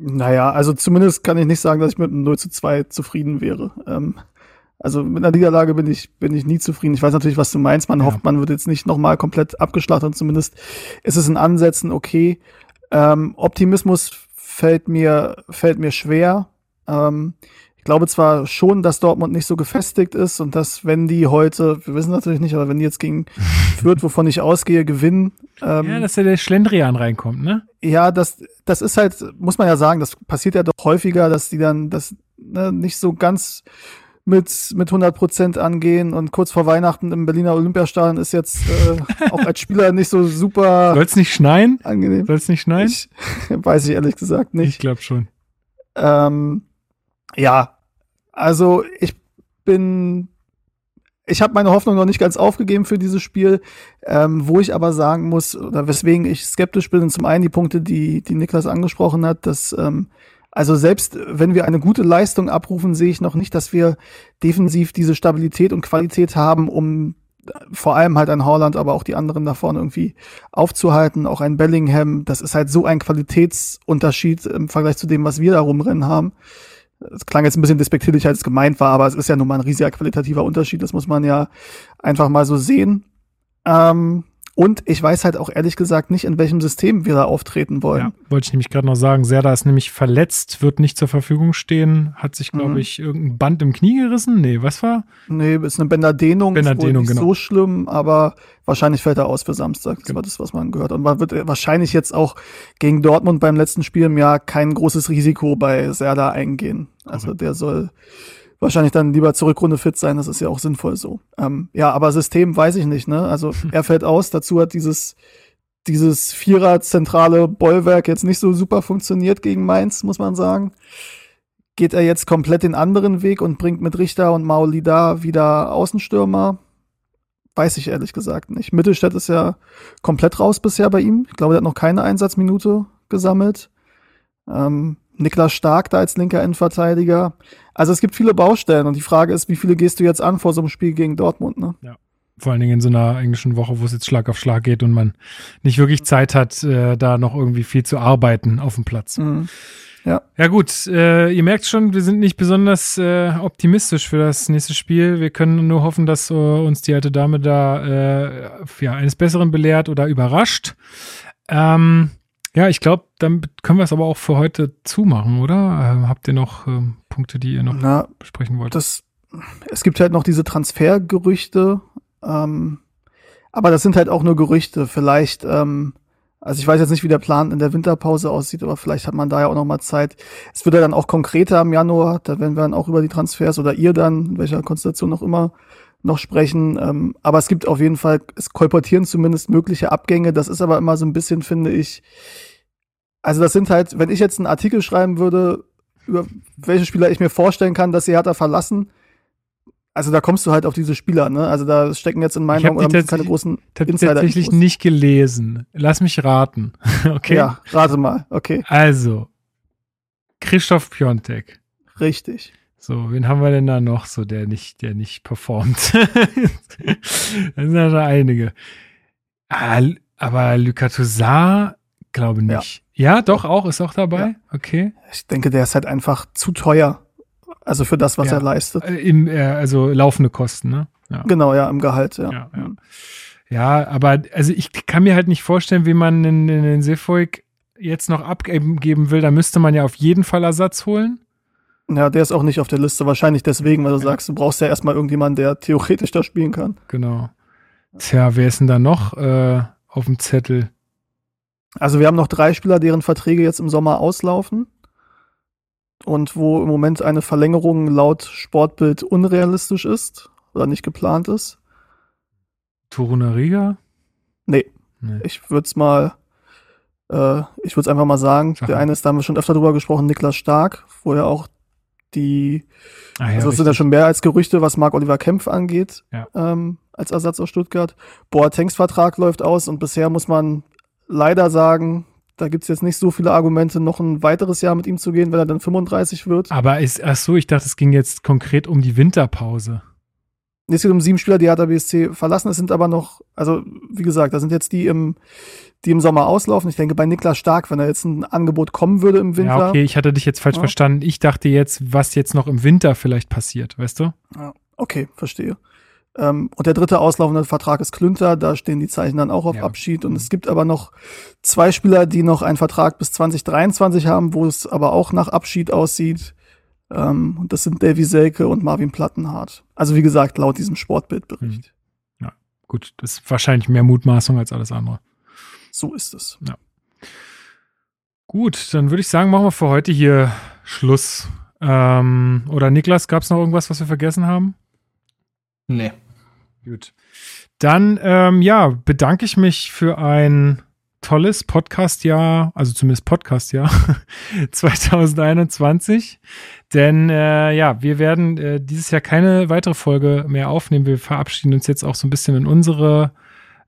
Speaker 4: Naja, also zumindest kann ich nicht sagen, dass ich mit einem 0 zu 2 zufrieden wäre. Ähm, also mit einer Niederlage bin ich, bin ich nie zufrieden. Ich weiß natürlich, was du meinst. Man
Speaker 1: Ja.
Speaker 4: hofft, man wird jetzt nicht nochmal komplett abgeschlachtet und zumindest ist es in Ansätzen okay. Ähm, Optimismus fällt mir, fällt mir schwer. Ähm, ich glaube zwar schon, dass Dortmund nicht so gefestigt ist und dass, wenn die heute, wir wissen natürlich nicht, aber wenn die jetzt gegen Fürth, wovon ich ausgehe, gewinnen, ähm,
Speaker 1: Ja, dass ja der Schlendrian reinkommt, ne?
Speaker 4: ja, das, das ist halt, muss man ja sagen, das passiert ja doch häufiger, dass die dann das ne, nicht so ganz mit, mit 100 Prozent angehen und kurz vor Weihnachten im Berliner Olympiastadion ist jetzt äh, auch als Spieler nicht so super
Speaker 1: Soll's nicht schneien?
Speaker 4: angenehm.
Speaker 1: Soll's nicht schneien?
Speaker 4: Ich, weiß ich ehrlich gesagt
Speaker 1: Ich
Speaker 4: nicht.
Speaker 1: glaube schon.
Speaker 4: Ähm, ja, also ich bin, ich habe meine Hoffnung noch nicht ganz aufgegeben für dieses Spiel, ähm, wo ich aber sagen muss, oder weswegen ich skeptisch bin, sind zum einen die Punkte, die, die Niklas angesprochen hat, dass ähm, also selbst wenn wir eine gute Leistung abrufen, sehe ich noch nicht, dass wir defensiv diese Stabilität und Qualität haben, um vor allem halt ein Holland, aber auch die anderen da vorne irgendwie aufzuhalten. Auch ein Bellingham, das ist halt so ein Qualitätsunterschied im Vergleich zu dem, was wir da rumrennen haben. Das klang jetzt ein bisschen despektierlich, als es gemeint war, aber es ist ja nun mal ein riesiger qualitativer Unterschied. Das muss man ja einfach mal so sehen. Ähm, und ich weiß halt auch ehrlich gesagt nicht, in welchem System wir da auftreten wollen.
Speaker 1: Ja, wollte ich nämlich gerade noch sagen. Serda ist nämlich verletzt, wird nicht zur Verfügung stehen, hat sich, glaube
Speaker 4: Mhm.
Speaker 1: ich, irgendein Band im Knie gerissen. Nee, was war?
Speaker 4: Nee, ist eine Bänderdehnung.
Speaker 1: Bänderdehnung,
Speaker 4: nicht
Speaker 1: genau.
Speaker 4: so schlimm, aber wahrscheinlich fällt er aus für Samstag. Das
Speaker 1: Genau.
Speaker 4: war das, was man gehört. Und man wird wahrscheinlich jetzt auch gegen Dortmund beim letzten Spiel im Jahr kein großes Risiko bei Serda eingehen. Also
Speaker 1: Okay.
Speaker 4: der soll wahrscheinlich dann lieber zur Rückrunde fit sein. Das ist ja auch sinnvoll so. Ähm, ja, aber System weiß ich nicht, ne? Also er fällt aus. Dazu hat dieses dieses Vierer zentrale Bollwerk jetzt nicht so super funktioniert gegen Mainz, muss man sagen. Geht er jetzt komplett den anderen Weg und bringt mit Richter und Maulida wieder Außenstürmer? Weiß ich ehrlich gesagt nicht. Mittelstädt ist ja komplett raus bisher bei ihm. Ich glaube, der hat noch keine Einsatzminute gesammelt. Ähm, Niklas Stark da als linker Innenverteidiger. Also es gibt viele Baustellen und die Frage ist, wie viele gehst du jetzt an vor so einem Spiel gegen Dortmund, ne?
Speaker 1: Vor allen Dingen in so einer englischen Woche, wo es jetzt Schlag auf Schlag geht und man nicht wirklich Zeit hat, äh, da noch irgendwie viel zu arbeiten auf dem Platz.
Speaker 4: Mhm.
Speaker 1: Ja gut, äh, ihr merkt schon, wir sind nicht besonders äh, optimistisch für das nächste Spiel. Wir können nur hoffen, dass äh, uns die alte Dame da äh, ja, eines Besseren belehrt oder überrascht. Ähm, ja, ich glaube, dann können wir es aber auch für heute zumachen, oder? Ähm, habt ihr noch ähm, Punkte, die ihr noch
Speaker 4: Na,
Speaker 1: besprechen wollt?
Speaker 4: das, es gibt halt noch diese Transfergerüchte, ähm, aber das sind halt auch nur Gerüchte. Vielleicht, ähm, also ich weiß jetzt nicht, wie der Plan in der Winterpause aussieht, aber vielleicht hat man da ja auch noch mal Zeit. Es wird ja dann auch konkreter im Januar, da werden wir dann auch über die Transfers oder ihr dann, in welcher Konstellation auch immer, noch sprechen. Ähm, aber es gibt auf jeden Fall, es kolportieren zumindest mögliche Abgänge. Das ist aber immer so ein bisschen, finde ich, also das sind halt, wenn ich jetzt einen Artikel schreiben würde, über welche Spieler ich mir vorstellen kann, dass sie Hertha verlassen, also da kommst du halt auf diese Spieler, ne? Also da stecken jetzt in meinen
Speaker 1: hab
Speaker 4: Augen keine großen
Speaker 1: Ich habe
Speaker 4: Insider
Speaker 1: tatsächlich
Speaker 4: Infos.
Speaker 1: nicht gelesen. Lass mich raten. Okay.
Speaker 4: Ja, rate mal. Okay,
Speaker 1: Also, Christoph Piontek.
Speaker 4: richtig.
Speaker 1: So, wen haben wir denn da noch so, der nicht, der nicht performt? das sind ja schon einige. Ah, aber Toussaint, glaube nicht. Ja. doch, auch, ist auch dabei. Okay.
Speaker 4: Ich denke, der ist halt einfach zu teuer. Also für das, was
Speaker 1: Ja.
Speaker 4: er leistet.
Speaker 1: Äh, Im, äh, also laufende Kosten, ne? Ja.
Speaker 4: Genau, ja, im Gehalt, ja.
Speaker 1: Ja, ja. Ja, aber also ich kann mir halt nicht vorstellen, wie man in, in den Seefolk jetzt noch abgeben will. Da müsste man ja auf jeden Fall Ersatz holen.
Speaker 4: Ja, der ist auch nicht auf der Liste. Wahrscheinlich deswegen, weil du sagst, du brauchst ja erstmal irgendjemanden, der theoretisch da spielen kann.
Speaker 1: Genau. Tja, wer ist denn da noch äh, auf dem Zettel?
Speaker 4: Also wir haben noch drei Spieler, deren Verträge jetzt im Sommer auslaufen. Und wo im Moment eine Verlängerung laut Sportbild unrealistisch ist oder nicht geplant ist.
Speaker 1: Torunariga?
Speaker 4: Nee.
Speaker 1: Nee.
Speaker 4: Ich würde es mal, äh, ich würde es einfach mal sagen.
Speaker 1: Sag
Speaker 4: der eine ist, da haben wir schon öfter drüber gesprochen, Niklas Stark, wo ja auch die,
Speaker 1: Ah, ja,
Speaker 4: also es sind ja schon mehr als Gerüchte, was Marc-Oliver Kempf angeht,
Speaker 1: Ja.
Speaker 4: ähm, als Ersatz aus Stuttgart. Boatengs Vertrag läuft aus und bisher muss man leider sagen, da gibt's jetzt nicht so viele Argumente, noch ein weiteres Jahr mit ihm zu gehen, wenn er dann 35 wird.
Speaker 1: Aber ist, ach so, ich dachte, es ging jetzt konkret um die Winterpause.
Speaker 4: Es geht um sieben Spieler, die Hertha BSC verlassen. Es sind aber noch, also wie gesagt, da sind jetzt die im, die im Sommer auslaufen. Ich denke bei Niklas Stark, wenn da jetzt ein Angebot kommen würde im Winter.
Speaker 1: Ja, okay, ich hatte dich jetzt falsch
Speaker 4: Ja.
Speaker 1: verstanden. Ich dachte jetzt, was jetzt noch im Winter vielleicht passiert, weißt du?
Speaker 4: Ja, okay, verstehe. Ähm, und der dritte auslaufende Vertrag ist Klünter, da stehen die Zeichen dann auch auf
Speaker 1: Ja.
Speaker 4: Abschied. Und es gibt aber noch zwei Spieler, die noch einen Vertrag bis 2023 haben, wo es aber auch nach Abschied aussieht. Ähm, und das sind Davy Selke und Marvin Plattenhardt. Also wie gesagt, laut diesem Sportbildbericht.
Speaker 1: Gut, das ist wahrscheinlich mehr Mutmaßung als alles andere.
Speaker 4: So ist es.
Speaker 1: Gut, dann würde ich sagen, machen wir für heute hier Schluss. Ähm, oder Niklas, gab es noch irgendwas, was wir vergessen haben?
Speaker 3: Nee.
Speaker 1: Gut. Dann, ähm, ja, bedanke ich mich für ein tolles Podcast-Jahr, also zumindest Podcast-Jahr 2021. Denn, äh, ja, wir werden äh, dieses Jahr keine weitere Folge mehr aufnehmen. Wir verabschieden uns jetzt auch so ein bisschen in unsere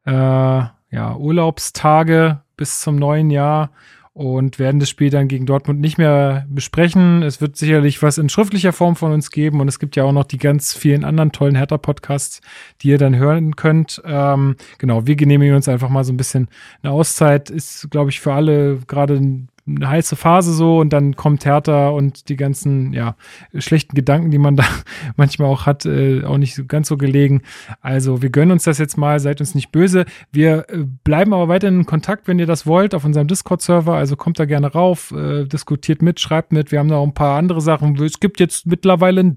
Speaker 1: äh, ja, Urlaubstage bis zum neuen Jahr und werden das Spiel dann gegen Dortmund nicht mehr besprechen. Es wird sicherlich was in schriftlicher Form von uns geben und es gibt ja auch noch die ganz vielen anderen tollen Hertha-Podcasts, die ihr dann hören könnt. Ähm, genau, wir genehmigen uns einfach mal so ein bisschen eine Auszeit. Ist, glaube ich, für alle gerade ein eine heiße Phase so und dann kommt Hertha und die ganzen ja schlechten Gedanken, die man da manchmal auch hat, äh, auch nicht ganz so gelegen. Also wir gönnen uns das jetzt mal, seid uns nicht böse. Wir äh, bleiben aber weiterhin in Kontakt, wenn ihr das wollt, auf unserem Discord-Server. Also kommt da gerne rauf, äh, diskutiert mit, schreibt mit. Wir haben da auch ein paar andere Sachen. Es gibt jetzt mittlerweile einen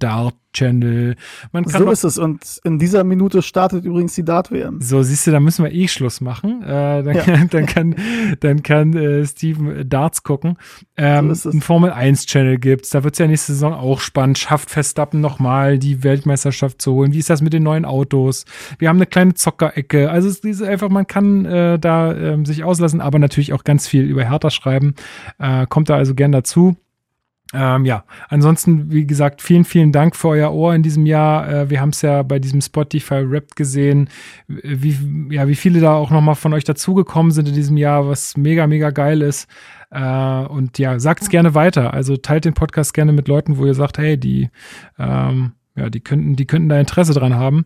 Speaker 1: Dart-Channel. Man kann
Speaker 4: So ist es. Und in dieser Minute startet übrigens die Dart-WM.
Speaker 1: so, siehst du, da müssen wir eh Schluss machen. Äh, dann,
Speaker 4: Ja.
Speaker 1: kann, dann kann, dann kann äh, Steven Darts gucken. Ähm,
Speaker 4: So es.
Speaker 1: ein Formel 1 Channel gibt's. Da wird's ja nächste Saison auch spannend. Schafft Verstappen nochmal die Weltmeisterschaft zu holen? Wie ist das mit den neuen Autos? Wir haben eine kleine Zockerecke. Also es ist einfach, man kann äh, da ähm, sich auslassen, aber natürlich auch ganz viel über Hertha schreiben. Äh, kommt da also gern dazu. Ähm, ja, ansonsten, wie gesagt, vielen, vielen Dank für euer Ohr in diesem Jahr. Äh, wir haben es ja bei diesem Spotify Rap gesehen, wie, ja, wie viele da auch nochmal von euch dazugekommen sind in diesem Jahr, was mega, mega geil ist. Äh, und ja, sagt's gerne weiter. Also teilt den Podcast gerne mit Leuten, wo ihr sagt, hey, die, ähm, ja, die könnten, die könnten da Interesse dran haben.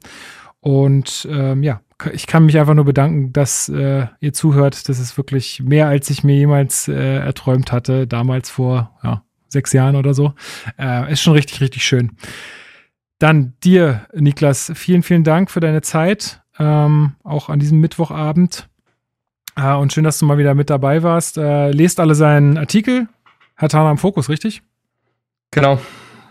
Speaker 1: Und ähm, ja, ich kann mich einfach nur bedanken, dass äh, ihr zuhört. Das ist wirklich mehr, als ich mir jemals äh, erträumt hatte, damals vor ja, sechs Jahren oder so. Äh, ist schon richtig, richtig schön. Dann dir, Niklas, vielen, vielen Dank für deine Zeit, ähm, auch an diesem Mittwochabend. Äh, und schön, dass du mal wieder mit dabei warst. Äh, lest alle seinen Artikel. Hatana im Fokus, richtig?
Speaker 3: Genau.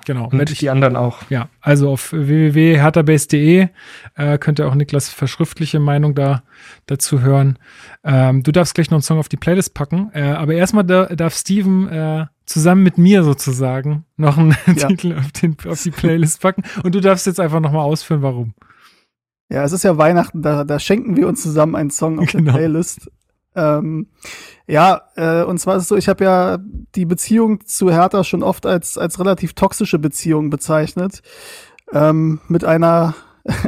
Speaker 1: Genau.
Speaker 3: Und
Speaker 1: ich-
Speaker 3: die anderen auch.
Speaker 1: ja, also auf www.herterbase.de äh, könnt ihr auch Niklas verschriftliche Meinung da dazu hören. Ähm, du darfst gleich noch einen Song auf die Playlist packen, äh, aber erstmal da, darf Steven äh, zusammen mit mir sozusagen noch einen
Speaker 4: Ja.
Speaker 1: Titel auf, den, auf die Playlist packen und du darfst jetzt einfach nochmal ausführen, warum.
Speaker 4: Ja, es ist ja Weihnachten, da, da schenken wir uns zusammen einen Song auf
Speaker 1: Genau.
Speaker 4: der Playlist. Ähm, ja, äh, und zwar ist es so, ich habe ja die Beziehung zu Hertha schon oft als, als relativ toxische Beziehung bezeichnet. Ähm, mit einer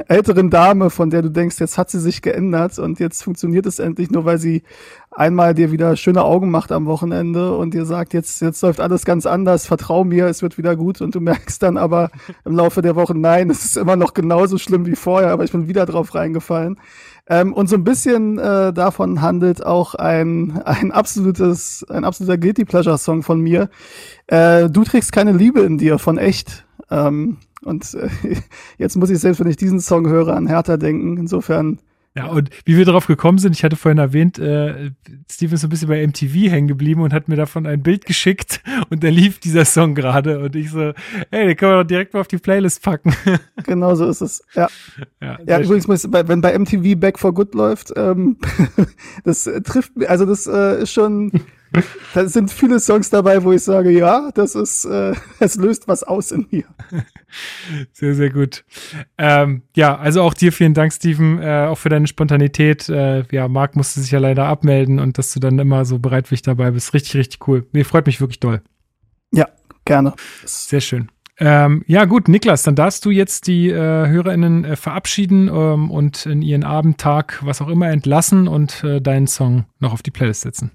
Speaker 4: älteren Dame, von der du denkst, jetzt hat sie sich geändert und jetzt funktioniert es endlich nur, weil sie einmal dir wieder schöne Augen macht am Wochenende und dir sagt, jetzt, jetzt läuft alles ganz anders, vertrau mir, es wird wieder gut und du merkst dann aber im Laufe der Woche, nein, es ist immer noch genauso schlimm wie vorher, aber ich bin wieder drauf reingefallen. Ähm, und so ein bisschen äh, davon handelt auch ein, ein absolutes, ein absoluter Guilty Pleasure Song von mir. Äh, du trägst keine Liebe in dir von echt. Ähm, und äh, jetzt muss ich selbst, wenn ich diesen Song höre, an Hertha denken. Insofern,
Speaker 1: Ja, und wie wir darauf gekommen sind, ich hatte vorhin erwähnt, äh, Steven ist so ein bisschen bei MTV hängen geblieben und hat mir davon ein Bild geschickt und da lief dieser Song gerade und ich so, ey, den können wir doch direkt mal auf die Playlist packen.
Speaker 4: genau so ist es. Ja.
Speaker 1: ja,
Speaker 4: Ja, übrigens, muss, wenn bei MTV Back for Good läuft, ähm, das trifft also das äh, ist schon, da sind viele Songs dabei, wo ich sage, ja, das ist, äh, es löst was aus in mir.
Speaker 1: Sehr, sehr gut. Ähm, ja, also auch dir vielen Dank, Steven, äh, auch für deine Spontanität. Äh, ja, Marc musste sich ja leider abmelden und dass du dann immer so bereitwillig dabei bist. Richtig, richtig cool. Mir freut mich wirklich doll.
Speaker 4: Ja, gerne.
Speaker 1: Sehr schön. Ähm, ja, gut, Niklas, dann darfst du jetzt die äh, HörerInnen äh, verabschieden ähm, und in ihren Abend, Tag, was auch immer entlassen und äh, deinen Song noch auf die Playlist setzen.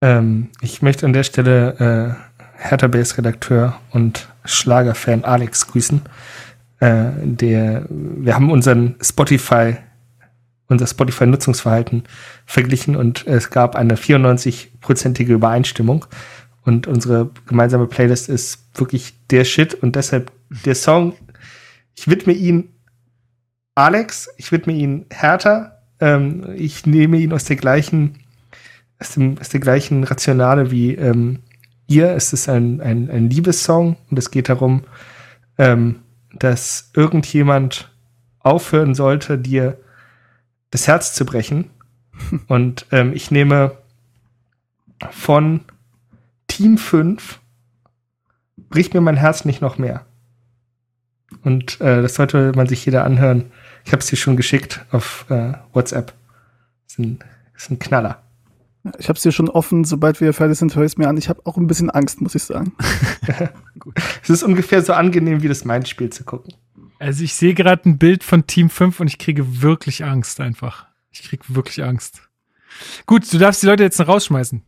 Speaker 3: Ähm, ich möchte an der Stelle äh, Hertha Base Redakteur und Schlagerfan Alex grüßen. äh, der, wir haben unseren Spotify, unser Spotify-Nutzungsverhalten verglichen und es gab eine 94-prozentige Übereinstimmung. Und unsere gemeinsame Playlist ist wirklich der Shit und deshalb der Song, ich widme ihn Alex, ich widme ihn Hertha, ähm, ich nehme ihn aus der gleichen, aus, dem, aus der gleichen Rationale wie ähm, ihr. Es ist ein, ein, ein Liebessong und es geht darum, ähm, dass irgendjemand aufhören sollte, dir das Herz zu brechen. Und ähm, ich nehme von Team 5 bricht mir mein Herz nicht noch mehr. Und äh, das sollte man sich jeder anhören. Ich habe es dir schon geschickt auf äh, WhatsApp. Ist ein, ist ein Knaller.
Speaker 4: Ich habe es dir schon offen, sobald wir fertig sind, höre ich es mir an. Ich habe auch ein bisschen Angst, muss ich sagen.
Speaker 3: es ist ungefähr so angenehm, wie das Mainz-Spiel zu gucken.
Speaker 1: Also ich sehe gerade ein Bild von Team 5 und ich kriege wirklich Angst einfach. Ich kriege wirklich Angst. Gut, du darfst die Leute jetzt noch rausschmeißen.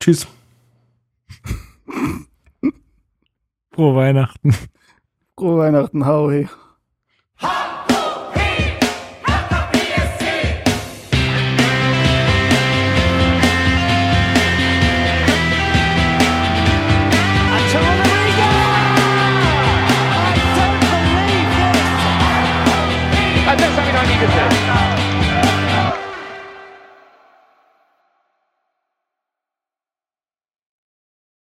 Speaker 3: Tschüss.
Speaker 1: Frohe Weihnachten.
Speaker 4: Frohe Weihnachten, Howie.